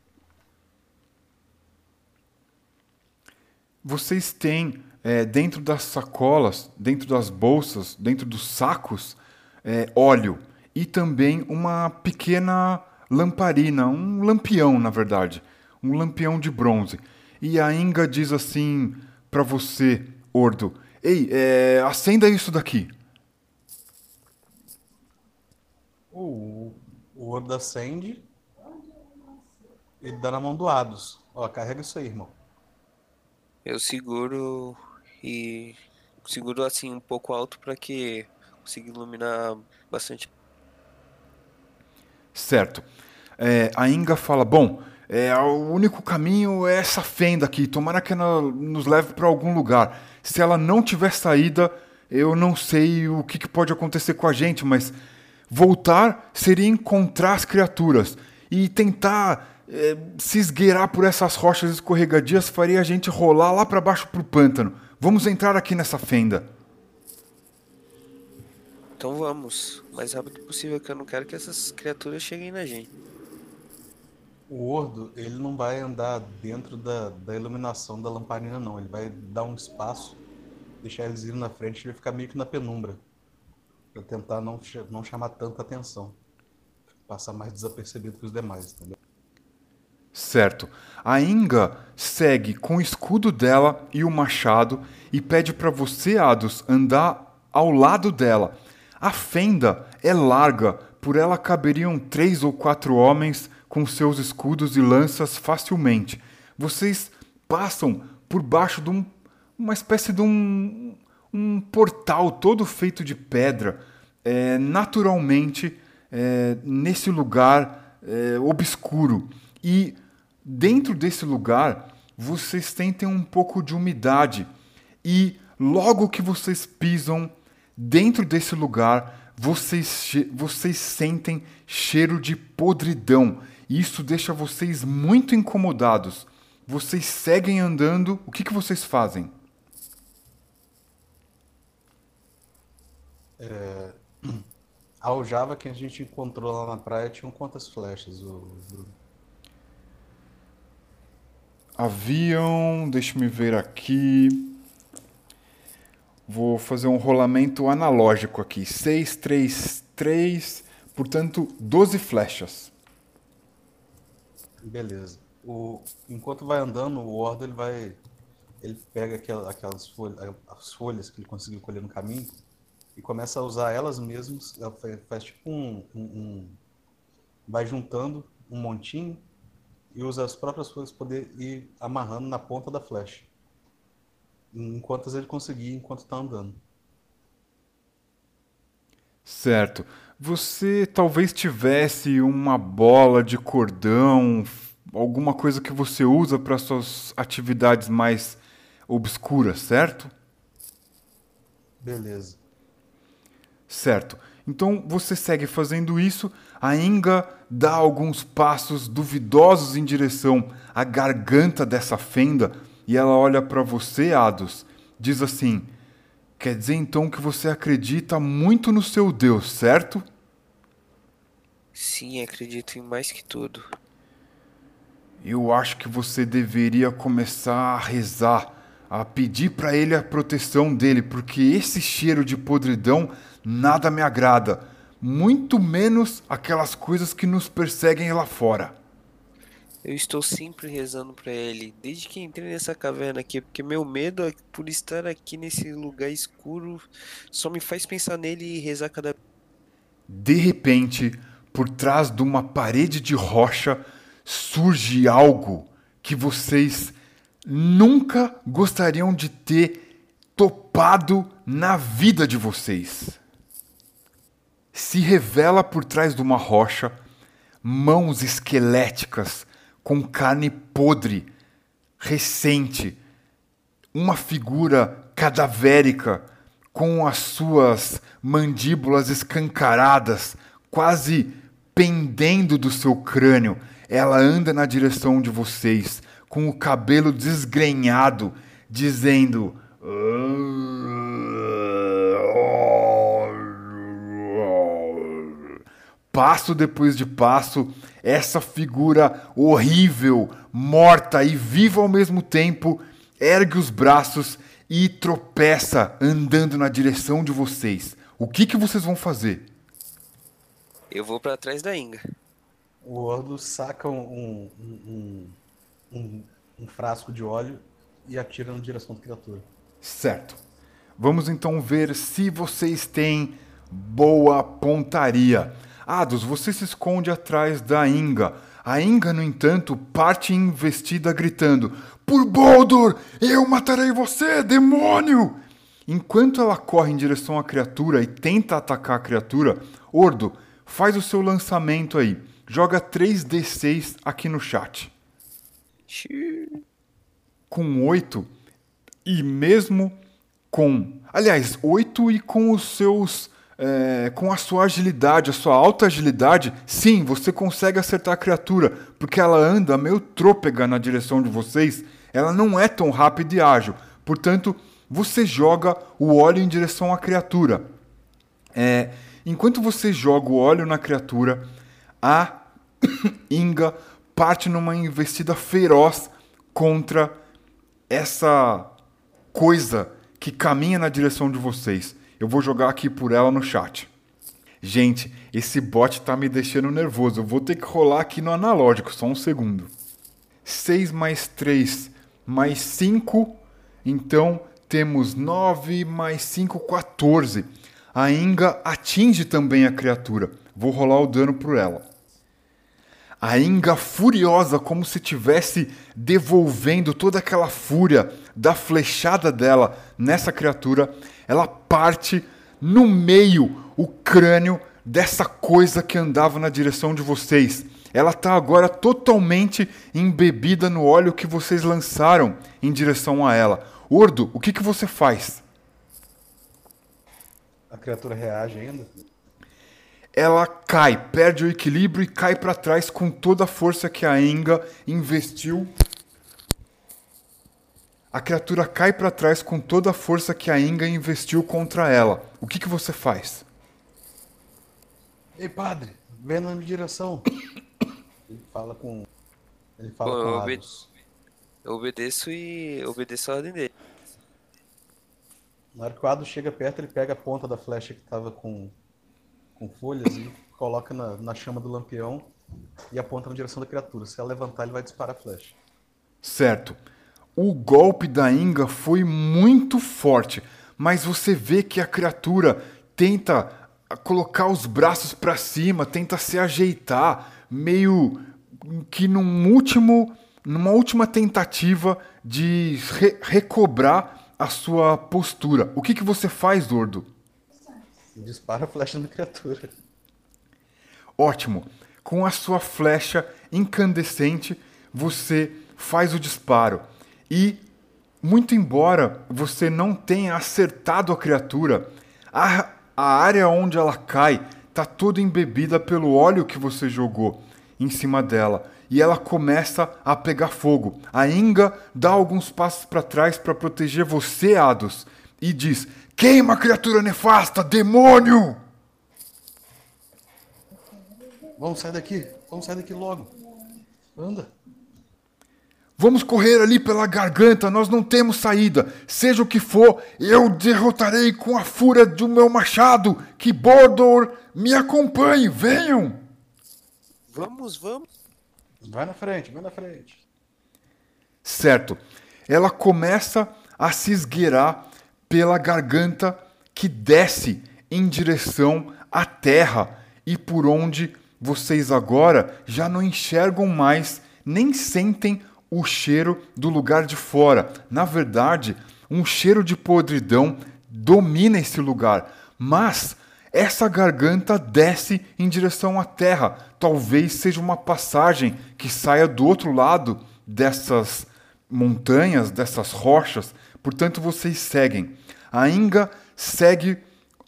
[SPEAKER 1] Vocês têm é, dentro das sacolas, dentro das bolsas, dentro dos sacos, é, óleo e também uma pequena lamparina, um lampião, na verdade, um lampião de bronze. E a Inga diz assim para você, Ordo: Ei, é, acenda isso daqui.
[SPEAKER 3] O, o Ordo acende. Ele dá na mão do Ados. Ó, carrega isso aí, irmão.
[SPEAKER 2] Eu seguro e seguro assim um pouco alto para que consiga iluminar bastante
[SPEAKER 1] Certo. É, a Inga fala: Bom, é, o único caminho é essa fenda aqui. Tomara que ela nos leve para algum lugar. Se ela não tiver saída, eu não sei o que, que pode acontecer com a gente, mas voltar seria encontrar as criaturas e tentar é, se esgueirar por essas rochas escorregadias faria a gente rolar lá para baixo para o pântano. Vamos entrar aqui nessa fenda.
[SPEAKER 2] Então vamos, o mais rápido possível, que eu não quero que essas criaturas cheguem na gente.
[SPEAKER 3] O Ordo, ele não vai andar dentro da, da iluminação da lamparina, não. Ele vai dar um espaço, deixar eles irem na frente e ele ficar meio que na penumbra. Pra tentar não, não chamar tanta atenção. Passar mais desapercebido que os demais, entendeu?
[SPEAKER 1] Certo. A Inga segue com o escudo dela e o machado e pede para você, Ados, andar ao lado dela a fenda é larga, por ela caberiam três ou quatro homens com seus escudos e lanças facilmente. Vocês passam por baixo de um, uma espécie de um, um portal todo feito de pedra, é, naturalmente é, nesse lugar é, obscuro. E dentro desse lugar vocês sentem um pouco de umidade. E logo que vocês pisam Dentro desse lugar, vocês, vocês sentem cheiro de podridão. E isso deixa vocês muito incomodados. Vocês seguem andando. O que, que vocês fazem?
[SPEAKER 3] É, [CLEARS THROAT] a aljava que a gente encontrou lá na praia tinha quantas flechas? O,
[SPEAKER 1] Haviam, deixa-me ver aqui. Vou fazer um rolamento analógico aqui. 6, 3, 3, portanto, 12 flechas.
[SPEAKER 3] Beleza. O, enquanto vai andando, o Ordo ele vai. Ele pega aquelas, aquelas folhas, as folhas que ele conseguiu colher no caminho e começa a usar elas mesmas. Faz, faz tipo um, um, um, Vai juntando um montinho e usa as próprias folhas para poder ir amarrando na ponta da flecha enquanto ele conseguir, enquanto está andando.
[SPEAKER 1] Certo. Você talvez tivesse uma bola de cordão, alguma coisa que você usa para suas atividades mais obscuras, certo?
[SPEAKER 3] Beleza.
[SPEAKER 1] Certo. Então você segue fazendo isso, a Inga dá alguns passos duvidosos em direção à garganta dessa fenda e ela olha para você, Ados, diz assim: Quer dizer então que você acredita muito no seu Deus, certo?
[SPEAKER 2] Sim, acredito em mais que tudo.
[SPEAKER 1] Eu acho que você deveria começar a rezar, a pedir para ele a proteção dele, porque esse cheiro de podridão nada me agrada, muito menos aquelas coisas que nos perseguem lá fora.
[SPEAKER 2] Eu estou sempre rezando para ele, desde que entrei nessa caverna aqui, porque meu medo é por estar aqui nesse lugar escuro só me faz pensar nele e rezar cada
[SPEAKER 1] De repente, por trás de uma parede de rocha, surge algo que vocês nunca gostariam de ter topado na vida de vocês. Se revela por trás de uma rocha mãos esqueléticas com carne podre, recente, uma figura cadavérica com as suas mandíbulas escancaradas, quase pendendo do seu crânio. Ela anda na direção de vocês, com o cabelo desgrenhado, dizendo. Passo depois de passo, essa figura horrível, morta e viva ao mesmo tempo, ergue os braços e tropeça andando na direção de vocês. O que, que vocês vão fazer?
[SPEAKER 2] Eu vou para trás da Inga.
[SPEAKER 3] O Ordo saca um, um, um, um, frasco de óleo e atira na direção da criatura.
[SPEAKER 1] Certo. Vamos então ver se vocês têm boa pontaria. Ados, você se esconde atrás da Inga. A Inga, no entanto, parte investida gritando: Por Boldor, eu matarei você, demônio! Enquanto ela corre em direção à criatura e tenta atacar a criatura, Ordo, faz o seu lançamento aí. Joga 3d6 aqui no chat. Com 8, e mesmo com. Aliás, 8 e com os seus é, com a sua agilidade, a sua alta agilidade, sim, você consegue acertar a criatura, porque ela anda meio trôpega na direção de vocês, ela não é tão rápida e ágil. Portanto, você joga o óleo em direção à criatura. É, enquanto você joga o óleo na criatura, a [COUGHS] Inga parte numa investida feroz contra essa coisa que caminha na direção de vocês. Eu vou jogar aqui por ela no chat. Gente, esse bot tá me deixando nervoso. Eu vou ter que rolar aqui no analógico, só um segundo. 6 mais 3 mais 5. Então temos 9 mais 5, 14. A Inga atinge também a criatura. Vou rolar o dano por ela. A Inga, furiosa, como se tivesse devolvendo toda aquela fúria da flechada dela nessa criatura, ela parte no meio o crânio dessa coisa que andava na direção de vocês. Ela está agora totalmente embebida no óleo que vocês lançaram em direção a ela. Ordo, o que, que você faz?
[SPEAKER 3] A criatura reage ainda?
[SPEAKER 1] Ela cai, perde o equilíbrio e cai para trás com toda a força que a Enga investiu a criatura cai para trás com toda a força que a Inga investiu contra ela. O que, que você faz?
[SPEAKER 3] Ei, padre, vem na minha direção. [COUGHS] Ele fala com. Ele fala Pô,
[SPEAKER 2] com
[SPEAKER 3] eu,
[SPEAKER 2] obede eu obedeço e obedeço a ordem dele.
[SPEAKER 3] Na hora que o Ado chega perto, ele pega a ponta da flecha que estava com, com folhas e coloca na, na chama do lampião e aponta na direção da criatura. Se ela levantar, ele vai disparar a flecha.
[SPEAKER 1] Certo o golpe da Inga foi muito forte, mas você vê que a criatura tenta colocar os braços para cima, tenta se ajeitar, meio que num último, numa última tentativa de re recobrar a sua postura. O que, que você faz, Dordo?
[SPEAKER 3] Dispara a flecha na criatura.
[SPEAKER 1] Ótimo. Com a sua flecha incandescente, você faz o disparo. E, muito embora você não tenha acertado a criatura, a, a área onde ela cai está toda embebida pelo óleo que você jogou em cima dela. E ela começa a pegar fogo. A Inga dá alguns passos para trás para proteger você, Ados. e diz: Queima, criatura nefasta, demônio!
[SPEAKER 3] Vamos sair daqui, vamos sair daqui logo. Anda.
[SPEAKER 1] Vamos correr ali pela garganta, nós não temos saída. Seja o que for, eu derrotarei com a fúria do meu machado. Que Bordor me acompanhe, venham!
[SPEAKER 2] Vamos, vamos.
[SPEAKER 3] Vai na frente, vai na frente.
[SPEAKER 1] Certo. Ela começa a se esgueirar pela garganta que desce em direção à terra e por onde vocês agora já não enxergam mais nem sentem o cheiro do lugar de fora. Na verdade, um cheiro de podridão domina esse lugar, mas essa garganta desce em direção à terra. Talvez seja uma passagem que saia do outro lado dessas montanhas, dessas rochas. Portanto, vocês seguem. A Inga segue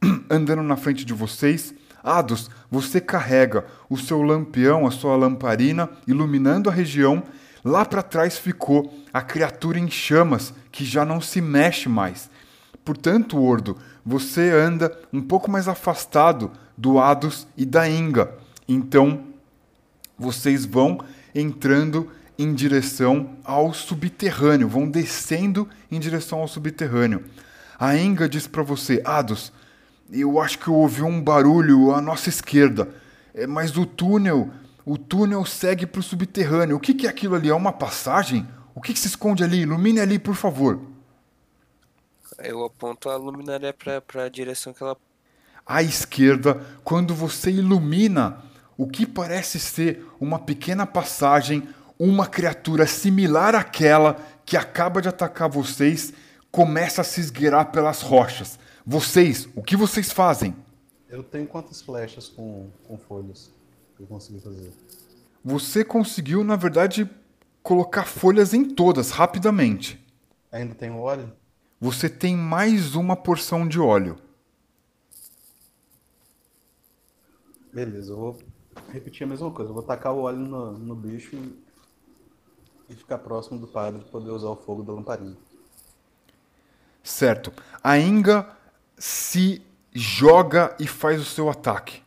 [SPEAKER 1] [CLEARS THROAT] andando na frente de vocês. Ados, você carrega o seu lampião, a sua lamparina, iluminando a região Lá para trás ficou a criatura em chamas, que já não se mexe mais. Portanto, Ordo, você anda um pouco mais afastado do Ados e da Inga. Então, vocês vão entrando em direção ao subterrâneo, vão descendo em direção ao subterrâneo. A Inga diz para você, Ados, eu acho que eu ouvi um barulho à nossa esquerda, é, mas o túnel o túnel segue para o subterrâneo. O que, que é aquilo ali? É uma passagem? O que, que se esconde ali? Ilumine ali, por favor.
[SPEAKER 2] Eu aponto a luminária para a direção que ela.
[SPEAKER 1] À esquerda, quando você ilumina o que parece ser uma pequena passagem, uma criatura similar àquela que acaba de atacar vocês começa a se esgueirar pelas rochas. Vocês, o que vocês fazem?
[SPEAKER 3] Eu tenho quantas flechas com, com folhas? Eu consegui fazer?
[SPEAKER 1] Você conseguiu, na verdade, colocar folhas em todas rapidamente.
[SPEAKER 3] Ainda tem óleo?
[SPEAKER 1] Você tem mais uma porção de óleo.
[SPEAKER 3] Beleza, eu vou repetir a mesma coisa. Eu vou tacar o óleo no, no bicho e ficar próximo do padre para poder usar o fogo da lamparina.
[SPEAKER 1] Certo. A Inga se joga e faz o seu ataque.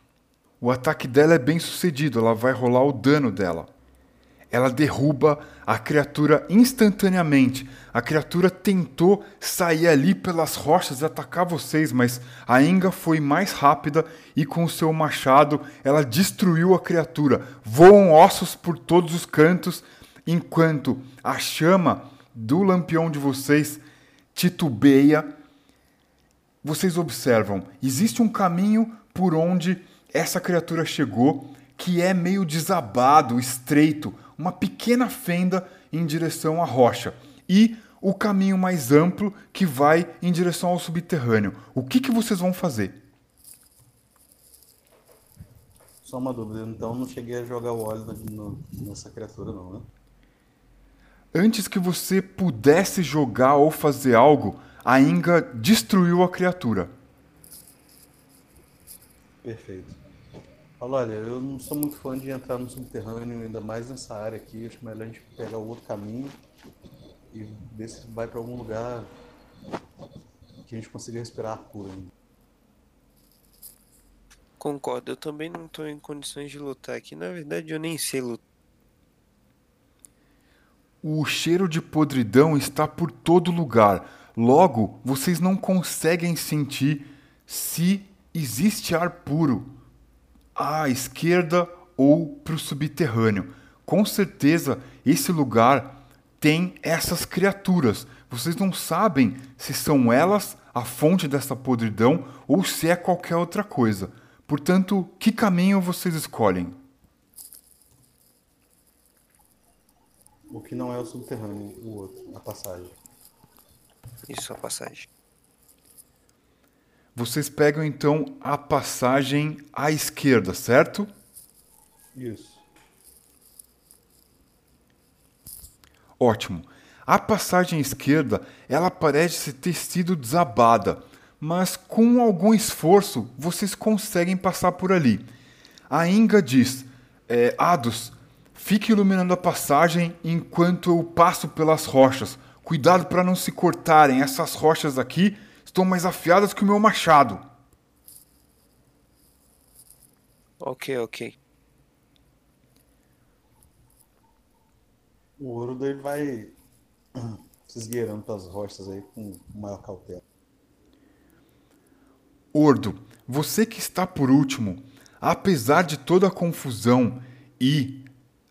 [SPEAKER 1] O ataque dela é bem sucedido, ela vai rolar o dano dela. Ela derruba a criatura instantaneamente. A criatura tentou sair ali pelas rochas e atacar vocês, mas a Inga foi mais rápida e com o seu machado ela destruiu a criatura. Voam ossos por todos os cantos, enquanto a chama do lampião de vocês titubeia. Vocês observam, existe um caminho por onde essa criatura chegou, que é meio desabado, estreito, uma pequena fenda em direção à rocha. E o caminho mais amplo que vai em direção ao subterrâneo. O que, que vocês vão fazer?
[SPEAKER 3] Só uma dúvida, então não cheguei a jogar o óleo no, nessa criatura, não, né?
[SPEAKER 1] Antes que você pudesse jogar ou fazer algo, a Inga destruiu a criatura.
[SPEAKER 3] Perfeito. Fala, olha, eu não sou muito fã de entrar no subterrâneo, ainda mais nessa área aqui. Acho melhor a gente pegar o outro caminho e ver se vai para algum lugar que a gente consiga respirar puro ainda.
[SPEAKER 2] Concordo, eu também não estou em condições de lutar aqui. Na verdade, eu nem sei lutar.
[SPEAKER 1] O cheiro de podridão está por todo lugar. Logo, vocês não conseguem sentir se existe ar puro à esquerda ou para o subterrâneo. Com certeza, esse lugar tem essas criaturas. Vocês não sabem se são elas a fonte dessa podridão ou se é qualquer outra coisa. Portanto, que caminho vocês escolhem?
[SPEAKER 3] O que não é o subterrâneo, o outro, a passagem.
[SPEAKER 2] Isso, a passagem.
[SPEAKER 1] Vocês pegam então a passagem à esquerda, certo?
[SPEAKER 3] Isso.
[SPEAKER 1] Ótimo. A passagem à esquerda, ela parece ter sido desabada, mas com algum esforço vocês conseguem passar por ali. A Inga diz: é, Ados, fique iluminando a passagem enquanto eu passo pelas rochas. Cuidado para não se cortarem. Essas rochas aqui estão mais afiadas que o meu machado.
[SPEAKER 2] Ok, ok.
[SPEAKER 3] O ouro dele vai [CLEARS THROAT] se esgueirando pelas rochas aí com maior cautela.
[SPEAKER 1] Ordo, você que está por último, apesar de toda a confusão e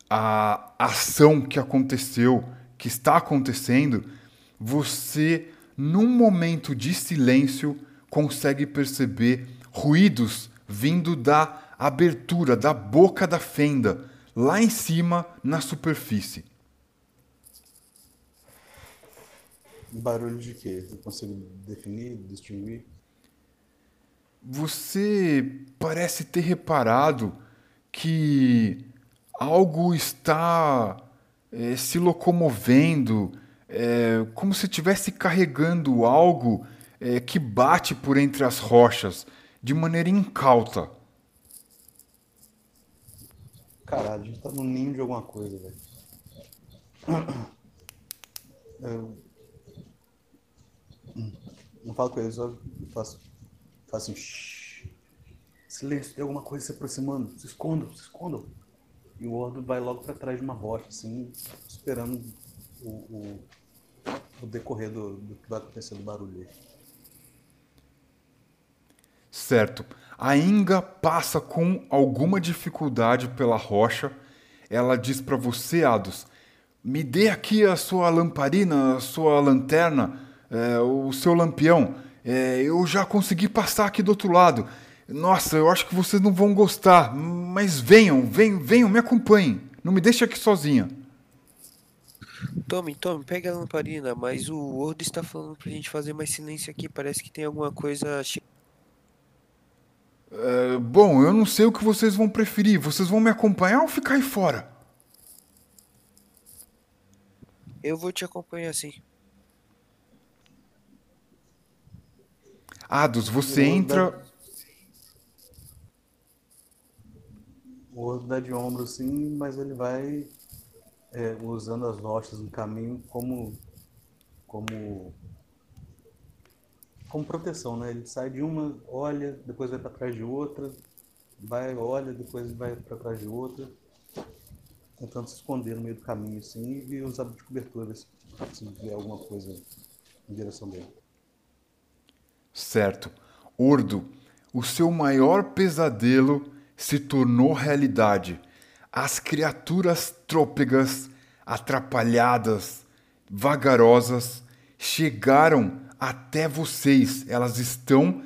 [SPEAKER 1] a ação que aconteceu, que está acontecendo, você, num momento de silêncio, consegue perceber ruídos vindo da abertura, da boca da fenda, lá em cima na superfície.
[SPEAKER 3] Barulho de quê? Eu consigo definir, distinguir?
[SPEAKER 1] Você parece ter reparado que algo está é, se locomovendo, é, como se estivesse carregando algo é, que bate por entre as rochas de maneira incauta.
[SPEAKER 3] Caralho, a gente tá no ninho de alguma coisa, velho. Não falo com ele, só faço, faço assim. Silêncio, tem alguma coisa se aproximando. Se escondam, se escondam. E o Ordo vai logo para trás de uma rocha, assim, esperando o, o, o decorrer do, do, que vai acontecer do barulho.
[SPEAKER 1] Certo. A Inga passa com alguma dificuldade pela rocha. Ela diz para você, Ados, me dê aqui a sua lamparina, a sua lanterna, é, o seu lampião. É, eu já consegui passar aqui do outro lado. Nossa, eu acho que vocês não vão gostar, mas venham, venham, venham, me acompanhem. Não me deixe aqui sozinha.
[SPEAKER 2] Tome, tome, pega a lamparina, mas o Word está falando pra gente fazer mais silêncio aqui. Parece que tem alguma coisa
[SPEAKER 1] é, bom, eu não sei o que vocês vão preferir. Vocês vão me acompanhar ou ficar aí fora?
[SPEAKER 2] Eu vou te acompanhar sim.
[SPEAKER 1] Ados, você entra.
[SPEAKER 3] O outro dá de ombro sim, mas ele vai é, usando as rochas no caminho como como como proteção, né? Ele sai de uma, olha, depois vai para trás de outra, vai, olha, depois vai para trás de outra, tentando se esconder no meio do caminho, assim, e usar de cobertura se, se vier alguma coisa em direção dele.
[SPEAKER 1] Certo. Ordo, o seu maior pesadelo se tornou realidade. As criaturas trôpegas, atrapalhadas, vagarosas, chegaram até vocês. Elas estão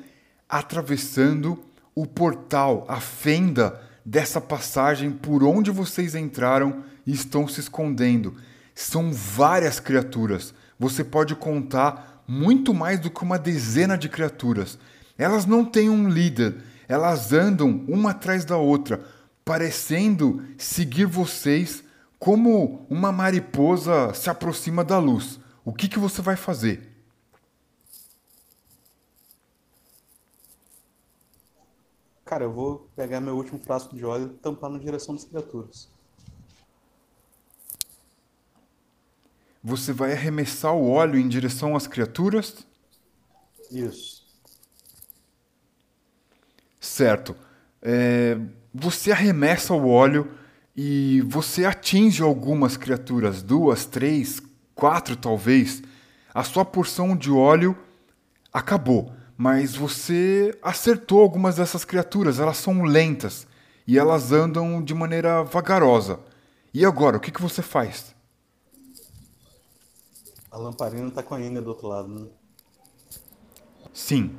[SPEAKER 1] atravessando o portal, a fenda dessa passagem por onde vocês entraram e estão se escondendo. São várias criaturas. Você pode contar muito mais do que uma dezena de criaturas. Elas não têm um líder, elas andam uma atrás da outra, parecendo seguir vocês como uma mariposa se aproxima da luz. O que, que você vai fazer?
[SPEAKER 3] Cara, eu vou pegar meu último frasco de óleo e tampar na direção das criaturas.
[SPEAKER 1] Você vai arremessar o óleo em direção às criaturas?
[SPEAKER 3] Isso.
[SPEAKER 1] Certo. É, você arremessa o óleo e você atinge algumas criaturas, duas, três, quatro talvez. A sua porção de óleo acabou mas você acertou algumas dessas criaturas. Elas são lentas e elas andam de maneira vagarosa. E agora, o que, que você faz?
[SPEAKER 3] A lamparina está com a Inga do outro lado, né?
[SPEAKER 1] Sim.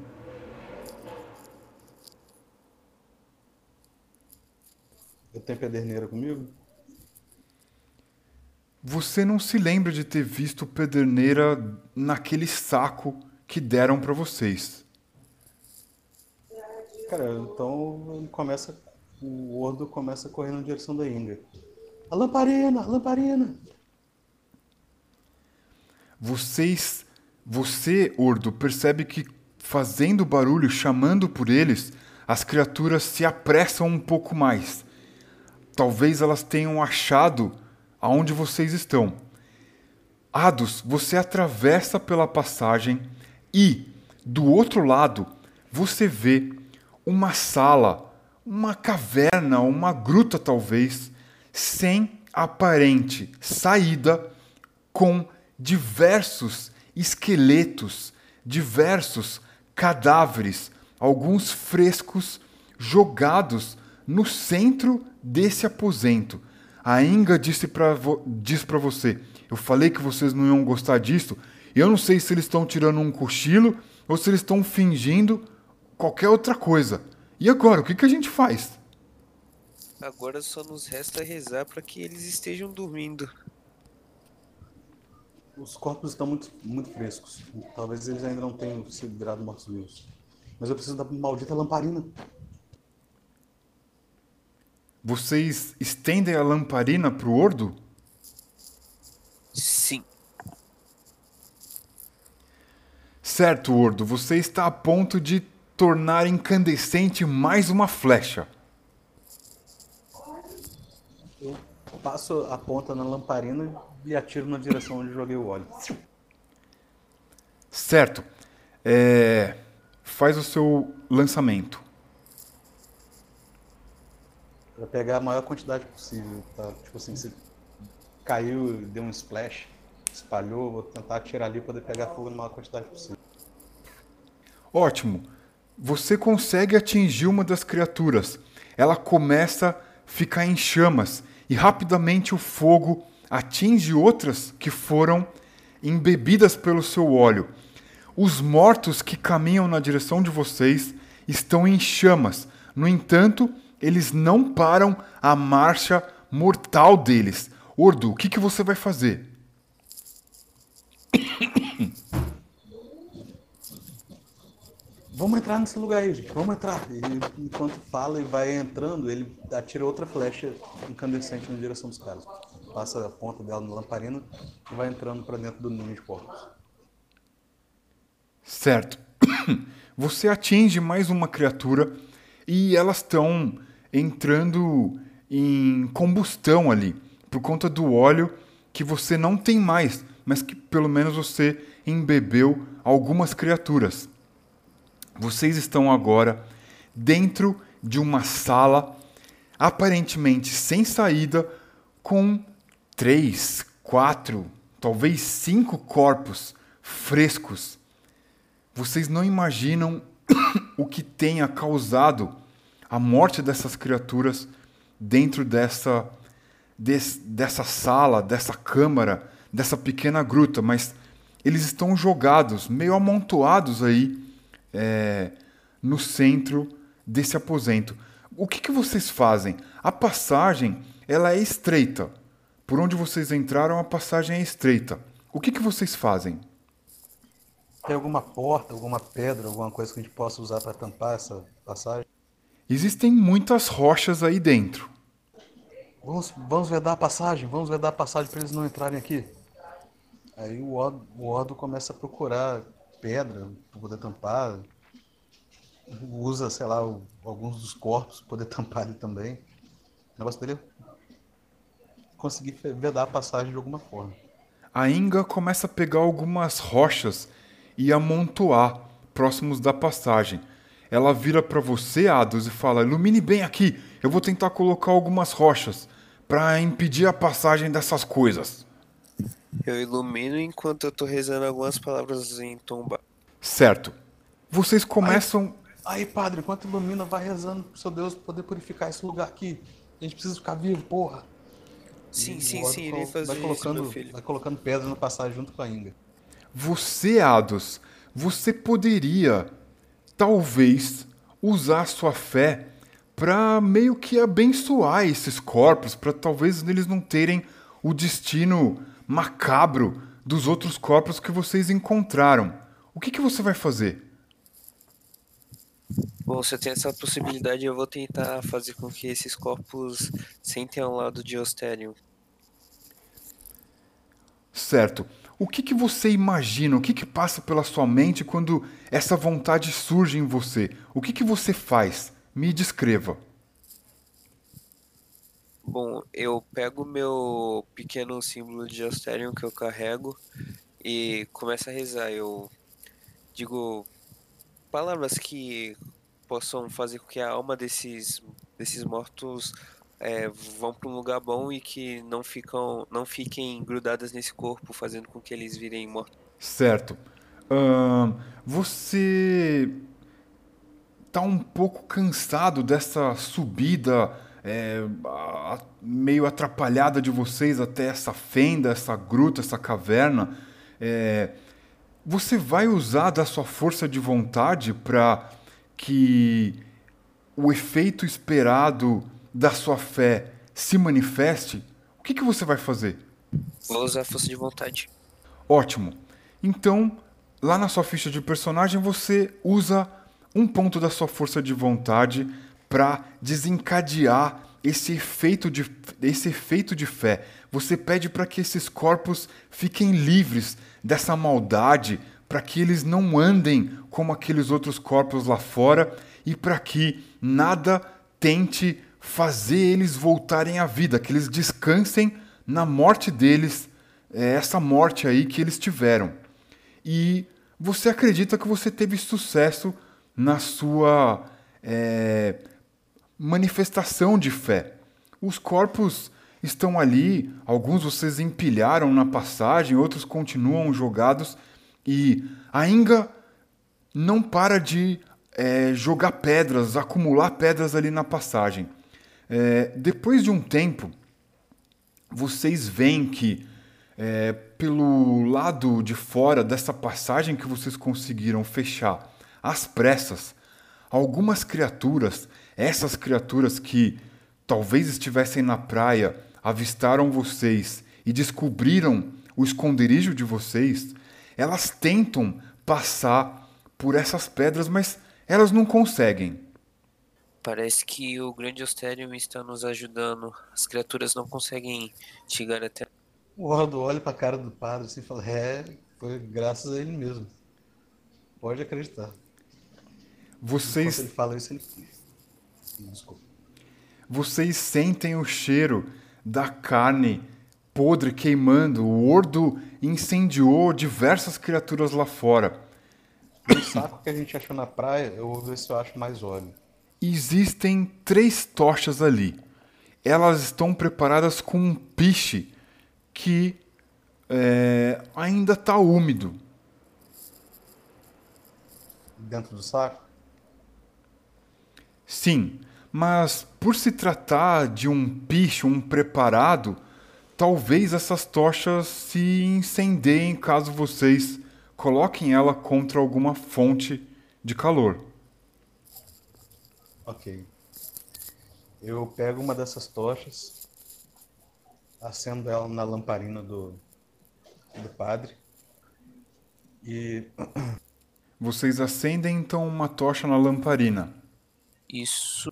[SPEAKER 3] Eu tenho pederneira comigo?
[SPEAKER 1] Você não se lembra de ter visto pederneira naquele saco que deram para vocês.
[SPEAKER 3] Cara, então começa. O Ordo começa a correr na direção da Inga. A lamparina, a lamparina!
[SPEAKER 1] Vocês. Você, Ordo, percebe que fazendo barulho, chamando por eles, as criaturas se apressam um pouco mais. Talvez elas tenham achado aonde vocês estão. Ados, você atravessa pela passagem e do outro lado, você vê uma sala, uma caverna, uma gruta talvez, sem aparente saída, com diversos esqueletos, diversos cadáveres, alguns frescos jogados no centro desse aposento. A Inga disse para diz para você: Eu falei que vocês não iam gostar disso. Eu não sei se eles estão tirando um cochilo ou se eles estão fingindo qualquer outra coisa. E agora, o que, que a gente faz?
[SPEAKER 2] Agora só nos resta rezar para que eles estejam dormindo.
[SPEAKER 3] Os corpos estão muito, muito frescos. Talvez eles ainda não tenham sido virados mortos-vivos. Mas eu preciso da maldita lamparina.
[SPEAKER 1] Vocês estendem a lamparina pro Ordo?
[SPEAKER 2] Sim.
[SPEAKER 1] Certo, Ordo, você está a ponto de tornar incandescente mais uma flecha.
[SPEAKER 3] Eu passo a ponta na lamparina e atiro na direção onde joguei o óleo.
[SPEAKER 1] Certo. É... Faz o seu lançamento.
[SPEAKER 3] Pra pegar a maior quantidade possível, tá? Tipo assim, se caiu, deu um splash, espalhou, vou tentar atirar ali para poder pegar fogo na maior quantidade possível.
[SPEAKER 1] Ótimo. Você consegue atingir uma das criaturas. Ela começa a ficar em chamas e rapidamente o fogo atinge outras que foram embebidas pelo seu óleo. Os mortos que caminham na direção de vocês estão em chamas. No entanto, eles não param a marcha mortal deles. Ordo, o que, que você vai fazer?
[SPEAKER 3] Vamos entrar nesse lugar aí, gente. Vamos entrar. E enquanto fala e vai entrando, ele atira outra flecha incandescente na direção dos caras. Passa a ponta dela na lamparina e vai entrando para dentro do ninho de porcos.
[SPEAKER 1] Certo. [COUGHS] Você atinge mais uma criatura e elas estão entrando em combustão ali por conta do óleo que você não tem mais, mas que pelo menos você embebeu algumas criaturas. Vocês estão agora dentro de uma sala aparentemente sem saída, com três, quatro, talvez cinco corpos frescos. Vocês não imaginam [COUGHS] o que tenha causado a morte dessas criaturas dentro dessa, des, dessa sala, dessa câmara, dessa pequena gruta, mas eles estão jogados, meio amontoados aí é, no centro desse aposento. O que, que vocês fazem? A passagem ela é estreita. Por onde vocês entraram, a passagem é estreita. O que, que vocês fazem?
[SPEAKER 3] Tem alguma porta, alguma pedra, alguma coisa que a gente possa usar para tampar essa passagem?
[SPEAKER 1] Existem muitas rochas aí dentro.
[SPEAKER 3] Vamos, vamos vedar a passagem, vamos vedar a passagem para eles não entrarem aqui. Aí o Ordo, o Ordo começa a procurar pedra para poder tampar. Usa, sei lá, o, alguns dos corpos para poder [LAUGHS] tampar ele também. O negócio dele é conseguir vedar a passagem de alguma forma.
[SPEAKER 1] A Inga começa a pegar algumas rochas e amontoar próximos da passagem. Ela vira para você, Ados, e fala: ilumine bem aqui. Eu vou tentar colocar algumas rochas para impedir a passagem dessas coisas.
[SPEAKER 2] Eu ilumino enquanto eu tô rezando algumas palavras em tomba.
[SPEAKER 1] Certo. Vocês começam.
[SPEAKER 3] Aí, aí padre, enquanto ilumina, vai rezando pro seu Deus poder purificar esse lugar aqui. A gente precisa ficar vivo, porra.
[SPEAKER 2] Sim, e sim, sim, ele fazer
[SPEAKER 3] vai colocando,
[SPEAKER 2] isso, filho.
[SPEAKER 3] Vai colocando pedra na passagem junto com a Inga.
[SPEAKER 1] Você, Ados, você poderia, talvez, usar sua fé para meio que abençoar esses corpos, para talvez eles não terem o destino macabro dos outros corpos que vocês encontraram. O que, que você vai fazer?
[SPEAKER 2] Bom, se eu tenho essa possibilidade, eu vou tentar fazer com que esses corpos sentem ao lado de Osterium.
[SPEAKER 1] Certo. O que, que você imagina? O que, que passa pela sua mente quando essa vontade surge em você? O que, que você faz? Me descreva.
[SPEAKER 2] Bom, eu pego meu pequeno símbolo de Asterion que eu carrego e começo a rezar. Eu digo, palavras que possam fazer com que a alma desses, desses mortos é, vão para um lugar bom e que não ficam não fiquem grudadas nesse corpo, fazendo com que eles virem mortos.
[SPEAKER 1] Certo. você tá um pouco cansado dessa subida é, meio atrapalhada de vocês até essa fenda, essa gruta, essa caverna. É, você vai usar da sua força de vontade para que o efeito esperado da sua fé se manifeste? O que, que você vai fazer?
[SPEAKER 2] Vou usar a força de vontade.
[SPEAKER 1] Ótimo. Então, lá na sua ficha de personagem, você usa um ponto da sua força de vontade para desencadear esse efeito de, esse efeito de fé. Você pede para que esses corpos fiquem livres dessa maldade, para que eles não andem como aqueles outros corpos lá fora e para que nada tente fazer eles voltarem à vida, que eles descansem na morte deles, é essa morte aí que eles tiveram. E você acredita que você teve sucesso na sua é, manifestação de fé. Os corpos estão ali, alguns vocês empilharam na passagem, outros continuam jogados e a Inga não para de é, jogar pedras, acumular pedras ali na passagem. É, depois de um tempo, vocês veem que é, pelo lado de fora dessa passagem que vocês conseguiram fechar às pressas, algumas criaturas, essas criaturas que talvez estivessem na praia, avistaram vocês e descobriram o esconderijo de vocês, elas tentam passar por essas pedras, mas elas não conseguem.
[SPEAKER 2] Parece que o grande Osterium está nos ajudando. As criaturas não conseguem chegar até.
[SPEAKER 3] O Ordo olha para a cara do padre assim e fala: É, foi graças a ele mesmo. Pode acreditar.
[SPEAKER 1] Vocês.
[SPEAKER 3] Enquanto ele fala isso, ele.
[SPEAKER 1] Desculpa. Vocês sentem o cheiro da carne podre queimando. O Ordo incendiou diversas criaturas lá fora.
[SPEAKER 3] No saco que a gente achou na praia, eu vou ver se eu acho mais óleo.
[SPEAKER 1] Existem três tochas ali. Elas estão preparadas com um piche que é, ainda está úmido.
[SPEAKER 3] Dentro do saco?
[SPEAKER 1] Sim, mas por se tratar de um piche, um preparado, talvez essas tochas se incendiem caso vocês coloquem ela contra alguma fonte de calor.
[SPEAKER 3] Ok. Eu pego uma dessas tochas, acendo ela na lamparina do, do padre e. [CLEARS THROAT]
[SPEAKER 1] Vocês acendem então uma tocha na lamparina.
[SPEAKER 2] Isso.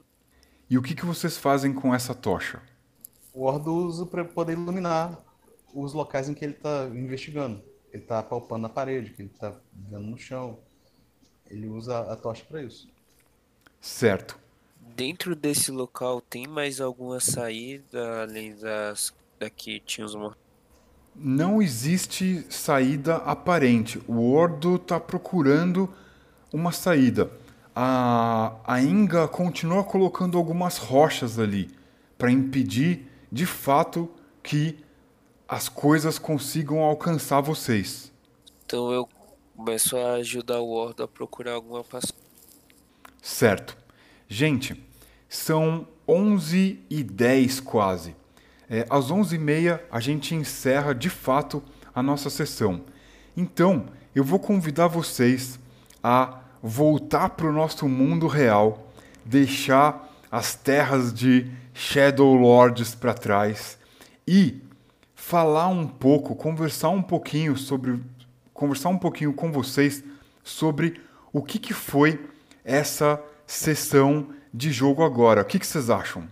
[SPEAKER 1] E o que, que vocês fazem com essa tocha?
[SPEAKER 3] O Ordo usa para poder iluminar os locais em que ele está investigando. Ele está palpando na parede, que ele está vendo no chão. Ele usa a tocha para isso.
[SPEAKER 1] Certo.
[SPEAKER 2] Dentro desse local tem mais alguma saída além das daqui tinha os mortos?
[SPEAKER 1] Não existe saída aparente. O Ordo está procurando uma saída. A, a Inga continua colocando algumas rochas ali para impedir, de fato, que as coisas consigam alcançar vocês.
[SPEAKER 2] Então eu começo a ajudar o Ordo a procurar alguma passagem.
[SPEAKER 1] Certo. Gente, são 11 e 10 quase. É, às 11h30 a gente encerra de fato a nossa sessão. Então, eu vou convidar vocês a voltar para o nosso mundo real, deixar as terras de Shadow Lords para trás e falar um pouco, conversar um pouquinho sobre conversar um pouquinho com vocês sobre o que, que foi essa sessão de jogo agora. O que, que vocês acham?